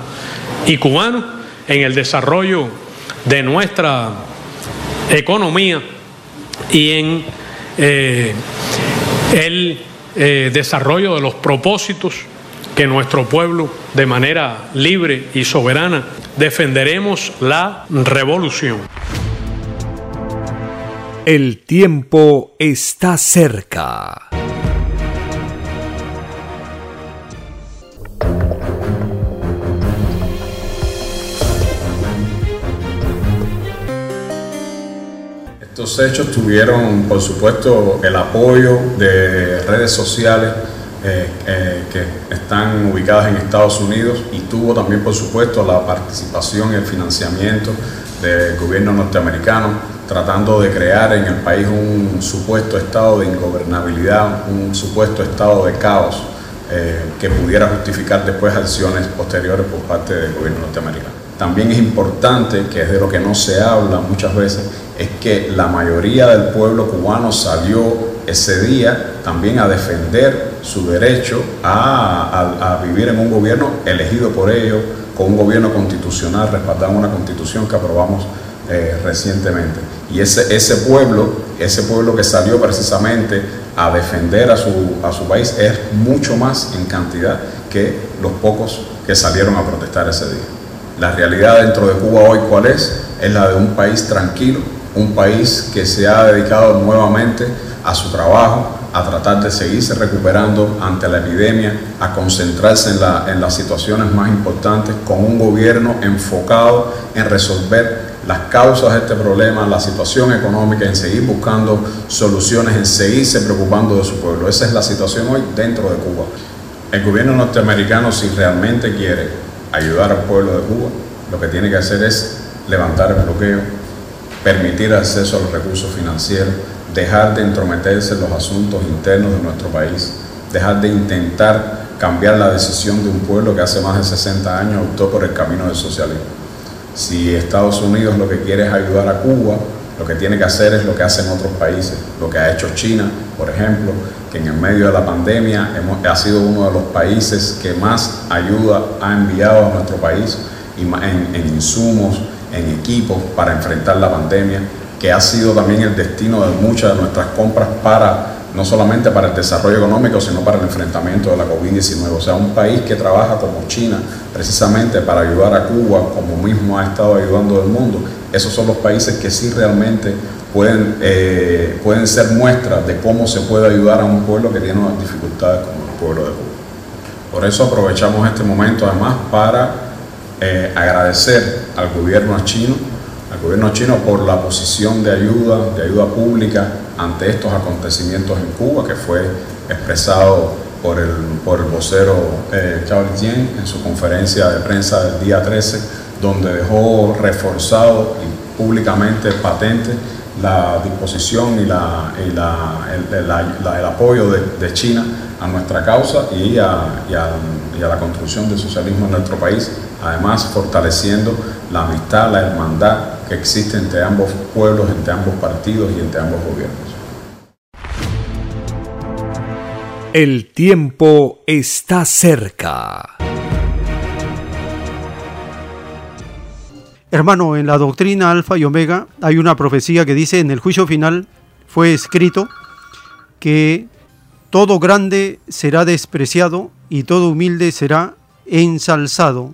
y cubanos en el desarrollo de nuestra economía y en eh, el eh, desarrollo de los propósitos que nuestro pueblo, de manera libre y soberana, defenderemos la revolución. El tiempo está cerca. Estos hechos tuvieron, por supuesto, el apoyo de redes sociales eh, eh, que están ubicadas en Estados Unidos y tuvo también, por supuesto, la participación y el financiamiento del gobierno norteamericano, tratando de crear en el país un supuesto estado de ingobernabilidad, un supuesto estado de caos eh, que pudiera justificar después acciones posteriores por parte del gobierno norteamericano. También es importante, que es de lo que no se habla muchas veces, es que la mayoría del pueblo cubano salió ese día también a defender su derecho a, vivir en un gobierno elegido por ellos, con un gobierno constitucional, respaldando una constitución que aprobamos eh, recientemente. Y ese, ese pueblo, ese pueblo que salió precisamente a defender a su, a su país es mucho más en cantidad que los pocos que salieron a protestar ese día. La realidad dentro de Cuba hoy, ¿cuál es? Es la de un país tranquilo, un país que se ha dedicado nuevamente a su trabajo, a tratar de seguirse recuperando ante la epidemia, a concentrarse en, la, en las situaciones más importantes, con un gobierno enfocado en resolver las causas de este problema, la situación económica, en seguir buscando soluciones, en seguirse preocupando de su pueblo. Esa es la situación hoy dentro de Cuba. El gobierno norteamericano, si realmente quiere ayudar al pueblo de Cuba, lo que tiene que hacer es levantar el bloqueo, permitir acceso a los recursos financieros, dejar de entrometerse en los asuntos internos de nuestro país, dejar de intentar cambiar la decisión de un pueblo que hace más de 60 años optó por el camino del socialismo. Si Estados Unidos lo que quiere es ayudar a Cuba, lo que tiene que hacer es lo que hacen otros países, lo que ha hecho China, por ejemplo, que en el medio de la pandemia ha sido uno de los países que más ayuda ha enviado a nuestro país en, en insumos, en equipos para enfrentar la pandemia, que ha sido también el destino de muchas de nuestras compras para no solamente para el desarrollo económico, sino para el enfrentamiento de la COVID-19. O sea, un país que trabaja como China precisamente para ayudar a Cuba, como mismo ha estado ayudando al mundo, esos son los países que sí realmente pueden, eh, pueden ser muestras de cómo se puede ayudar a un pueblo que tiene unas dificultades como el pueblo de Cuba. Por eso aprovechamos este momento además para eh, agradecer al gobierno chino al gobierno chino por la posición de ayuda, de ayuda pública ante estos acontecimientos en Cuba, que fue expresado por el, por el vocero eh, Chao Tien en su conferencia de prensa del día 13, donde dejó reforzado y públicamente patente la disposición y, la, el, apoyo de, de, China a nuestra causa y a, y a la construcción del socialismo en nuestro país, además fortaleciendo la amistad, la hermandad que existe entre ambos pueblos, entre ambos partidos y entre ambos gobiernos. El tiempo está cerca. Hermano, en la doctrina Alfa y Omega hay una profecía que dice en el juicio final fue escrito que todo grande será despreciado y todo humilde será ensalzado.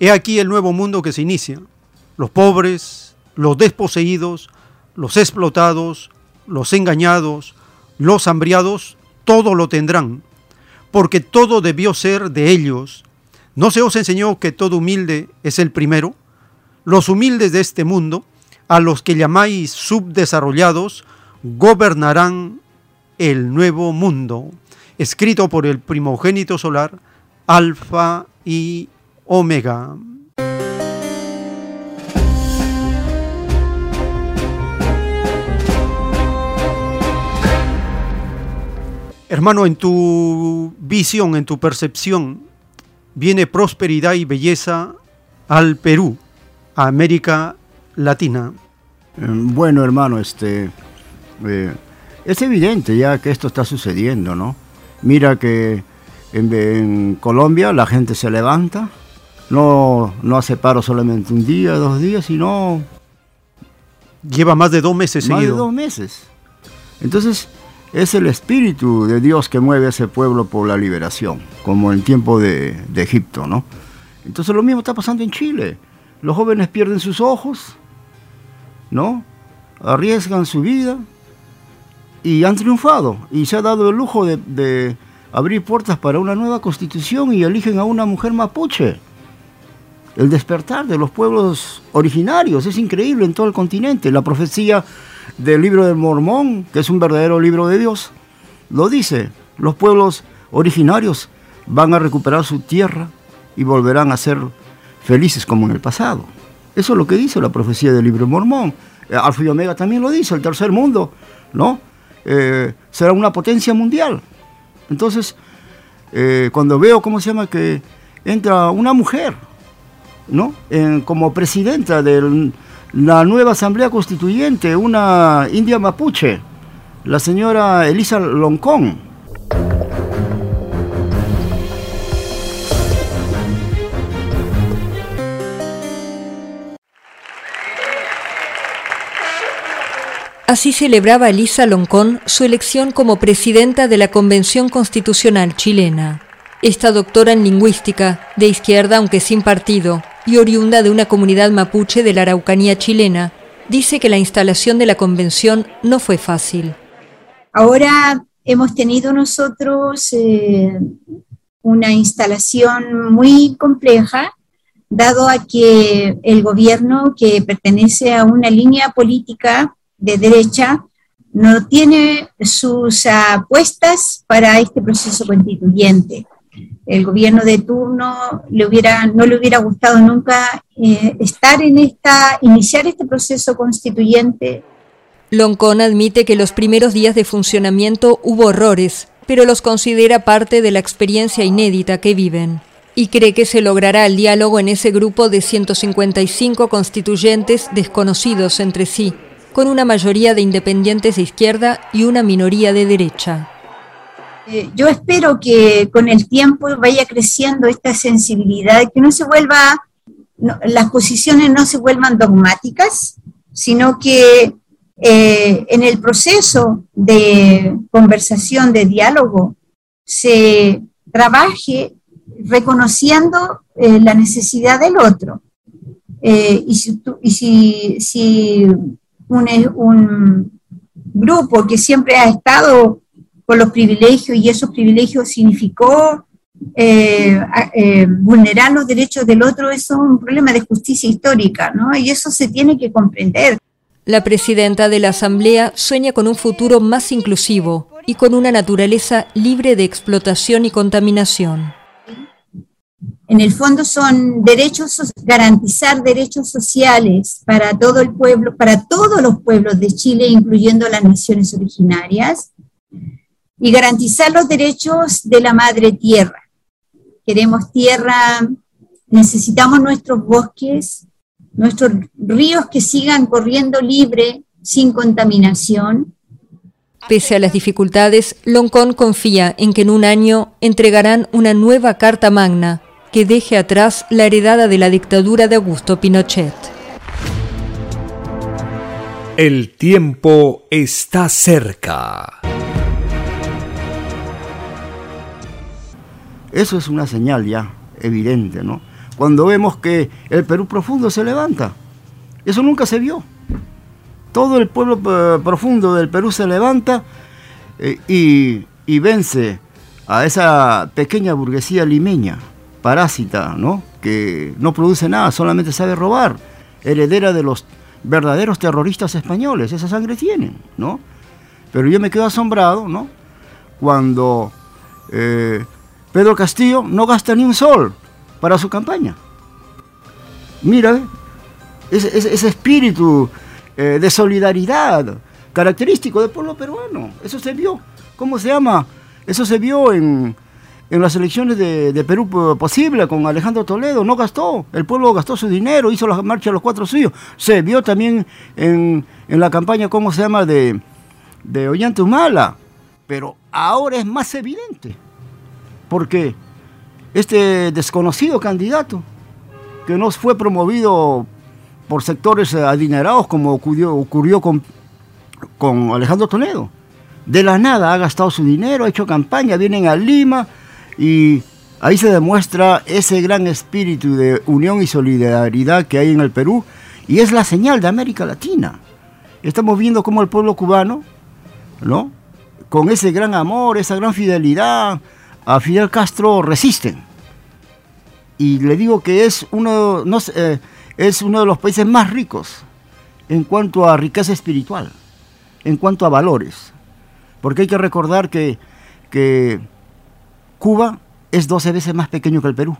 He aquí el nuevo mundo que se inicia los pobres, los desposeídos, los explotados, los engañados, los hambriados, todo lo tendrán, porque todo debió ser de ellos. ¿No se os enseñó que todo humilde es el primero? Los humildes de este mundo, a los que llamáis subdesarrollados, gobernarán el nuevo mundo. Escrito por el primogénito solar, Alfa y Omega. Hermano, en tu visión, en tu percepción, viene prosperidad y belleza al Perú, a América Latina. Eh, bueno, hermano, este eh, es evidente ya que esto está sucediendo, ¿no? Mira que en, Colombia la gente se levanta, no, no hace paro solamente un día, dos días, sino... Lleva más de dos meses más seguido. de dos meses. Entonces, es el espíritu de Dios que mueve a ese pueblo por la liberación, como en tiempo de, Egipto, ¿no? Entonces lo mismo está pasando en Chile. Los jóvenes pierden sus ojos, ¿no? Arriesgan su vida y han triunfado. Y se ha dado el lujo de abrir puertas para una nueva constitución y eligen a una mujer mapuche. El despertar de los pueblos originarios es increíble en todo el continente. La profecía del libro del Mormón, que es un verdadero libro de Dios, lo dice, los pueblos originarios van a recuperar su tierra y volverán a ser felices como en el pasado. Eso es lo que dice la profecía del libro del Mormón. Eh, Alfa y Omega también lo dice, el tercer mundo, ¿no? Eh, será una potencia mundial. Entonces, eh, cuando veo, ¿cómo se llama? Que entra una mujer ¿no? como presidenta de la nueva Asamblea Constituyente, una india mapuche, la señora Elisa Loncón. Así celebraba Elisa Loncón su elección como presidenta de la Convención Constitucional chilena. Esta doctora en lingüística, de izquierda aunque sin partido, y oriunda de una comunidad mapuche de la Araucanía chilena, dice que la instalación de la convención no fue fácil. Ahora hemos tenido nosotros eh, una instalación muy compleja, dado a que el gobierno que pertenece a una línea política de derecha no tiene sus apuestas para este proceso constituyente. El gobierno de turno le hubiera, no le hubiera gustado nunca eh, estar en esta, iniciar este proceso constituyente. Loncón admite que los primeros días de funcionamiento hubo horrores, pero los considera parte de la experiencia inédita que viven y cree que se logrará el diálogo en ese grupo de 155 constituyentes desconocidos entre sí, con una mayoría de independientes de izquierda y una minoría de derecha. Eh, yo espero que con el tiempo vaya creciendo esta sensibilidad, que no se vuelva, las posiciones no se vuelvan dogmáticas, sino que eh, en el proceso de conversación, de diálogo, se trabaje reconociendo eh, la necesidad del otro. y si, y si, si un, grupo que siempre ha estado con los privilegios y esos privilegios significó eh, eh, vulnerar los derechos del otro, eso es un problema de justicia histórica, ¿no? Y eso se tiene que comprender. La presidenta de la Asamblea sueña con un futuro más inclusivo y con una naturaleza libre de explotación y contaminación en el fondo son derechos, garantizar derechos sociales para todo el pueblo, para todos los pueblos de Chile, incluyendo las naciones originarias, y garantizar los derechos de la madre tierra. Queremos tierra, necesitamos nuestros bosques, nuestros ríos que sigan corriendo libre, sin contaminación. Pese a las dificultades, Loncón confía en que en un año entregarán una nueva Carta Magna que deje atrás la heredada de la dictadura de Augusto Pinochet. El tiempo está cerca. Eso es una señal ya evidente, ¿no? Cuando vemos que el Perú profundo se levanta. Eso nunca se vio. Todo el pueblo eh, profundo del Perú se levanta eh, y, y vence a esa pequeña burguesía limeña parásita, ¿no? que no produce nada, solamente sabe robar, heredera de los verdaderos terroristas españoles, esa sangre tienen, ¿no? Pero yo me quedo asombrado, ¿no? Cuando eh, Pedro Castillo no gasta ni un sol para su campaña. Mira, ese, espíritu eh, de solidaridad característico del pueblo peruano, eso se vio. ¿Cómo se llama? Eso se vio en, las elecciones de, Perú posible con Alejandro Toledo, no gastó, el pueblo gastó su dinero, hizo la marcha de los cuatro suyos, se vio también en, la campaña, ¿cómo se llama?, de, de Ollanta Humala, pero ahora es más evidente, porque este desconocido candidato, que no fue promovido por sectores adinerados como ocurrió, ocurrió con, con Alejandro Toledo, de la nada ha gastado su dinero, ha hecho campaña, vienen a Lima, y ahí se demuestra ese gran espíritu de unión y solidaridad que hay en el Perú y es la señal de América Latina. Estamos viendo cómo el pueblo cubano, ¿no? Con ese gran amor, esa gran fidelidad a Fidel Castro resisten. Y le digo que es uno, no, eh, es uno de los países más ricos en cuanto a riqueza espiritual, en cuanto a valores. Porque hay que recordar que, Cuba es 12 veces más pequeño que el Perú.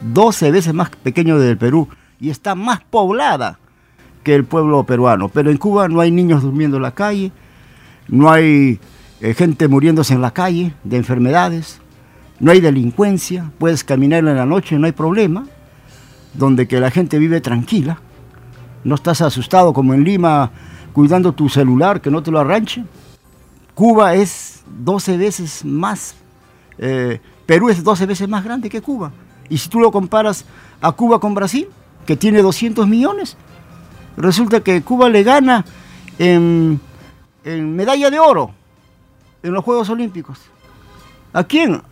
12 veces más pequeño que el Perú. Y está más poblada que el pueblo peruano. Pero en Cuba no hay niños durmiendo en la calle, no hay eh, gente muriéndose en la calle de enfermedades, no hay delincuencia, puedes caminar en la noche, no hay problema. donde que la gente vive tranquila, no estás asustado como en Lima cuidando tu celular, que no te lo arranche. Cuba es 12 veces más, eh, Perú es 12 veces más grande que Cuba. Y si tú lo comparas a Cuba con Brasil, que tiene 200 millones, resulta que Cuba le gana en, medalla de oro en los Juegos Olímpicos. ¿A quién?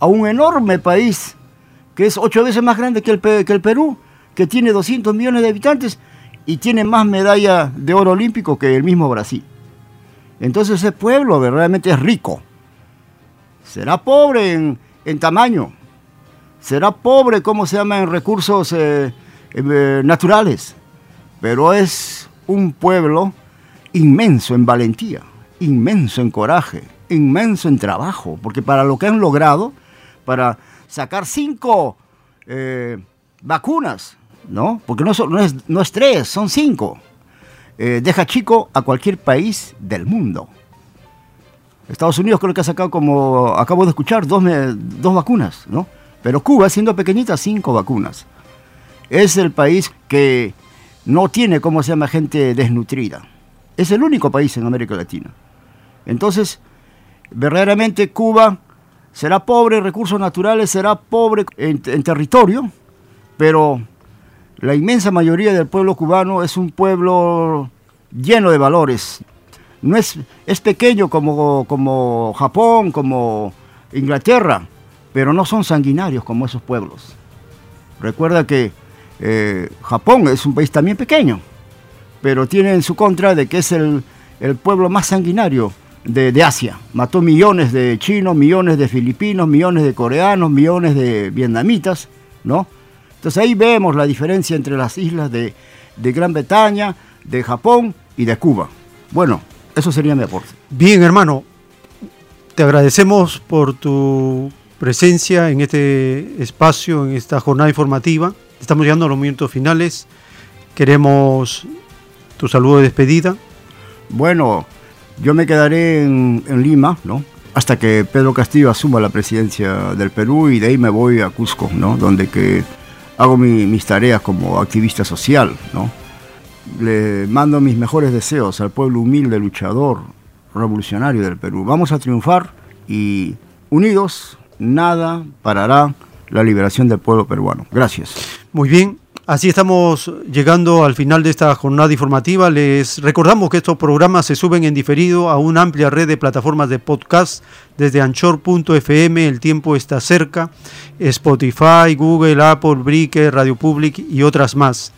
A un enorme país que es ocho veces más grande que el, que el Perú, que tiene 200 millones de habitantes y tiene más medalla de oro olímpico que el mismo Brasil. Entonces ese pueblo verdaderamente es rico. Será pobre en, en tamaño, será pobre, ¿cómo se llama?, en recursos eh, eh, naturales, pero es un pueblo inmenso en valentía, inmenso en coraje, inmenso en trabajo, porque para lo que han logrado, para sacar cinco eh, vacunas, ¿no? Porque no, es, no, es, tres, son cinco. deja chico a cualquier país del mundo. Estados Unidos creo que ha sacado como, acabo de escuchar, dos, dos vacunas, ¿no? Pero Cuba, siendo pequeñita, cinco vacunas. Es el país que no tiene, ¿cómo se llama?, gente desnutrida. Es el único país en América Latina. Entonces, verdaderamente Cuba será pobre en recursos naturales, será pobre en, territorio, pero la inmensa mayoría del pueblo cubano es un pueblo lleno de valores. No es, es pequeño como, como Japón, como Inglaterra, pero no son sanguinarios como esos pueblos. Recuerda que eh, Japón es un país también pequeño, pero tiene en su contra de que es el, pueblo más sanguinario de, de, Asia. Mató millones de chinos, millones de filipinos, millones de coreanos, millones de vietnamitas, ¿no? Entonces ahí vemos la diferencia entre las islas de, de Gran Bretaña, de Japón y de Cuba. Bueno, eso sería mi aporte. Bien, hermano, te agradecemos por tu presencia en este espacio, en esta jornada informativa. Estamos llegando a los minutos finales. Queremos tu saludo de despedida. Bueno, yo me quedaré en, Lima, ¿no? Hasta que Pedro Castillo asuma la presidencia del Perú y de ahí me voy a Cusco, ¿no? Donde hago mis tareas como activista social, ¿no? Le mando mis mejores deseos al pueblo humilde, luchador, revolucionario del Perú. Vamos a triunfar y unidos nada parará la liberación del pueblo peruano. Gracias. Muy bien, Así estamos llegando al final de esta jornada informativa. Les recordamos que estos programas se suben en diferido a una amplia red de plataformas de podcast desde anchor.fm, El Tiempo está cerca, Spotify, Google, Apple, Breaker, Radio Public y otras más.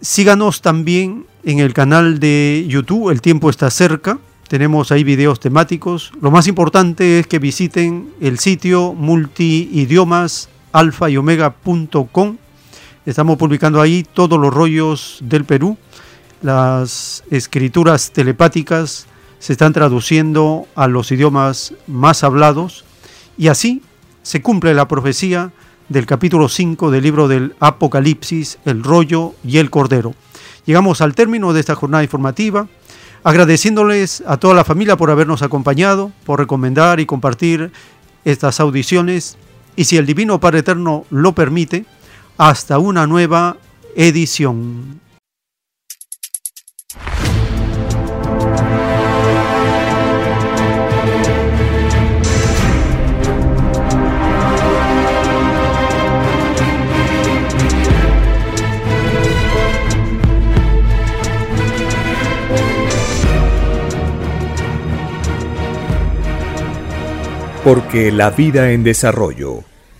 Síganos también en el canal de YouTube, El Tiempo está cerca. Tenemos ahí videos temáticos. Lo más importante es que visiten el sitio multiidiomas alfa y omega.com. Estamos publicando ahí todos los rollos del Perú. Las escrituras telepáticas se están traduciendo a los idiomas más hablados y así se cumple la profecía del capítulo 5 del libro del Apocalipsis, el rollo y el cordero. Llegamos al término de esta jornada informativa agradeciéndoles a toda la familia por habernos acompañado, por recomendar y compartir estas audiciones y si el Divino Padre Eterno lo permite, hasta una nueva edición. Porque la vida en desarrollo